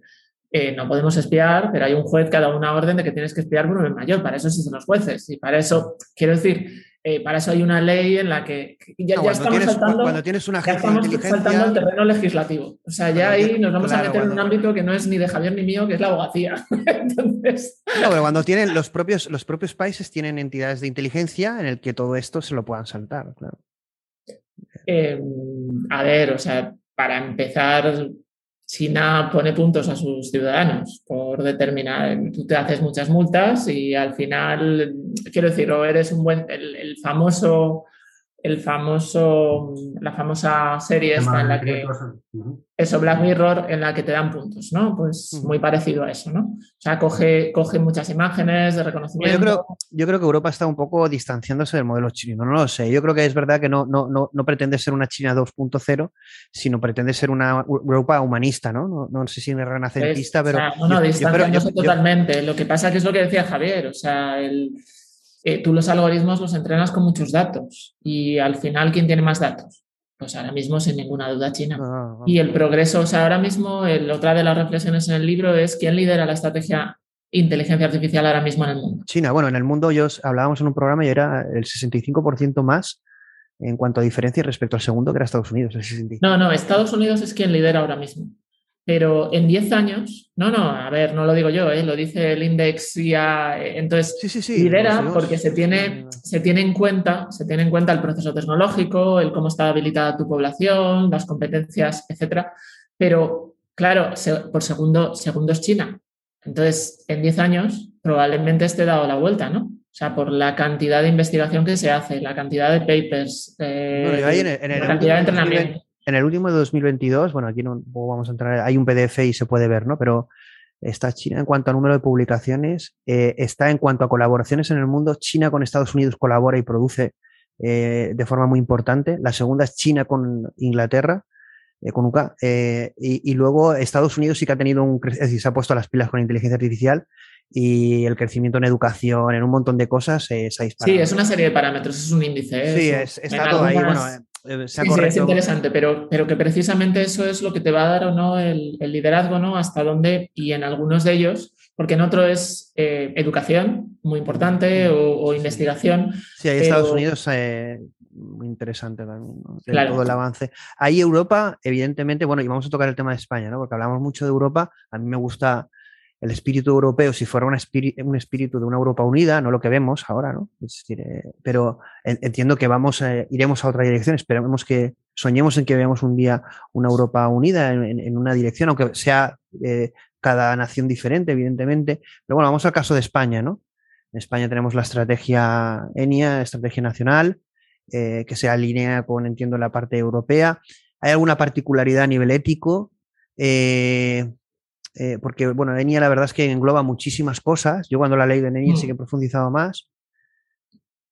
eh, no podemos espiar, pero hay un juez que ha dado una orden de que tienes que espiar por un mayor. Para eso existen los jueces. Y para eso, quiero decir, eh, para eso hay una ley en la que ya, estamos saltando. Cuando tienes una ya estamos saltando el terreno legislativo. O sea, ya ahí nos vamos a meter en un ámbito que no es ni de Javier ni mío, que es la abogacía. Entonces. No, pero cuando tienen los propios, los propios países tienen entidades de inteligencia en el que todo esto se lo puedan saltar, claro. Em, a ver, o sea, para empezar, China pone puntos a sus ciudadanos por determinar, tú te haces muchas multas y al final, quiero decir, o eres un buen, el famoso el famoso, la famosa serie esta en la que, eso, Black Mirror, en la que te dan puntos, ¿no? Pues muy parecido a eso, ¿no? O sea, coge, coge muchas imágenes de reconocimiento. Yo creo, yo creo que Europa está un poco distanciándose del modelo chino, no lo sé. Yo creo que es verdad que no, no, no, no pretende ser una China 2.0, sino pretende ser una Europa humanista, ¿no? No, no sé si es renacentista, pero... no, no, distanciándose totalmente. Lo que pasa que es lo que decía Javier, o sea, el eh, tú los algoritmos los entrenas con muchos datos y al final, ¿quién tiene más datos? Pues ahora mismo, sin ninguna duda, China. Ah, y el progreso, o sea, ahora mismo, el, otra de las reflexiones en el libro es quién lidera la estrategia inteligencia artificial ahora mismo en el mundo. China, bueno, en el mundo yo hablábamos en un programa y era el 65% más en cuanto a diferencia respecto al segundo, que era Estados Unidos. no, no, Estados Unidos es quien lidera ahora mismo. Pero en 10 años, no, no, a ver, no lo digo yo, ¿eh? lo dice el index eh, entonces lidera porque se tiene, se tiene en cuenta, se tiene en cuenta el proceso tecnológico, el cómo está habilitada tu población, las competencias, etcétera. Pero claro, por segundo, segundo es China. Entonces, en 10 años probablemente esté dado la vuelta, ¿no? O sea, por la cantidad de investigación que se hace, la cantidad de papers, eh, la cantidad de entrenamiento en el último de 2022, bueno, aquí no vamos a entrar, hay un PDF y se puede ver, ¿no? Pero está China en cuanto a número de publicaciones, eh, está en cuanto a colaboraciones en el mundo, China con Estados Unidos colabora y produce eh, de forma muy importante. La segunda es China con Inglaterra, eh, con UK, y, y, luego Estados Unidos sí que ha tenido un, es decir, se ha puesto las pilas con inteligencia artificial y el crecimiento en educación, en un montón de cosas, se ha disparado. Sí, es una serie de parámetros, es un índice. Sí, está todo ahí. Bueno, eh, sí, es interesante, pero, pero que precisamente eso es lo que te va a dar o no el, liderazgo, ¿no? Hasta dónde, y en algunos de ellos, porque en otro es eh, educación, muy importante, o, investigación. Sí, ahí Estados Unidos eh, muy interesante también, todo el avance. Ahí Europa, evidentemente, bueno, y vamos a tocar el tema de España, ¿no? Porque hablamos mucho de Europa, a mí me gusta el espíritu europeo si fuera un, espíritu de una Europa unida, no lo que vemos ahora, ¿no? Eh, pero entiendo que vamos, iremos a otra dirección, esperemos que soñemos en que veamos un día una Europa unida en, una dirección, aunque sea eh, cada nación diferente, evidentemente. Pero bueno, vamos al caso de España, ¿no? En España tenemos la estrategia ENIA, estrategia nacional, eh, que se alinea con, entiendo, la parte europea. ¿Hay alguna particularidad a nivel ético? Eh, eh, porque, bueno, ENIA la verdad es que engloba muchísimas cosas. Yo cuando la ley de ENIA sí mm. que he profundizado más.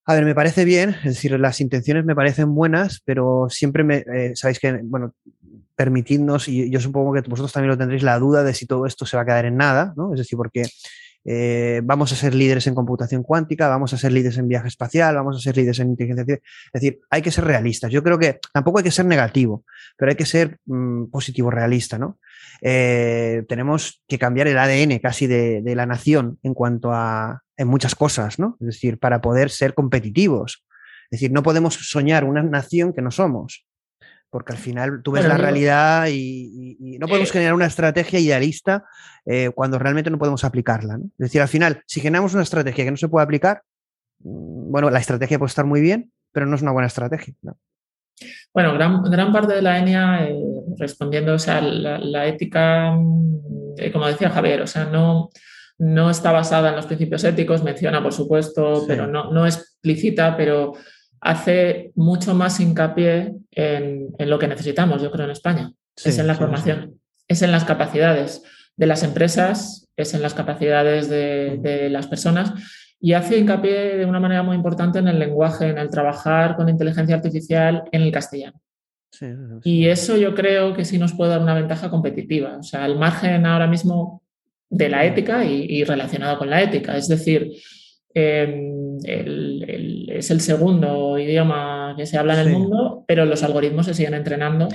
A ver, me parece bien, es decir, las intenciones me parecen buenas, pero siempre me, eh, sabéis que, bueno, permitidnos, y yo supongo que vosotros también lo tendréis, la duda de si todo esto se va a quedar en nada, ¿no? Es decir, porque eh, vamos a ser líderes en computación cuántica, vamos a ser líderes en viaje espacial, vamos a ser líderes en inteligencia artificial. Es decir, hay que ser realistas. Yo creo que tampoco hay que ser negativo, pero hay que ser mm, positivo, realista, ¿no? Eh, tenemos que cambiar el ADN casi de, la nación en cuanto a en muchas cosas, ¿no? Es decir, para poder ser competitivos. Es decir, no podemos soñar una nación que no somos porque al final tú ves la realidad y, no podemos generar una estrategia idealista eh, cuando realmente no podemos aplicarla. Es decir, al final, si generamos una estrategia que no se puede aplicar, mm, bueno, la estrategia puede estar muy bien, pero no es una buena estrategia. Bueno, gran, parte de la ENIA, eh, respondiendo, o sea, la, ética, mm, eh, como decía Javier, o sea, no, no está basada en los principios éticos, menciona, por supuesto, pero no, no explícita, pero hace mucho más hincapié en, lo que necesitamos, yo creo, en España. es en la formación, es en las capacidades de las empresas, es en las capacidades de, las personas y hace hincapié de una manera muy importante en el lenguaje, en el trabajar con inteligencia artificial en el castellano. y eso yo creo que sí nos puede dar una ventaja competitiva, o sea, al margen ahora mismo de la ética y, y relacionado con la ética. Es decir, Em, es el segundo idioma que se habla en el mundo, pero los algoritmos se siguen entrenando.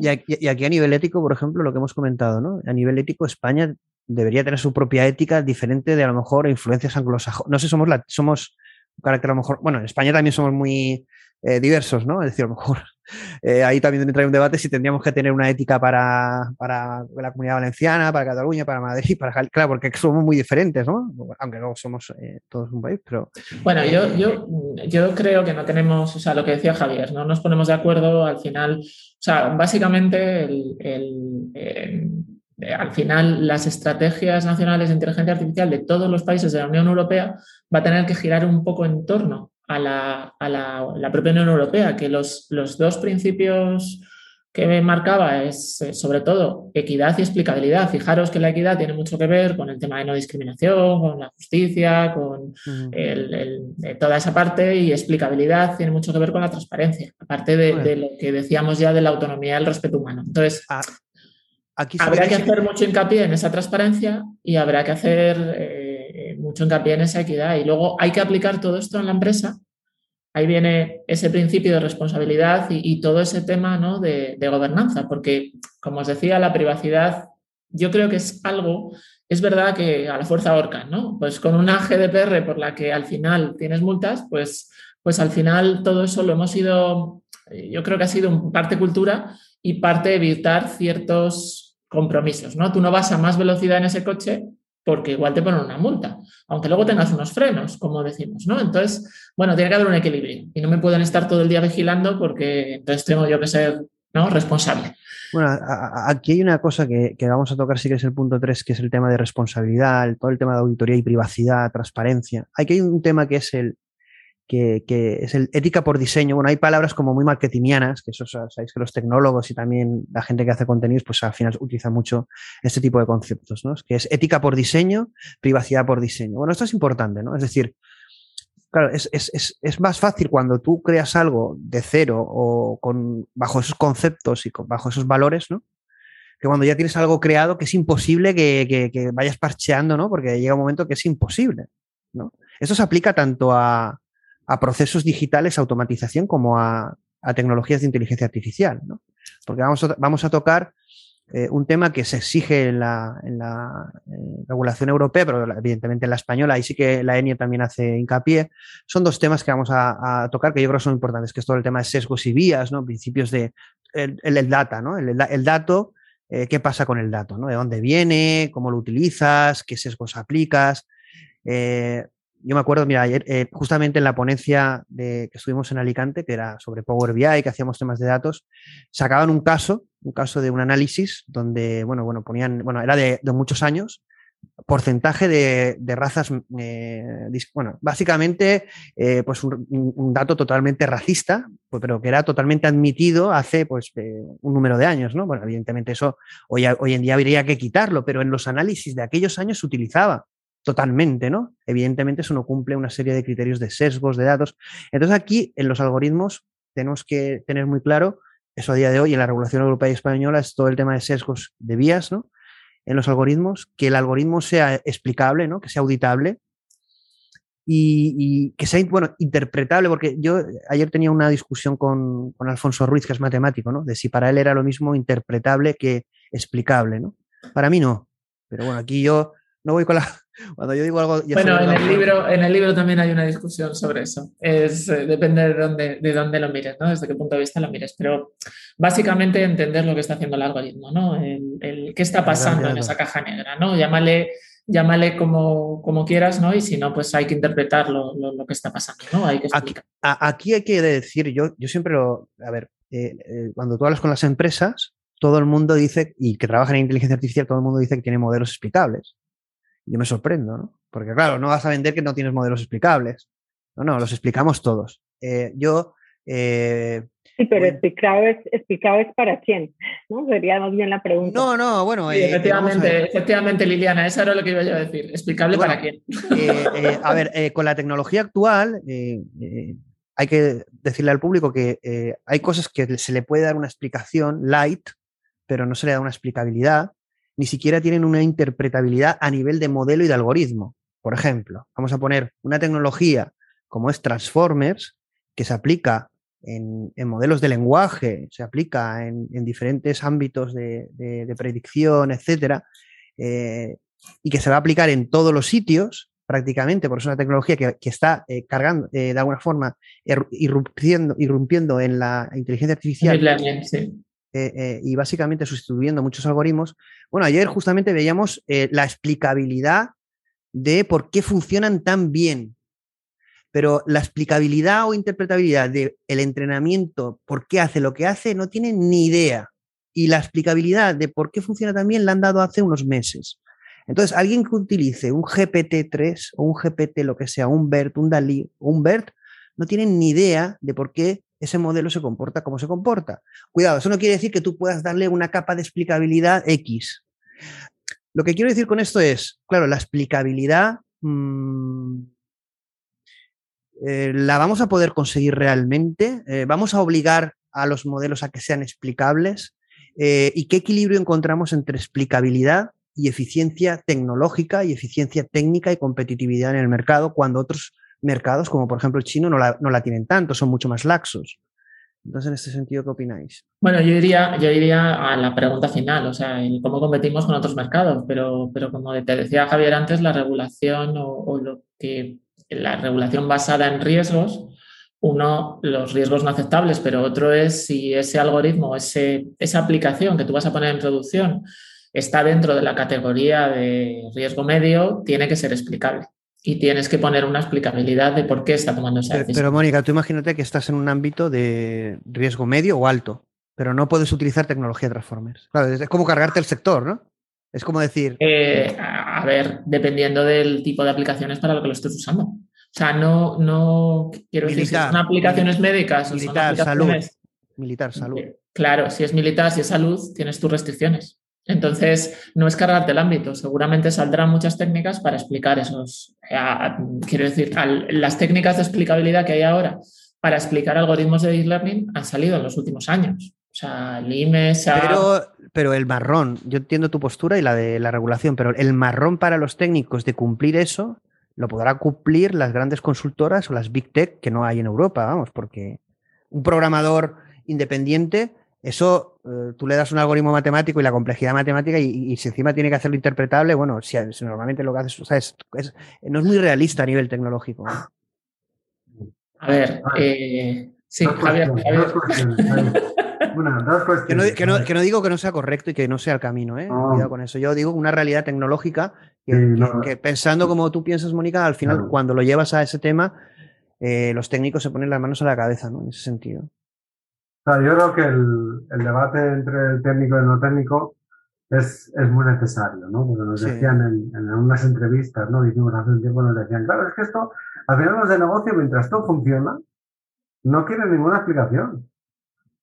y, aquí, a nivel ético, por ejemplo, lo que hemos comentado, ¿no? A nivel ético, España debería tener su propia ética diferente de a lo mejor influencias anglosajonas. No sé, somos, la, somos carácter a lo mejor, bueno, en España también somos muy eh, diversos, ¿no? Es decir, a lo mejor eh, ahí también entra un debate si tendríamos que tener una ética para, para, la comunidad valenciana, para Cataluña, para Madrid, para claro, porque somos muy diferentes, ¿no? Aunque no somos eh, todos un país, pero... Bueno, yo, yo, yo creo que no tenemos, o sea, lo que decía Javier, no nos ponemos de acuerdo al final, o sea, básicamente el, al final las estrategias nacionales de inteligencia artificial de todos los países de la Unión Europea va a tener que girar un poco en torno a la, propia Unión Europea, que los, los, dos principios que me marcaba es eh, sobre todo equidad y explicabilidad. Fijaros que la equidad tiene mucho que ver con el tema de no discriminación, con la justicia, con toda esa parte y explicabilidad tiene mucho que ver con la transparencia, aparte de, lo que decíamos ya de la autonomía y el respeto humano. Entonces, ah, Aquí habrá que hacer mucho hincapié en esa transparencia y habrá que hacer... Eh, mucho hincapié en esa equidad. Y luego hay que aplicar todo esto en la empresa. Ahí viene ese principio de responsabilidad y, todo ese tema ¿no? de, gobernanza, porque, como os decía, la privacidad yo creo que es algo, es verdad que a la fuerza ahorca, ¿no? Pues con una GDPR por la que al final tienes multas, pues, pues al final todo eso lo hemos ido, yo creo que ha sido parte cultura y parte evitar ciertos compromisos, ¿no? Tú no vas a más velocidad en ese coche porque igual te ponen una multa, aunque luego tengas unos frenos, como decimos, ¿no? Entonces, bueno, tiene que haber un equilibrio y no me pueden estar todo el día vigilando porque entonces tengo yo que ser ¿no? responsable. Bueno, aquí hay una cosa que, vamos a tocar, sí que es el punto 3, que es el tema de responsabilidad, todo el tema de auditoría y privacidad, transparencia. Aquí hay un tema que es el, que, es el ética por diseño. Bueno, hay palabras como muy marketingianas, que eso sabéis que los tecnólogos y también la gente que hace contenidos, pues al final utiliza mucho este tipo de conceptos, ¿no? Que es ética por diseño, privacidad por diseño. Bueno, esto es importante, ¿no? Es decir, claro, es, es más fácil cuando tú creas algo de cero o con, bajo esos conceptos y bajo esos valores, ¿no? Que cuando ya tienes algo creado que es imposible que, que, que vayas parcheando, ¿no? Porque llega un momento que es imposible, ¿no? Esto se aplica tanto a, a procesos digitales, automatización, como a, tecnologías de inteligencia artificial, ¿no? Porque vamos a, vamos a tocar eh, un tema que se exige en la, eh, regulación europea, pero evidentemente en la española, ahí sí que la ENIA también hace hincapié. Son dos temas que vamos a, tocar que yo creo son importantes, que es todo el tema de sesgos y vías, ¿no? Principios de el, data, ¿no? El, dato, eh, qué pasa con el dato. De dónde viene, cómo lo utilizas, qué sesgos aplicas. Yo me acuerdo, mira, ayer, eh, justamente en la ponencia de, que estuvimos en Alicante, que era sobre Power BI, que hacíamos temas de datos, sacaban un caso, un caso de un análisis donde, bueno, bueno, ponían, bueno, era de, muchos años, porcentaje de, razas, eh, bueno, básicamente, eh, pues un, dato totalmente racista, pues, pero que era totalmente admitido hace, pues, un número de años, ¿no? Bueno, evidentemente eso hoy, hoy en día habría que quitarlo, pero en los análisis de aquellos años se utilizaba totalmente, ¿no? Evidentemente eso no cumple una serie de criterios de sesgos, de datos. Entonces aquí en los algoritmos tenemos que tener muy claro, eso a día de hoy en la regulación europea y española es todo el tema de sesgos de vías, ¿no? En los algoritmos, que el algoritmo sea explicable, ¿no? Que sea auditable y, que sea, bueno, interpretable, porque yo ayer tenía una discusión con, con Alfonso Ruiz, que es matemático, ¿no? De si para él era lo mismo interpretable que explicable, ¿no? Para mí no. Pero bueno, aquí yo no voy con la, cuando yo digo algo... Bueno, en el, libro, en el libro también hay una discusión sobre eso. Es, eh, depende de dónde, de dónde lo mires, ¿no? Desde qué punto de vista lo mires. Pero básicamente entender lo que está haciendo el algoritmo, ¿no? El, qué está pasando en esa caja negra, ¿no? Llámale, llámale como, como quieras, ¿no? Y si no, pues hay que interpretar lo, lo, que está pasando, ¿no? Hay que aquí, aquí, hay que decir, yo, yo siempre lo... A ver, eh, eh, cuando tú hablas con las empresas, todo el mundo dice, y que trabajan en inteligencia artificial, todo el mundo dice que tiene modelos explicables yo me sorprendo, ¿no? Porque claro, no vas a vender que no tienes modelos explicables. No, no, los explicamos todos. Eh, yo... Eh, sí, pero explicado, es, explicado es para quién, ¿no? Sería más bien la pregunta. No, no, bueno. Eh, efectivamente, efectivamente, Liliana, eso era lo que iba yo a decir. ¿Explicable para quién? a ver, con la tecnología actual, hay que decirle al público que hay cosas que se le puede dar una explicación light, pero no se le da una explicabilidad ni siquiera tienen una interpretabilidad a nivel de modelo y de algoritmo. Por ejemplo, vamos a poner una tecnología como es Transformers, que se aplica en, modelos de lenguaje, se aplica en, diferentes ámbitos de, predicción, etcétera, eh, y que se va a aplicar en todos los sitios, prácticamente, porque es una tecnología que, está eh, cargando, eh, de alguna forma, irrumpiendo, irrumpiendo en la inteligencia artificial. Y básicamente sustituyendo muchos algoritmos. Bueno, ayer justamente veíamos la explicabilidad de por qué funcionan tan bien. Pero la explicabilidad o interpretabilidad del entrenamiento, por qué hace lo que hace, no tienen ni idea. Y la explicabilidad de por qué funciona tan bien la han dado hace unos meses. Entonces, alguien que utilice un GPT-3 o un GPT, lo que sea, un BERT, un DALI, un BERT, no tiene ni idea de por qué ese modelo se comporta como se comporta. Cuidado, eso no quiere decir que tú puedas darle una capa de explicabilidad X. Lo que quiero decir con esto es, claro, la explicabilidad mm, eh, la vamos a poder conseguir realmente. Eh, vamos a obligar a los modelos a que sean explicables. Eh, ¿Y qué equilibrio encontramos entre explicabilidad y eficiencia tecnológica y eficiencia técnica y competitividad en el mercado cuando otros mercados, como por ejemplo el chino, no la, tienen tanto, son mucho más laxos. Entonces, en este sentido, ¿qué opináis? Bueno, yo diría, yo diría a la pregunta final, o sea, cómo competimos con otros mercados, pero, pero como te decía Javier antes, la regulación o, lo que la regulación basada en riesgos, uno, los riesgos no aceptables, pero otro es si ese algoritmo, ese, esa aplicación que tú vas a poner en producción está dentro de la categoría de riesgo medio, tiene que ser explicable. Y tienes que poner una explicabilidad de por qué está tomando esa decisión. Pero, Mónica, tú imagínate que estás en un ámbito de riesgo medio o alto, pero no puedes utilizar tecnología Transformers. Claro, es como cargarte el sector, ¿no? Es como decir. Eh, a ver, dependiendo del tipo de aplicaciones para lo que lo estés usando. O sea, no, no quiero decir si son aplicaciones médicas o militar, salud. Militar, salud. Claro, si es militar, si es salud, tienes tus restricciones. Entonces, no es cargarte el ámbito, seguramente saldrán muchas técnicas para explicar esos, eh, quiero decir, las técnicas de explicabilidad que hay ahora para explicar algoritmos de deep learning han salido en los últimos años. O sea, el IME Pero, pero el marrón, yo entiendo tu postura y la de la regulación, pero el marrón para los técnicos de cumplir eso lo podrá cumplir las grandes consultoras o las big tech que no hay en Europa, vamos, porque un programador independiente eso eh, tú le das un algoritmo matemático y la complejidad matemática y, si encima tiene que hacerlo interpretable, bueno, si, normalmente lo que haces, o sea, es, no es muy realista a nivel tecnológico. A ver, eh, sí, Javier. Que, no, digo que no sea correcto y que no sea el camino, ¿eh? Cuidado con eso. Yo digo una realidad tecnológica que, pensando como tú piensas, Mónica, al final cuando lo llevas a ese tema, eh, los técnicos se ponen las manos a la cabeza, ¿no? En ese sentido yo creo que el, el, debate entre el técnico y el no técnico es, es muy necesario, ¿no? Porque nos decían en, en, unas entrevistas, ¿no? Hicimos hace un tiempo, nos decían, claro, es que esto, al final los de negocio, mientras todo funciona, no quieren ninguna explicación.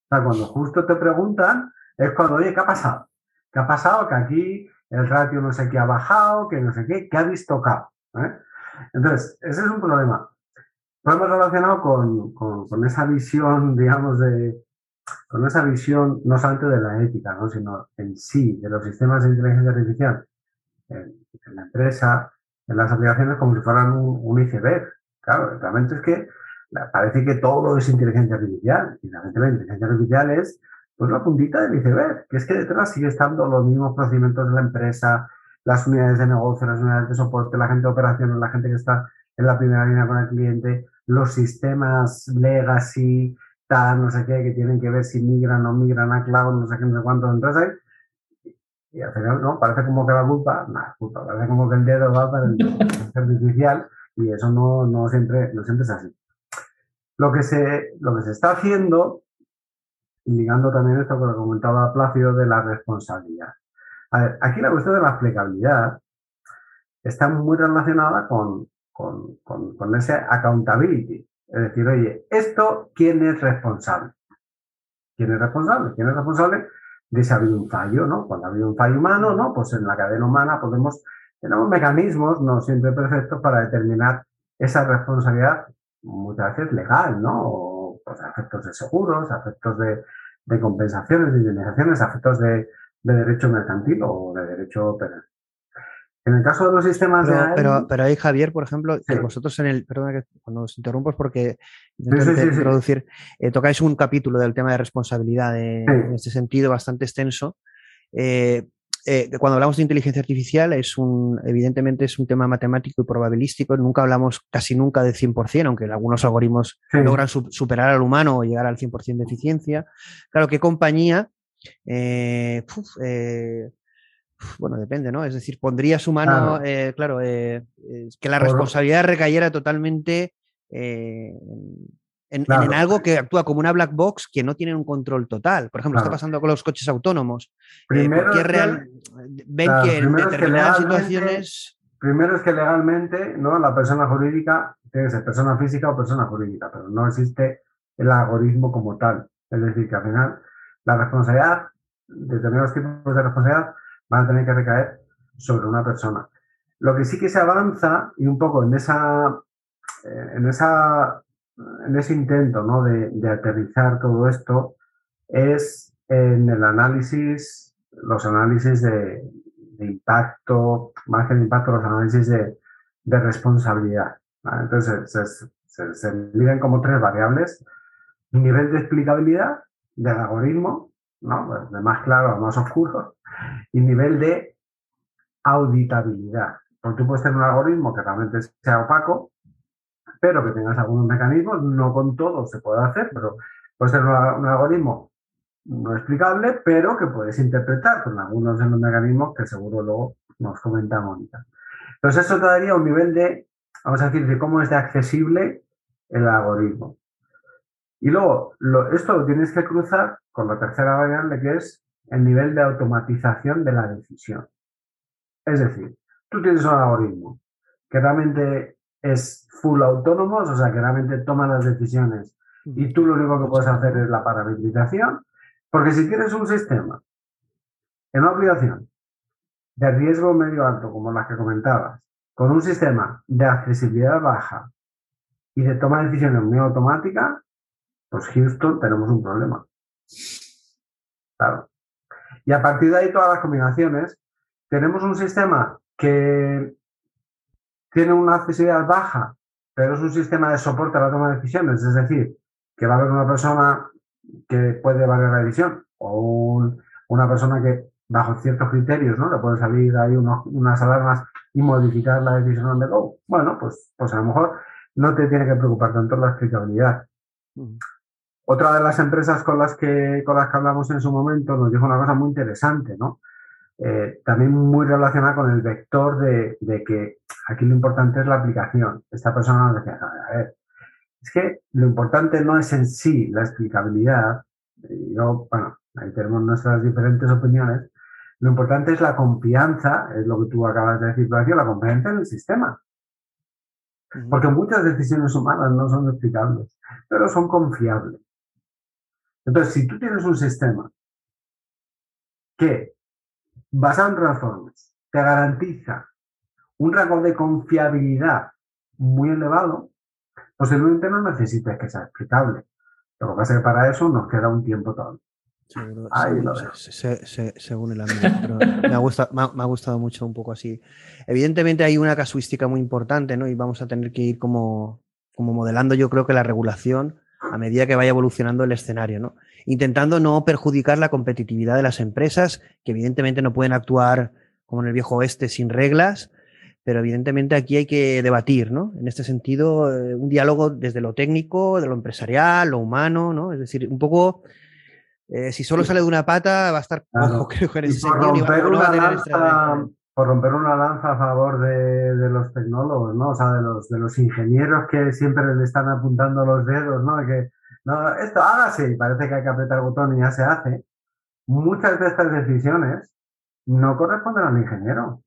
O sea, cuando justo te preguntan, es cuando, oye, ¿qué ha pasado? ¿Qué ha pasado? Que aquí el ratio no sé qué ha bajado, que no sé qué, ¿qué ha distocado? ¿eh? Entonces, ese es un problema. Lo relacionado con, con, con esa visión, digamos, de, con esa visión no solamente de la ética, ¿no? sino en sí, de los sistemas de inteligencia artificial en, la empresa, en las aplicaciones, como si fueran un, iceberg. Claro, realmente es que parece que todo es inteligencia artificial y realmente la inteligencia artificial es pues la puntita del iceberg, que es que detrás sigue estando los mismos procedimientos de la empresa, las unidades de negocio, las unidades de soporte, la gente de operaciones, la gente que está en la primera línea con el cliente, los sistemas legacy, no sé qué, que tienen que ver si migran o migran a cloud, no sé qué, no sé cuánto. Entonces y al final, ¿no? Parece como que la culpa, nada, culpa, parece como que el dedo va para el artificial y eso no, no, siempre, no siempre es así. Lo que, se, lo que se está haciendo, indicando también esto que lo comentaba Plácido de la responsabilidad. A ver, aquí la cuestión de la aplicabilidad está muy relacionada con, con, con, con ese accountability. Es decir, oye, ¿esto quién es responsable? ¿Quién es responsable? ¿Quién es responsable de si ha habido un fallo, ¿no? Cuando ha habido un fallo humano, ¿no? Pues en la cadena humana podemos, tenemos mecanismos, no siempre perfectos, para determinar esa responsabilidad, muchas veces legal, ¿no? O pues, efectos de seguros, efectos de, de compensaciones, de indemnizaciones, efectos de, de derecho mercantil o de derecho penal. En el caso de los sistemas pero, de Pero, pero ahí, Javier, por ejemplo, vosotros en el. Perdona que cuando os interrumpo porque introducir, eh, tocáis un capítulo del tema de responsabilidad en este sentido bastante extenso. Eh, eh, cuando hablamos de inteligencia artificial, es un, evidentemente es un tema matemático y probabilístico. Nunca hablamos casi nunca del 100%, aunque algunos algoritmos logran superar al humano o llegar al 100% de eficiencia. Claro, ¿qué compañía? Eh, bueno, depende, ¿no? Es decir, pondría su mano, claro, que la responsabilidad recayera totalmente en, algo que actúa como una black box que no tiene un control total. Por ejemplo, está pasando con los coches autónomos. Eh, primero real, ven que en determinadas situaciones. Primero es que legalmente ¿no? la persona jurídica tiene que ser persona física o persona jurídica, pero no existe el algoritmo como tal. Es decir, que al final la responsabilidad, determinados tipos de responsabilidad, van a tener que recaer sobre una persona. Lo que sí que se avanza, y un poco en esa, eh, en esa en ese intento ¿no? de, aterrizar todo esto es en el análisis, los análisis de, impacto, más que de impacto, los análisis de, responsabilidad. Entonces, se, se, miden como tres variables. Nivel de explicabilidad del algoritmo, ¿no? De más claro a más oscuro, y nivel de auditabilidad. Porque tú puedes tener un algoritmo que realmente sea opaco, pero que tengas algunos mecanismos, no con todo se puede hacer, pero puede ser un, algoritmo no explicable, pero que puedes interpretar con algunos de los mecanismos que seguro luego nos comenta Mónica. Entonces eso te daría un nivel de, vamos a decir, de cómo es de accesible el algoritmo. Y luego, esto lo tienes que cruzar con la tercera variable que es el nivel de automatización de la decisión. Es decir, tú tienes un algoritmo que realmente es full autónomos, o sea, que realmente toman las decisiones y tú lo único que puedes hacer es la parametrización, porque si tienes un sistema en una aplicación de riesgo medio alto, como las que comentabas, con un sistema de accesibilidad baja y de toma de decisiones muy automática, pues Houston tenemos un problema. Claro. Y a partir de ahí todas las combinaciones, tenemos un sistema que tiene una accesibilidad baja, pero es un sistema de soporte a la toma de decisiones, es decir, que va a haber una persona que puede variar la decisión o una persona que bajo ciertos criterios, ¿no? Le puede salir ahí unas alarmas y modificar la decisión de go. Bueno, pues, pues a lo mejor no te tiene que preocupar tanto la explicabilidad. Otra de las empresas con las que con las que hablamos en su momento nos dijo una cosa muy interesante, ¿no? Eh, también muy relacionada con el vector de, que aquí lo importante es la aplicación. Esta persona nos decía, a ver, es que lo importante no es en sí la explicabilidad, y yo, bueno, ahí tenemos nuestras diferentes opiniones, lo importante es la confianza, es lo que tú acabas de decir, la confianza en el sistema. Porque muchas decisiones humanas no son explicables, pero son confiables. Entonces, si tú tienes un sistema que basado en transformes, te garantiza un rango de confiabilidad muy elevado, posiblemente no necesites que sea explicable. Lo que pasa es que para eso nos queda un tiempo todavía. según el ámbito. me, ha gustado, me, ha, gustado mucho un poco así. Evidentemente hay una casuística muy importante, ¿no? Y vamos a tener que ir como, como modelando, yo creo que la regulación a medida que vaya evolucionando el escenario, ¿no? Intentando no perjudicar la competitividad de las empresas, que evidentemente no pueden actuar como en el viejo oeste sin reglas, pero evidentemente aquí hay que debatir, ¿no? En este sentido, eh, un diálogo desde lo técnico, de lo empresarial, lo humano, ¿no? Es decir, un poco, eh, si solo sale de una pata, va a estar creo que en ese sentido, romper una lanza a favor de, los tecnólogos, ¿no? O sea, de los, de los ingenieros que siempre le están apuntando los dedos, ¿no? Que, no, esto hágase parece que hay que apretar el botón y ya se hace. Muchas de estas decisiones no corresponden al ingeniero.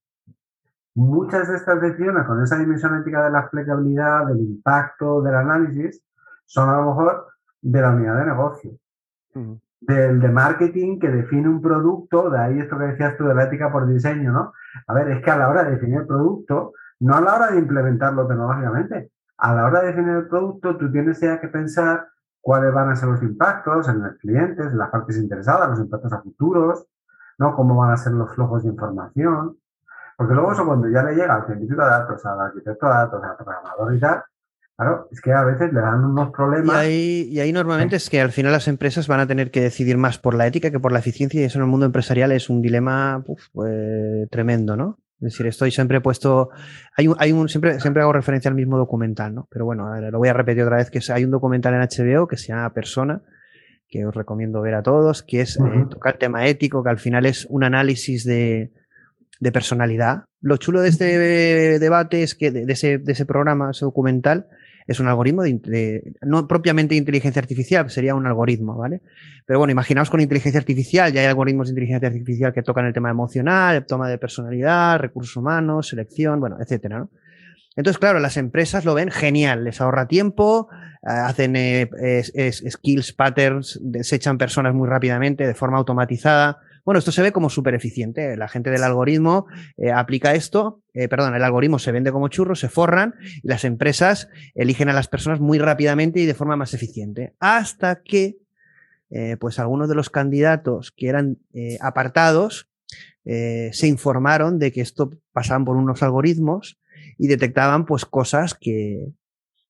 Muchas de estas decisiones con esa dimensión ética de la aplicabilidad, del impacto, del análisis, son a lo mejor de la unidad de negocio del de marketing que define un producto, de ahí esto que decías tú de la ética por diseño, ¿no? A ver, es que a la hora de definir el producto, no a la hora de implementarlo tecnológicamente, a la hora de definir el producto, tú tienes ya que pensar cuáles van a ser los impactos en los clientes, en las partes interesadas, los impactos a futuros, ¿no? Cómo van a ser los flujos de información. Porque luego eso cuando ya le llega al científico de datos, al arquitecto de datos, al programador y tal, Claro, es que a veces le dan unos problemas. Y ahí, y ahí normalmente es que al final las empresas van a tener que decidir más por la ética que por la eficiencia y eso en el mundo empresarial es un dilema uf, pues, tremendo, ¿no? Es decir, estoy siempre puesto. Hay un, hay un, siempre, siempre hago referencia al mismo documental, ¿no? Pero bueno, ver, lo voy a repetir otra vez, que hay un documental en HBO que se llama Persona, que os recomiendo ver a todos, que es uh -huh. eh, tocar el tema ético, que al final es un análisis de, de personalidad. Lo chulo de este debate es que de, de, ese, de ese programa, ese documental, es un algoritmo de, de, no propiamente inteligencia artificial, sería un algoritmo, ¿vale? Pero bueno, imaginaos con inteligencia artificial, ya hay algoritmos de inteligencia artificial que tocan el tema emocional, toma de personalidad, recursos humanos, selección, bueno, etcétera, ¿no? Entonces, claro, las empresas lo ven genial, les ahorra tiempo, hacen eh, es, es, skills patterns, desechan personas muy rápidamente de forma automatizada, bueno, esto se ve como súper eficiente. La gente del algoritmo eh, aplica esto, eh, perdón, el algoritmo se vende como churros, se forran y las empresas eligen a las personas muy rápidamente y de forma más eficiente. Hasta que, eh, pues, algunos de los candidatos que eran apartados se informaron de que esto pasaban por unos algoritmos y detectaban, pues, cosas que,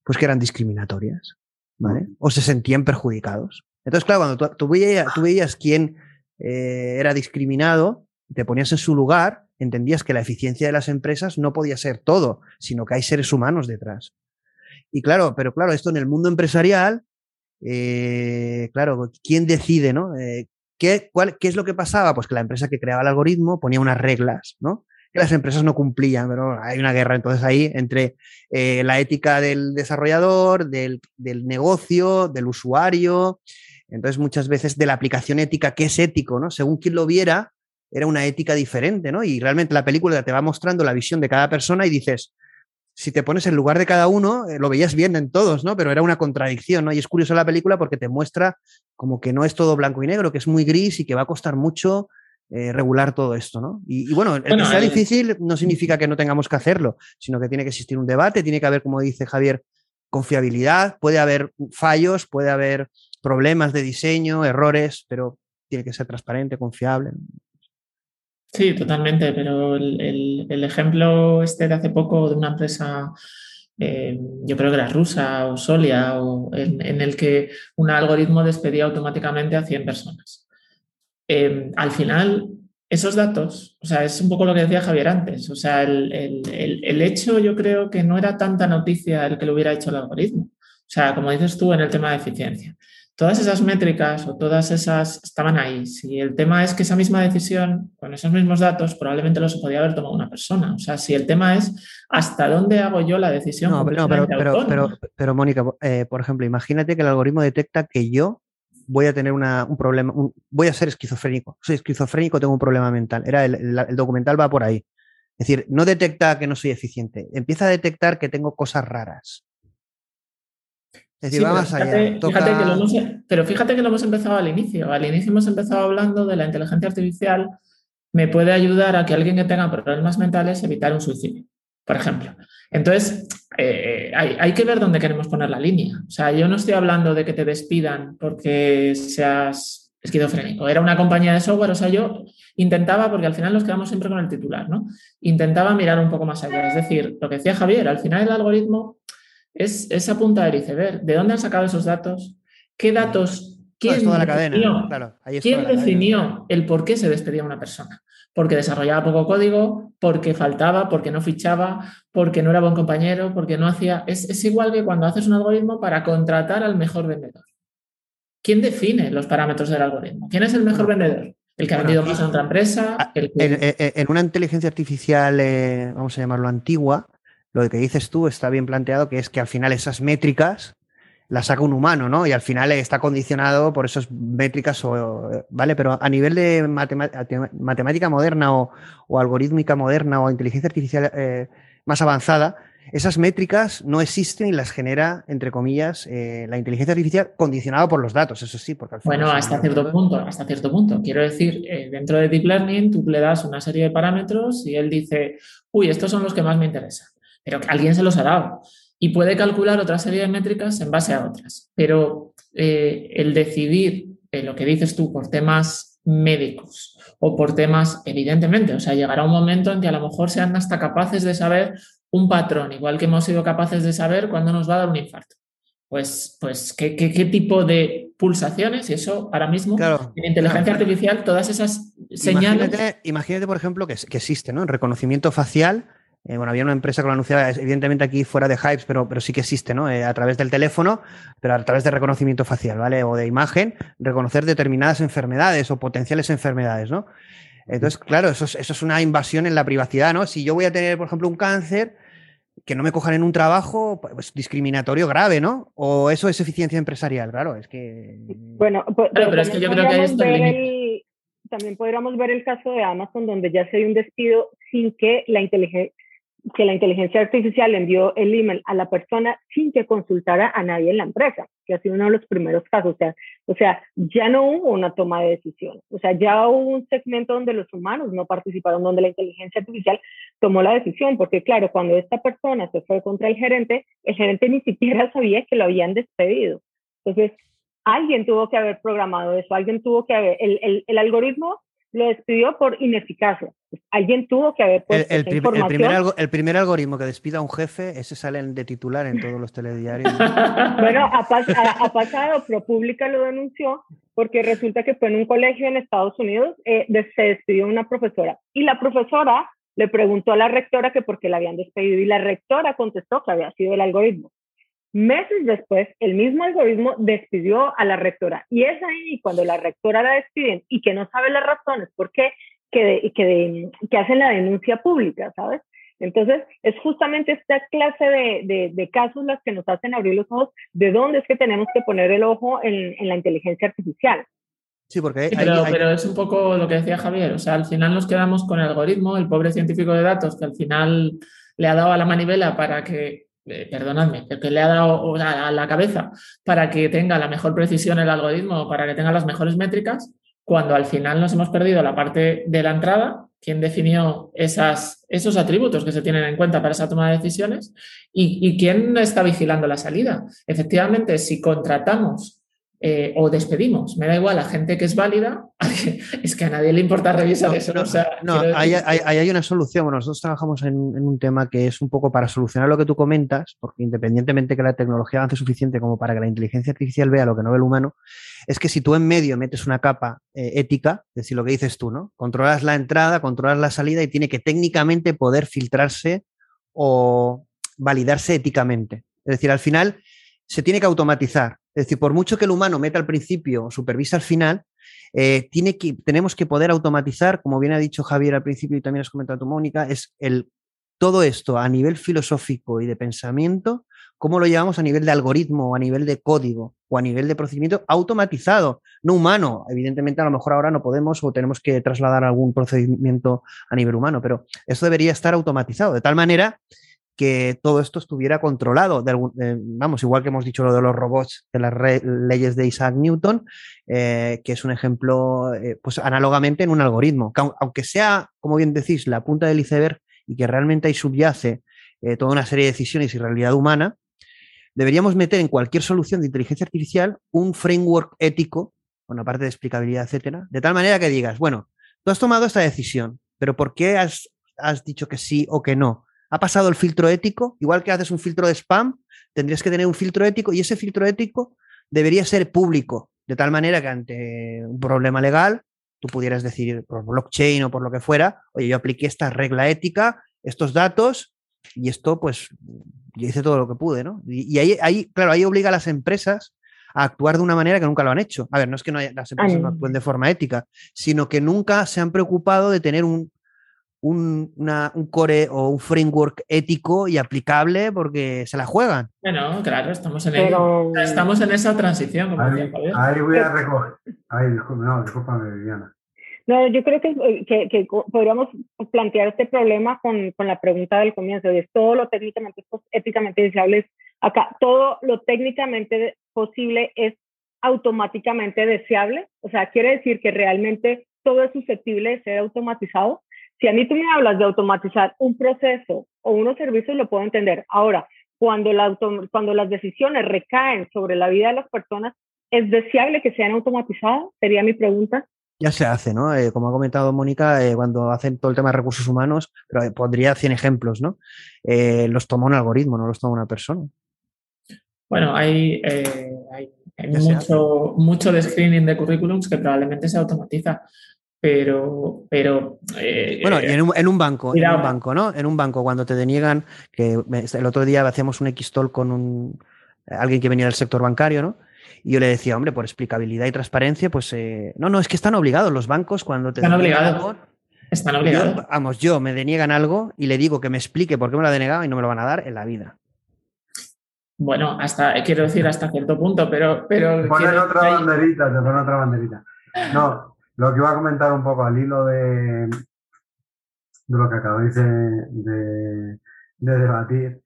pues, que eran discriminatorias, ¿vale? O se sentían perjudicados. Entonces, claro, cuando tú, tú veías, tú veías quién eh, era discriminado, te ponías en su lugar, entendías que la eficiencia de las empresas no podía ser todo, sino que hay seres humanos detrás. Y claro, pero claro, esto en el mundo empresarial, eh, claro, ¿quién decide, no? Eh, ¿qué, cuál, ¿Qué es lo que pasaba? Pues que la empresa que creaba el algoritmo ponía unas reglas, ¿no? Que las empresas no cumplían, pero hay una guerra entonces ahí entre la ética del desarrollador, del, del negocio, del usuario, entonces, muchas veces de la aplicación ética, ¿qué es ético? ¿no? Según quien lo viera, era una ética diferente, ¿no? Y realmente la película te va mostrando la visión de cada persona y dices, si te pones en lugar de cada uno, eh, lo veías bien en todos, ¿no? Pero era una contradicción, ¿no? Y es curioso la película porque te muestra como que no es todo blanco y negro, que es muy gris y que va a costar mucho eh, regular todo esto, ¿no? Y, y bueno, el bueno, que sea eh, difícil no significa que no tengamos que hacerlo, sino que tiene que existir un debate, tiene que haber, como dice Javier, confiabilidad, puede haber fallos, puede haber problemas de diseño, errores, pero tiene que ser transparente, confiable. Sí, totalmente, pero el, ejemplo este de hace poco de una empresa, eh, yo creo que era rusa o Solia, en, el que un algoritmo despedía automáticamente a 100 personas. Eh, al final, esos datos, o sea, es un poco lo que decía Javier antes, o sea, el, el hecho yo creo que no era tanta noticia el que lo hubiera hecho el algoritmo. O sea, como dices tú en el tema de eficiencia todas esas métricas o todas esas estaban ahí. Si el tema es que esa misma decisión, con esos mismos datos, probablemente los podía haber tomado una persona. O sea, si el tema es hasta dónde hago yo la decisión. No, pero, pero, pero, pero, pero, Mónica, eh, por ejemplo, imagínate que el algoritmo detecta que yo voy a tener una, un problema, un, voy a ser esquizofrénico. Soy esquizofrénico, tengo un problema mental. Era el, el, el documental va por ahí. Es decir, no detecta que no soy eficiente, empieza a detectar que tengo cosas raras. Es decir, sí, va más fíjate, allá. Toca... Fíjate que lo hemos, pero fíjate que lo hemos empezado al inicio. Al inicio hemos empezado hablando de la inteligencia artificial me puede ayudar a que alguien que tenga problemas mentales evitar un suicidio, por ejemplo. Entonces, eh, hay, hay, que ver dónde queremos poner la línea. O sea, yo no estoy hablando de que te despidan porque seas esquizofrénico. Era una compañía de software, o sea, yo intentaba, porque al final nos quedamos siempre con el titular, ¿no? Intentaba mirar un poco más allá. Es decir, lo que decía Javier, al final el algoritmo es esa punta del iceberg. ¿De dónde han sacado esos datos? ¿Qué datos? ¿Quién, toda la cadena, definió, claro, ¿quién definió el por qué se despedía una persona? Porque desarrollaba poco código, porque faltaba, porque no fichaba, porque no era buen compañero, porque no hacía... Es, es igual que cuando haces un algoritmo para contratar al mejor vendedor. ¿Quién define los parámetros del algoritmo? ¿Quién es el mejor vendedor? El que ha vendido más a otra empresa. El que... en, en, en, una inteligencia artificial, eh, vamos a llamarlo antigua, lo que dices tú está bien planteado, que es que al final esas métricas las saca un humano, ¿no? Y al final está condicionado por esas métricas, o, ¿vale? Pero a nivel de matemática moderna o, o algorítmica moderna o inteligencia artificial eh, más avanzada, esas métricas no existen y las genera, entre comillas, eh, la inteligencia artificial condicionada por los datos, eso sí. Porque al final bueno, hasta cierto punto, hasta cierto punto. Quiero decir, eh, dentro de Deep Learning tú le das una serie de parámetros y él dice, uy, estos son los que más me interesan pero alguien se los ha dado. Y puede calcular otra serie de métricas en base a otras. Pero eh, el decidir eh, lo que dices tú por temas médicos o por temas, evidentemente, o sea, llegará un momento en que a lo mejor sean hasta capaces de saber, un patrón, igual que hemos sido capaces de saber cuándo nos va a dar un infarto. Pues, pues ¿qué, qué, qué tipo de pulsaciones? Y eso ahora mismo, en inteligencia artificial, todas esas señales. Imagínate, imagínate por ejemplo, que, que, existe, ¿no? El reconocimiento facial. Eh, bueno, había una empresa que lo anunciaba, evidentemente aquí fuera de Hypes, pero, pero sí que existe, ¿no? Eh, a través del teléfono, pero a través de reconocimiento facial, ¿vale? O de imagen, reconocer determinadas enfermedades o potenciales enfermedades, ¿no? Entonces, claro, eso es, eso es una invasión en la privacidad, ¿no? Si yo voy a tener, por ejemplo, un cáncer, que no me cojan en un trabajo pues, discriminatorio grave, ¿no? O eso es eficiencia empresarial, claro, es que... Bueno, pues, pero, es que yo creo que hay También podríamos ver el caso de Amazon, donde ya se dio un despido sin que la inteligencia que la inteligencia artificial envió el email a la persona sin que consultara a nadie en la empresa, que ha sido uno de los primeros casos. O sea, o sea, ya no hubo una toma de decisiones. O sea, ya hubo un segmento donde los humanos no participaron, donde la inteligencia artificial tomó la decisión, porque claro, cuando esta persona se fue contra el gerente, el gerente ni siquiera sabía que lo habían despedido. Entonces, alguien tuvo que haber programado eso, alguien tuvo que haber, el, el algoritmo lo despidió por ineficacia. Alguien tuvo que haber puesto el, primer, el, primer algoritmo que despida a un jefe, ese sale de titular en todos los telediarios. bueno, ha, pasado, ProPublica lo denunció porque resulta que fue en un colegio en Estados Unidos, eh, se despidió una profesora y la profesora le preguntó a la rectora que por qué la habían despedido y la rectora contestó que había sido el algoritmo. Meses después, el mismo algoritmo despidió a la rectora y es ahí cuando la rectora la despiden y que no sabe las razones por qué que, que, que hacen la denuncia pública, ¿sabes? Entonces, es justamente esta clase de, de, casos las que nos hacen abrir los ojos de dónde es que tenemos que poner el ojo en, en la inteligencia artificial. Sí, porque pero, pero, es un poco lo que decía Javier, o sea, al final nos quedamos con el algoritmo, el pobre científico de datos que al final le ha dado a la manivela para que eh, perdonadme, que le ha dado a la cabeza para que tenga la mejor precisión el algoritmo, para que tenga las mejores métricas, cuando al final nos hemos perdido la parte de la entrada, quién definió esos atributos que se tienen en cuenta para esa toma de decisiones y, y quién está vigilando la salida. Efectivamente, si contratamos eh, o despedimos. Me da igual a gente que es válida, es que a nadie le importa revisar eso. No, hay, hay, una solución. Bueno, nosotros trabajamos en, un tema que es un poco para solucionar lo que tú comentas, porque independientemente que la tecnología avance suficiente como para que la inteligencia artificial vea lo que no ve el humano, es que si tú en medio metes una capa eh, ética, es decir, lo que dices tú, ¿no? Controlas la entrada, controlas la salida y tiene que técnicamente poder filtrarse o validarse éticamente. Es decir, al final se tiene que automatizar. Es decir, por mucho que el humano meta al principio supervisa al final, eh, tiene que, tenemos que poder automatizar, como bien ha dicho Javier al principio y también has comentado tú, Mónica, es el, todo esto a nivel filosófico y de pensamiento, cómo lo llevamos a nivel de algoritmo, o a nivel de código o a nivel de procedimiento automatizado, no humano. Evidentemente, a lo mejor ahora no podemos o tenemos que trasladar algún procedimiento a nivel humano, pero eso debería estar automatizado de tal manera que todo esto estuviera controlado. De vamos, igual que hemos dicho lo de los robots de las leyes de Isaac Newton, eh, que es un ejemplo, eh, pues análogamente en un algoritmo, que aunque sea, como bien decís, la punta del iceberg y que realmente ahí subyace eh, toda una serie de decisiones y realidad humana, deberíamos meter en cualquier solución de inteligencia artificial un framework ético, una parte de explicabilidad, etcétera, de tal manera que digas, bueno, tú has tomado esta decisión, pero ¿por qué has dicho que sí o que no? Ha pasado el filtro ético, igual que haces un filtro de spam, tendrías que tener un filtro ético y ese filtro ético debería ser público, de tal manera que ante un problema legal tú pudieras decir por blockchain o por lo que fuera, oye, yo apliqué esta regla ética, estos datos y esto pues yo hice todo lo que pude, ¿no? Y, ahí, ahí, claro, ahí obliga a las empresas a actuar de una manera que nunca lo han hecho. A ver, no es que no las empresas no actúen de forma ética, sino que nunca se han preocupado de tener un, un, un, core o un framework ético y aplicable porque se la juegan. Bueno, claro, estamos en, estamos en esa transición. ahí, voy a recoger. Ay, no, discúlpame, Viviana. No, yo creo que, que, que, podríamos plantear este problema con, con, la pregunta del comienzo, es todo lo técnicamente éticamente deseable acá, todo lo técnicamente posible es automáticamente deseable, o sea, quiere decir que realmente todo es susceptible de ser automatizado. Si a mí tú me hablas de automatizar un proceso o unos servicios, lo puedo entender. Ahora, cuando, la cuando las decisiones recaen sobre la vida de las personas, ¿es deseable que sean automatizadas? Sería mi pregunta. Ya se hace, ¿no? Eh, como ha comentado Mónica, eh, cuando hacen todo el tema de recursos humanos, pero eh, pondría 100 ejemplos, ¿no? los toma un algoritmo, no los toma una persona. Bueno, hay, hay, mucho, mucho de screening de currículums que probablemente se automatiza pero, pero bueno, en un, en un, banco, en un banco, ¿no? En un banco, cuando te deniegan, que el otro día hacíamos un X-Tol con un, alguien que venía del sector bancario, ¿no? Y yo le decía, hombre, por explicabilidad y transparencia, pues eh, no, no, es que están obligados los bancos cuando te... Están obligados. están obligados. vamos, yo me deniegan algo y le digo que me explique por qué me lo ha denegado y no me lo van a dar en la vida. Bueno, hasta, quiero decir, hasta cierto punto, pero... pero ponen otra banderita, te ponen otra banderita. No, lo que iba a comentar un poco al hilo de, de lo que acabáis de, de, debatir.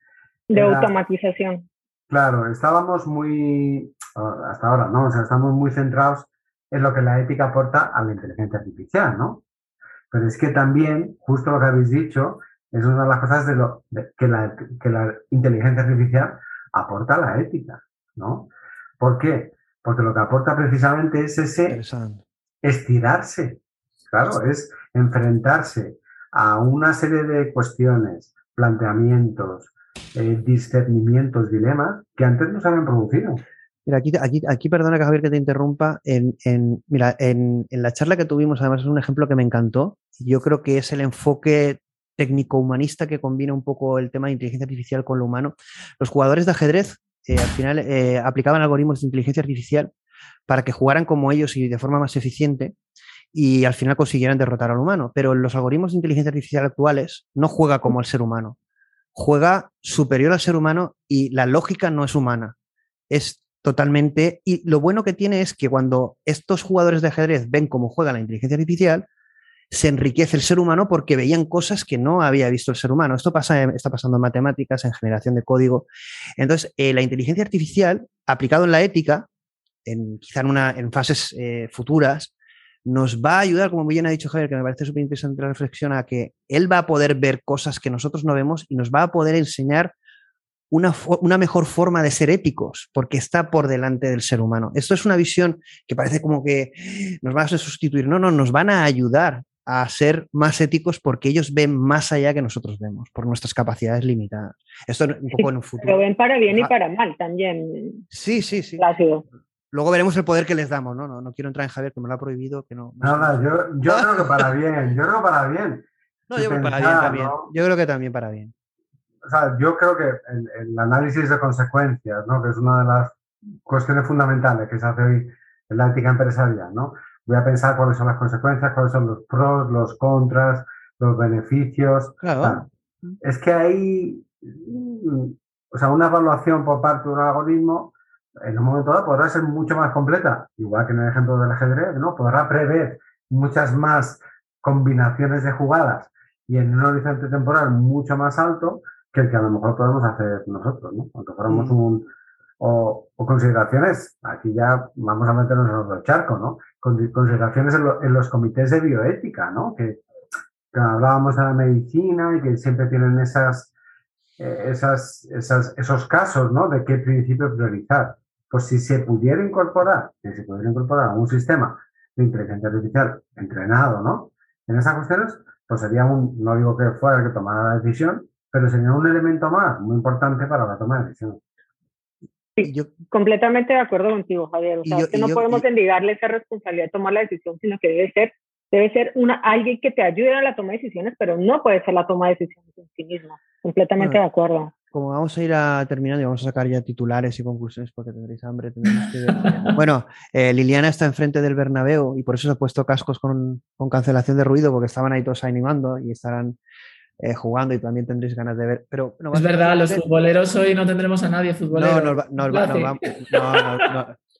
De automatización. Claro, estábamos muy, hasta ahora, ¿no? O sea, estamos muy centrados en lo que la ética aporta a la inteligencia artificial, ¿no? Pero es que también, justo lo que habéis dicho, es una de las cosas de lo, que, la, que la inteligencia artificial aporta a la ética, ¿no? ¿Por qué? Porque lo que aporta precisamente es ese estirarse, claro, es enfrentarse a una serie de cuestiones, planteamientos, eh, discernimientos, dilemas que antes no se habían producido. Mira, aquí, aquí, aquí perdona Javier que te interrumpa. En, en mira, en, en, la charla que tuvimos, además es un ejemplo que me encantó. Yo creo que es el enfoque técnico-humanista que combina un poco el tema de inteligencia artificial con lo humano. Los jugadores de ajedrez eh, al final eh, aplicaban algoritmos de inteligencia artificial para que jugaran como ellos y de forma más eficiente y al final consiguieran derrotar al humano. Pero los algoritmos de inteligencia artificial actuales no juega como el ser humano juega superior al ser humano y la lógica no es humana. Es totalmente... Y lo bueno que tiene es que cuando estos jugadores de ajedrez ven cómo juega la inteligencia artificial, se enriquece el ser humano porque veían cosas que no había visto el ser humano. Esto pasa, está pasando en matemáticas, en generación de código. Entonces, eh, la inteligencia artificial, aplicado en la ética, en, quizá en, una, en fases eh, futuras, nos va a ayudar, como bien ha dicho Javier, que me parece súper interesante la reflexión, a que él va a poder ver cosas que nosotros no vemos y nos va a poder enseñar una, una, mejor forma de ser éticos, porque está por delante del ser humano. Esto es una visión que parece como que nos va a sustituir. No, no, nos van a ayudar a ser más éticos porque ellos ven más allá que nosotros vemos, por nuestras capacidades limitadas. Esto un poco en un futuro. Lo ven para bien y para mal también. Sí, sí, sí. Luego veremos el poder que les damos, ¿no? No, no quiero entrar en Javier, que me lo ha prohibido, que no. No, no, yo, yo creo que para bien, yo creo para bien. No, yo creo que para bien también. Yo creo que también para bien. O sea, yo creo que el, el, análisis de consecuencias, ¿no? Que es una de las cuestiones fundamentales que se hace hoy en la ética empresarial, ¿no? Voy a pensar cuáles son las consecuencias, cuáles son los pros, los contras, los beneficios. Claro. es que hay, o sea, una evaluación por parte de un algoritmo en un momento dado podrá ser mucho más completa, igual que en el ejemplo del ajedrez, ¿no? Podrá prever muchas más combinaciones de jugadas y en un horizonte temporal mucho más alto que el que a lo mejor podemos hacer nosotros, ¿no? Aunque fuéramos mm. un... O, consideraciones, aquí ya vamos a meternos en otro charco, ¿no? Consideraciones en, los comités de bioética, ¿no? Que, que, hablábamos de la medicina y que siempre tienen esas, eh, esas, esas, esos casos, ¿no? De qué principio priorizar. Pues si se pudiera incorporar, si se pudiera incorporar a un sistema de inteligencia artificial entrenado, ¿no? En esas cuestiones, pues sería un, no digo que fuera el que tomara la decisión, pero sería un elemento más muy importante para la toma de decisiones. Sí, yo, completamente de acuerdo contigo, Javier. O sea, que no podemos endigarle esa responsabilidad de tomar la decisión, sino que debe ser, debe ser una, alguien que te ayude a la toma de decisiones, pero no puede ser la toma de decisiones en sí mismo. Completamente de acuerdo como vamos a ir a terminando y vamos a sacar ya titulares y conclusiones porque tendréis hambre, bueno, eh, Liliana está enfrente del Bernabéu y por eso se ha puesto cascos con, con cancelación de ruido porque estaban ahí todos animando y estarán eh, jugando y también tendréis ganas de ver. Pero, es verdad, los futboleros hoy no tendremos a nadie futbolero. No, nos, nos, vamos,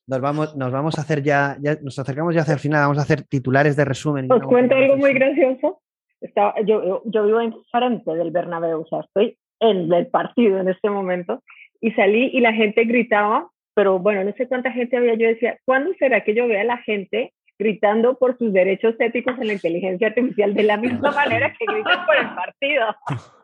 nos, vamos, nos vamos a hacer ya, ya, nos acercamos ya hacia el final, vamos a hacer titulares de resumen. Os cuento algo muy gracioso. Estaba, yo, yo vivo enfrente del Bernabéu, o sea, estoy en el partido en este momento, y salí y la gente gritaba, pero bueno, no sé cuánta gente había, yo decía, ¿cuándo será que yo vea a la gente gritando por sus derechos éticos en la inteligencia artificial de la misma manera que gritan por el partido?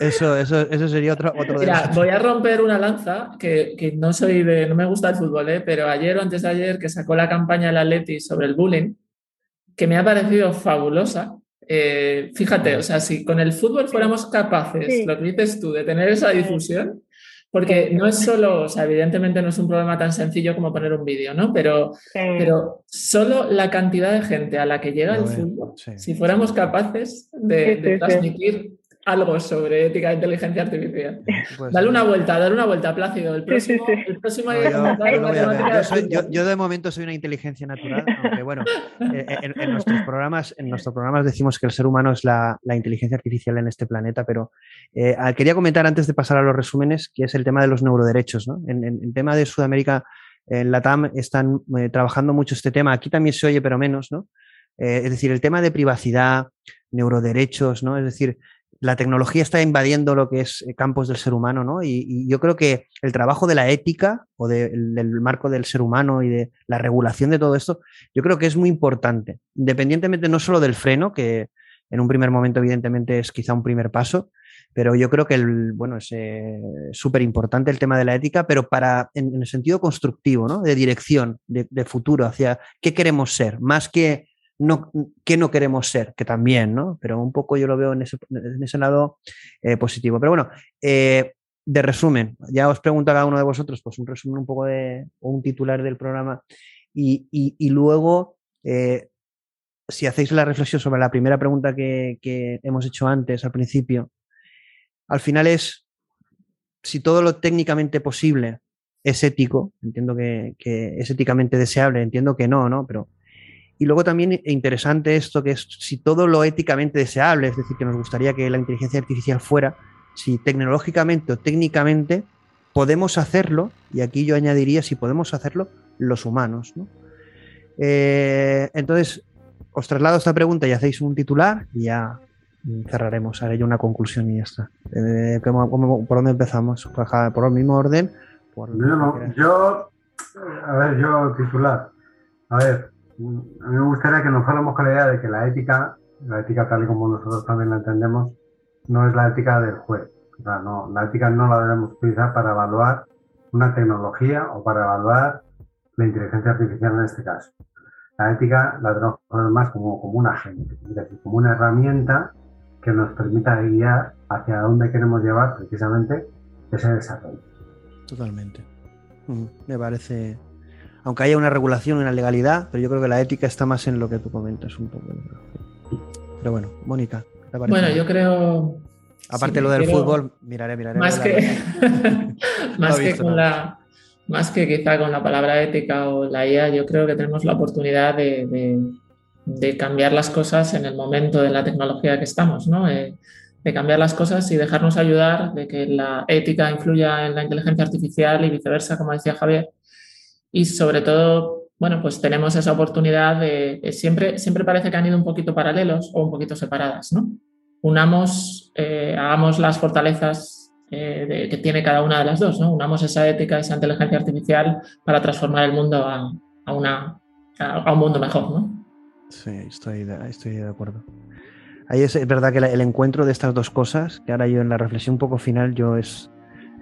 Eso, eso, eso sería otro, otro Mira, voy a romper una lanza, que, que, no soy de, no me gusta el fútbol, ¿eh? pero ayer o antes de ayer que sacó la campaña el Atleti sobre el bullying, que me ha parecido fabulosa. Eh, fíjate, o sea, si con el fútbol fuéramos capaces, lo que dices tú, de tener esa difusión, porque no es solo, o sea, evidentemente no es un problema tan sencillo como poner un vídeo, ¿no? Pero, pero solo la cantidad de gente a la que llega el fútbol, si fuéramos capaces de, transmitir algo sobre ética de inteligencia artificial. Pues dale una vuelta, dale una vuelta, Plácido. El próximo, el próximo yo, de momento soy una inteligencia natural, aunque bueno, eh, eh, en, nuestros programas, en nuestros programas decimos que el ser humano es la, inteligencia artificial en este planeta, pero eh, ah, quería comentar antes de pasar a los resúmenes, que es el tema de los neuroderechos. ¿no? En, el tema de Sudamérica, en la TAM están trabajando mucho este tema. Aquí también se oye, pero menos, ¿no? es decir, el tema de privacidad, neuroderechos, ¿no? Es decir, la tecnología está invadiendo lo que es eh, campos del ser humano, ¿no? Y, yo creo que el trabajo de la ética o del marco del ser humano y de la regulación de todo esto, yo creo que es muy importante, independientemente no solo del freno, que en un primer momento evidentemente es quizá un primer paso, pero yo creo que el, bueno, es eh, súper importante el tema de la ética, pero para, en, el sentido constructivo, ¿no? De dirección, de, de futuro, hacia qué queremos ser, más que no, qué no queremos ser, que también, ¿no? Pero un poco yo lo veo en ese, lado eh, positivo. Pero bueno, eh, de resumen, ya os pregunto a cada uno de vosotros, pues un resumen un poco de, o un titular del programa y, luego, eh, si hacéis la reflexión sobre la primera pregunta que, hemos hecho antes, al principio, al final es si todo lo técnicamente posible es ético, entiendo que, que es éticamente deseable, entiendo que no, ¿no? Pero y luego también interesante esto que es si todo lo éticamente deseable, es decir, que nos gustaría que la inteligencia artificial fuera, si tecnológicamente o técnicamente podemos hacerlo, y aquí yo añadiría si podemos hacerlo los humanos. Eh, entonces, os traslado esta pregunta y hacéis un titular y ya cerraremos, haré yo una conclusión y ya está. Eh, por dónde empezamos? ¿Por el mismo orden? yo, a ver, yo titular. A ver, a mí me gustaría que nos fuéramos con la idea de que la ética, la ética tal y como nosotros también la entendemos, no es la ética del juez. O sea, no, la ética no la debemos utilizar para evaluar una tecnología o para evaluar la inteligencia artificial en este caso. La ética la tenemos que ver más como, como un agente, es decir, como una herramienta que nos permita guiar hacia dónde queremos llevar precisamente ese desarrollo. Totalmente. Me parece aunque haya una regulación una legalidad, pero yo creo que la ética está más en lo que tú comentas un poco. Pero bueno, Mónica. Bueno, yo creo. Aparte lo del fútbol, miraré, miraré. Más que, más que con la. Más que quizá con la palabra ética o la IA, yo creo que tenemos la oportunidad de, de, cambiar las cosas en el momento de la tecnología que estamos, ¿no? Eh, de cambiar las cosas y dejarnos ayudar, de que la ética influya en la inteligencia artificial y viceversa, como decía Javier, y sobre todo, bueno, pues tenemos esa oportunidad de, siempre, siempre parece que han ido un poquito paralelos o un poquito separadas, ¿no? Unamos, eh, hagamos las fortalezas eh, que tiene cada una de las dos, ¿no? Unamos esa ética, esa inteligencia artificial para transformar el mundo a, a una, a, un mundo mejor, ¿no? Sí, estoy de, estoy de acuerdo. Ahí es, verdad que el encuentro de estas dos cosas, que ahora yo en la reflexión un poco final, yo es,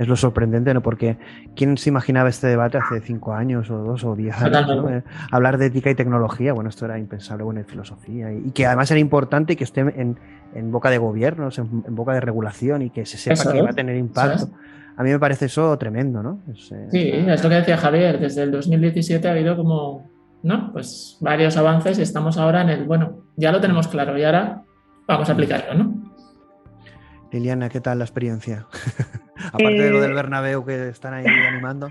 es lo sorprendente, ¿no? Porque ¿quién se imaginaba este debate hace cinco años o dos o diez años? Eh, hablar de ética y tecnología, bueno, esto era impensable, bueno, en filosofía, y, que además era importante que esté en, boca de gobiernos, en, boca de regulación y que se sepa que va a tener impacto. A mí me parece eso tremendo, ¿no? Eh, sí, es lo que decía Javier, desde el 2017 ha habido como, ¿no? Pues varios avances y estamos ahora en el, bueno, ya lo tenemos claro y ahora vamos a aplicarlo, ¿no? Liliana, ¿qué tal la experiencia? Aparte de lo del eh, Bernabéu que están ahí animando.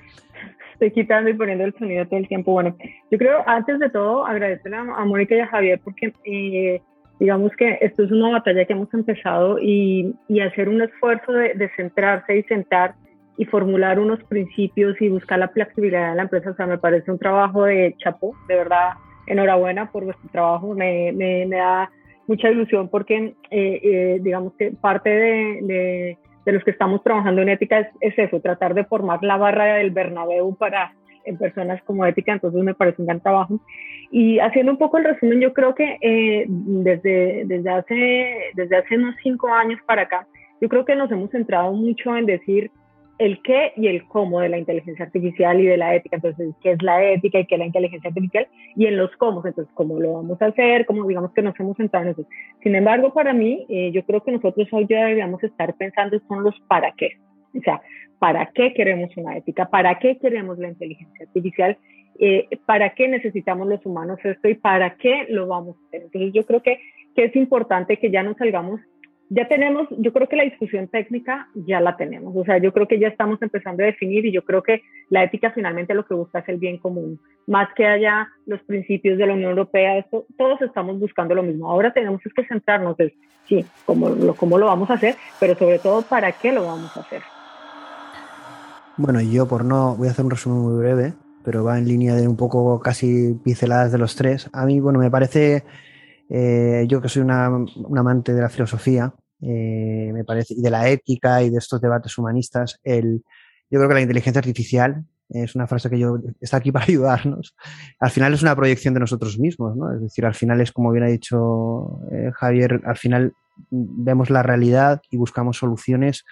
Estoy quitando y poniendo el sonido todo el tiempo. Bueno, yo creo, antes de todo, agradecerle a, Mónica y a Javier porque eh, digamos que esto es una batalla que hemos empezado y, y hacer un esfuerzo de, de, centrarse y sentar y formular unos principios y buscar la flexibilidad de la empresa. O sea, me parece un trabajo de chapo, de verdad, enhorabuena por vuestro trabajo. Me, me, me da mucha ilusión porque, eh, digamos que parte de de los que estamos trabajando en ética es, eso, tratar de formar la barra del Bernabéu para en personas como ética, entonces me parece un gran trabajo. Y haciendo un poco el resumen, yo creo que eh, desde, desde, hace, desde hace unos cinco años para acá, yo creo que nos hemos centrado mucho en decir el qué y el cómo de la inteligencia artificial y de la ética. Entonces, ¿qué es la ética y qué es la inteligencia artificial? Y en los cómo, entonces, ¿cómo lo vamos a hacer? ¿Cómo digamos que nos hemos centrado en eso? Sin embargo, para mí, eh, yo creo que nosotros hoy ya deberíamos estar pensando son los para qué. O sea, ¿para qué queremos una ética? ¿Para qué queremos la inteligencia artificial? Eh, ¿Para qué necesitamos los humanos esto y para qué lo vamos a hacer? Entonces, yo creo que, que es importante que ya nos salgamos ya tenemos, yo creo que la discusión técnica ya la tenemos, o sea, yo creo que ya estamos empezando a definir y yo creo que la ética finalmente lo que busca es el bien común, más que haya los principios de la Unión Europea, esto, todos estamos buscando lo mismo. Ahora tenemos que centrarnos en, sí, cómo lo, cómo lo vamos a hacer, pero sobre todo para qué lo vamos a hacer. Bueno, yo por no, voy a hacer un resumen muy breve, pero va en línea de un poco casi pinceladas de los tres. A mí, bueno, me parece eh, yo que soy un amante de la filosofía, eh, me parece, y de la ética y de estos debates humanistas, el, yo creo que la inteligencia artificial es una frase que yo está aquí para ayudarnos. Al final es una proyección de nosotros mismos, ¿no? Es decir, al final es como bien ha dicho eh, Javier, al final vemos la realidad y buscamos soluciones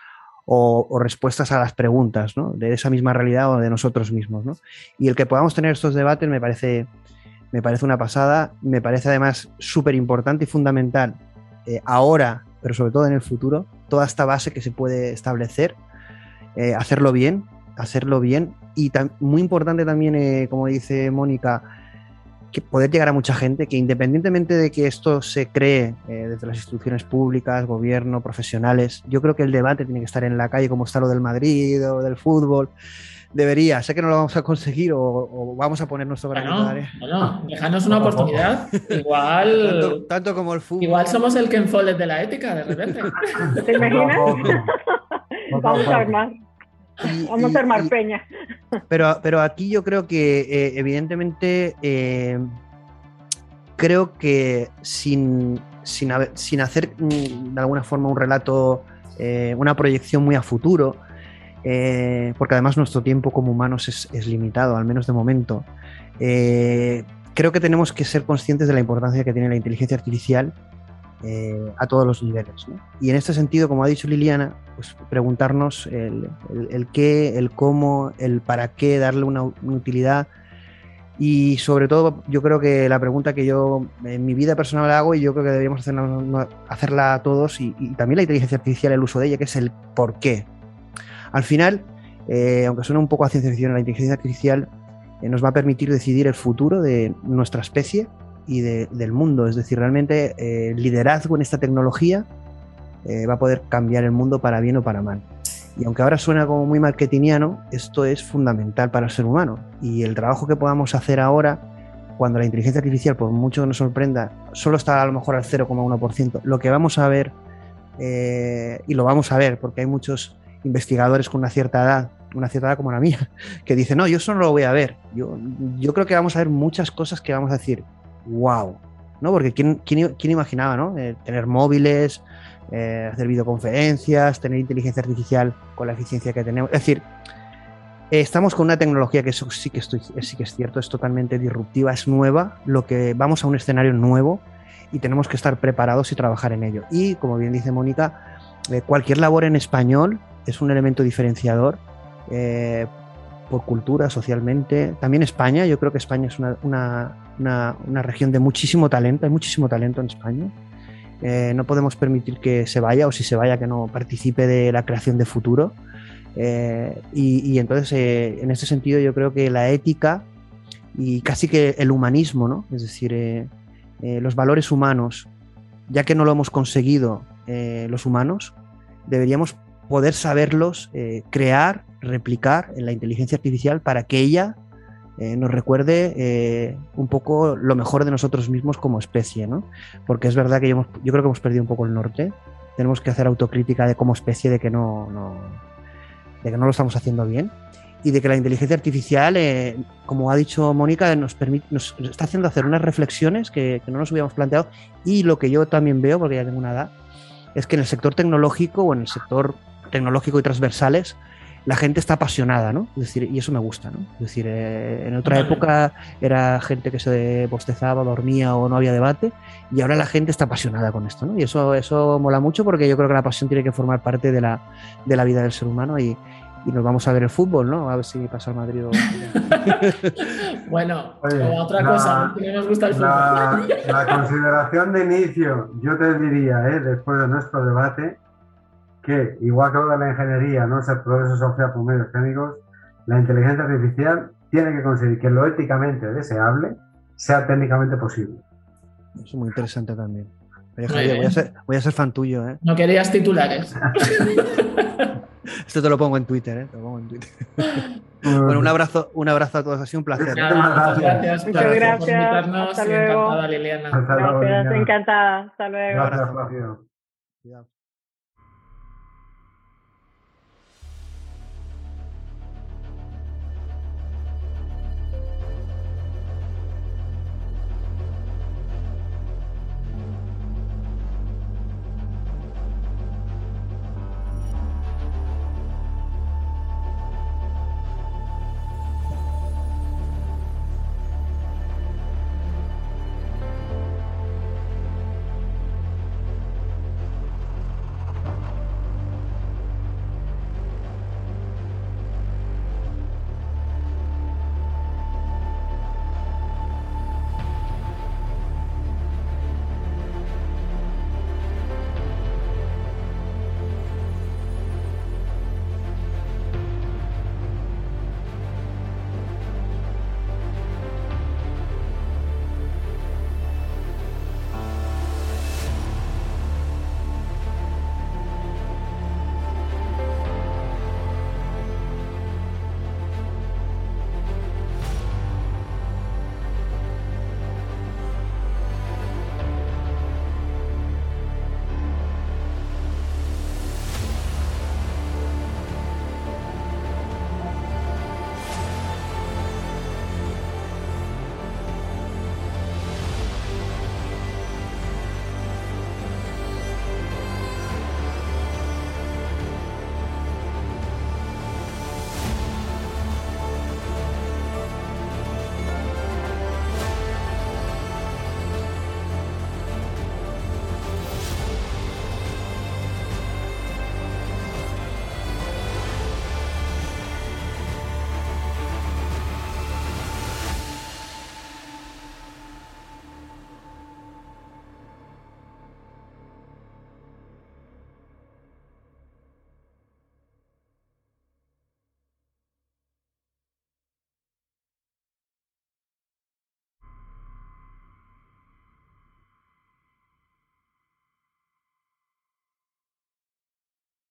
o, o, respuestas a las preguntas, ¿no? De esa misma realidad o de nosotros mismos, ¿no? Y el que podamos tener estos debates me parece me parece una pasada, me parece además súper importante y fundamental eh, ahora, pero sobre todo en el futuro, toda esta base que se puede establecer, eh, hacerlo bien, hacerlo bien y muy importante también, eh, como dice Mónica, que poder llegar a mucha gente, que independientemente de que esto se cree desde las instituciones públicas, gobierno, profesionales, yo creo que el debate tiene que estar en la calle como está lo del Madrid o del fútbol debería. Sé que no lo vamos a conseguir o, vamos a poner nuestro granito no, no, déjanos una oportunidad. Igual. Tanto, como el fútbol. Igual somos el Ken Follett de la ética, de repente. ¿Te imaginas? vamos a armar. vamos a armar peña. Pero, pero aquí yo creo que, eh, evidentemente, eh, creo que sin, sin, sin, hacer mm, de alguna forma un relato, eh, una proyección muy a futuro, eh, porque además nuestro tiempo como humanos es, limitado, al menos de momento. Eh, creo que tenemos que ser conscientes de la importancia que tiene la inteligencia artificial eh, a todos los niveles. Y en este sentido, como ha dicho Liliana, pues preguntarnos el, qué, el cómo, el para qué, darle una, utilidad. Y sobre todo, yo creo que la pregunta que yo en mi vida personal hago, y yo creo que deberíamos hacerla, hacerla a todos, y, y también la inteligencia artificial, el uso de ella, que es el por qué. Al final, eh, aunque suene un poco a ciencia ficción, la inteligencia artificial eh, nos va a permitir decidir el futuro de nuestra especie y del mundo. Es decir, realmente eh, el liderazgo en esta tecnología va a poder cambiar el mundo para bien o para mal. Y aunque ahora suena como muy marketingiano, esto es fundamental para el ser humano. Y el trabajo que podamos hacer ahora, cuando la inteligencia artificial, por mucho que nos sorprenda, solo está a lo mejor al 0,1%, lo que vamos a ver, y lo vamos a ver porque hay muchos investigadores con una cierta edad, una cierta edad como la mía, que dicen, no, yo eso no lo voy a ver. Yo, yo creo que vamos a ver muchas cosas que vamos a decir, wow, ¿no? Porque ¿quién, quién, quién imaginaba, ¿no? Eh, tener móviles, eh, hacer videoconferencias, tener inteligencia artificial con la eficiencia que tenemos. Es decir, estamos con una tecnología que eso sí que, estoy, sí que es cierto, es totalmente disruptiva, es nueva, lo que vamos a un escenario nuevo y tenemos que estar preparados y trabajar en ello. Y como bien dice Mónica, eh, cualquier labor en español es un elemento diferenciador eh, por cultura, socialmente. También España, yo creo que España es una, región de muchísimo talento, hay muchísimo talento en España. Eh, no podemos permitir que se vaya o si se vaya que no participe de la creación de futuro. Eh, y, entonces, en ese sentido, yo creo que la ética y casi que el humanismo, ¿no? es decir, los valores humanos, ya que no lo hemos conseguido los humanos, deberíamos poder saberlos eh, crear, replicar en la inteligencia artificial para que ella eh, nos recuerde eh, un poco lo mejor de nosotros mismos como especie, ¿no? Porque es verdad que yo, yo, creo que hemos perdido un poco el norte. Tenemos que hacer autocrítica de como especie de que no, de que no lo estamos haciendo bien y de que la inteligencia artificial, como ha dicho Mónica, nos, permite, nos está haciendo hacer unas reflexiones que, que no nos hubiéramos planteado y lo que yo también veo, porque ya tengo una edad, es que en el sector tecnológico o en el sector tecnológico y transversales, la gente está apasionada, ¿no? Es decir, y eso me gusta, ¿no? Es decir, eh, en otra época era gente que se bostezaba, dormía o no había debate, y ahora la gente está apasionada con esto, ¿no? Y eso, eso mola mucho porque yo creo que la pasión tiene que formar parte de la, de la vida del ser humano y, y nos vamos a ver el fútbol, ¿no? A ver si pasa el Madrid o... bueno, como otra cosa, que nos gusta el fútbol. La, consideración de inicio, yo te diría, ¿eh? después de nuestro debate, que igual que lo de la ingeniería, no es el progreso social por medios técnicos, la inteligencia artificial tiene que conseguir que lo éticamente deseable sea técnicamente posible. Es muy interesante también. voy, a ser, voy, a ser, fan tuyo. ¿eh? No querías titulares. Esto te lo pongo en Twitter, ¿eh? Te lo pongo en Twitter. bueno, un abrazo, un abrazo a todos, ha sido un placer. muchas gracias, muchas gracias. por invitarnos Hasta luego. encantada, Liliana. Gracias, encantada. Hasta luego. Gracias. Cuidado.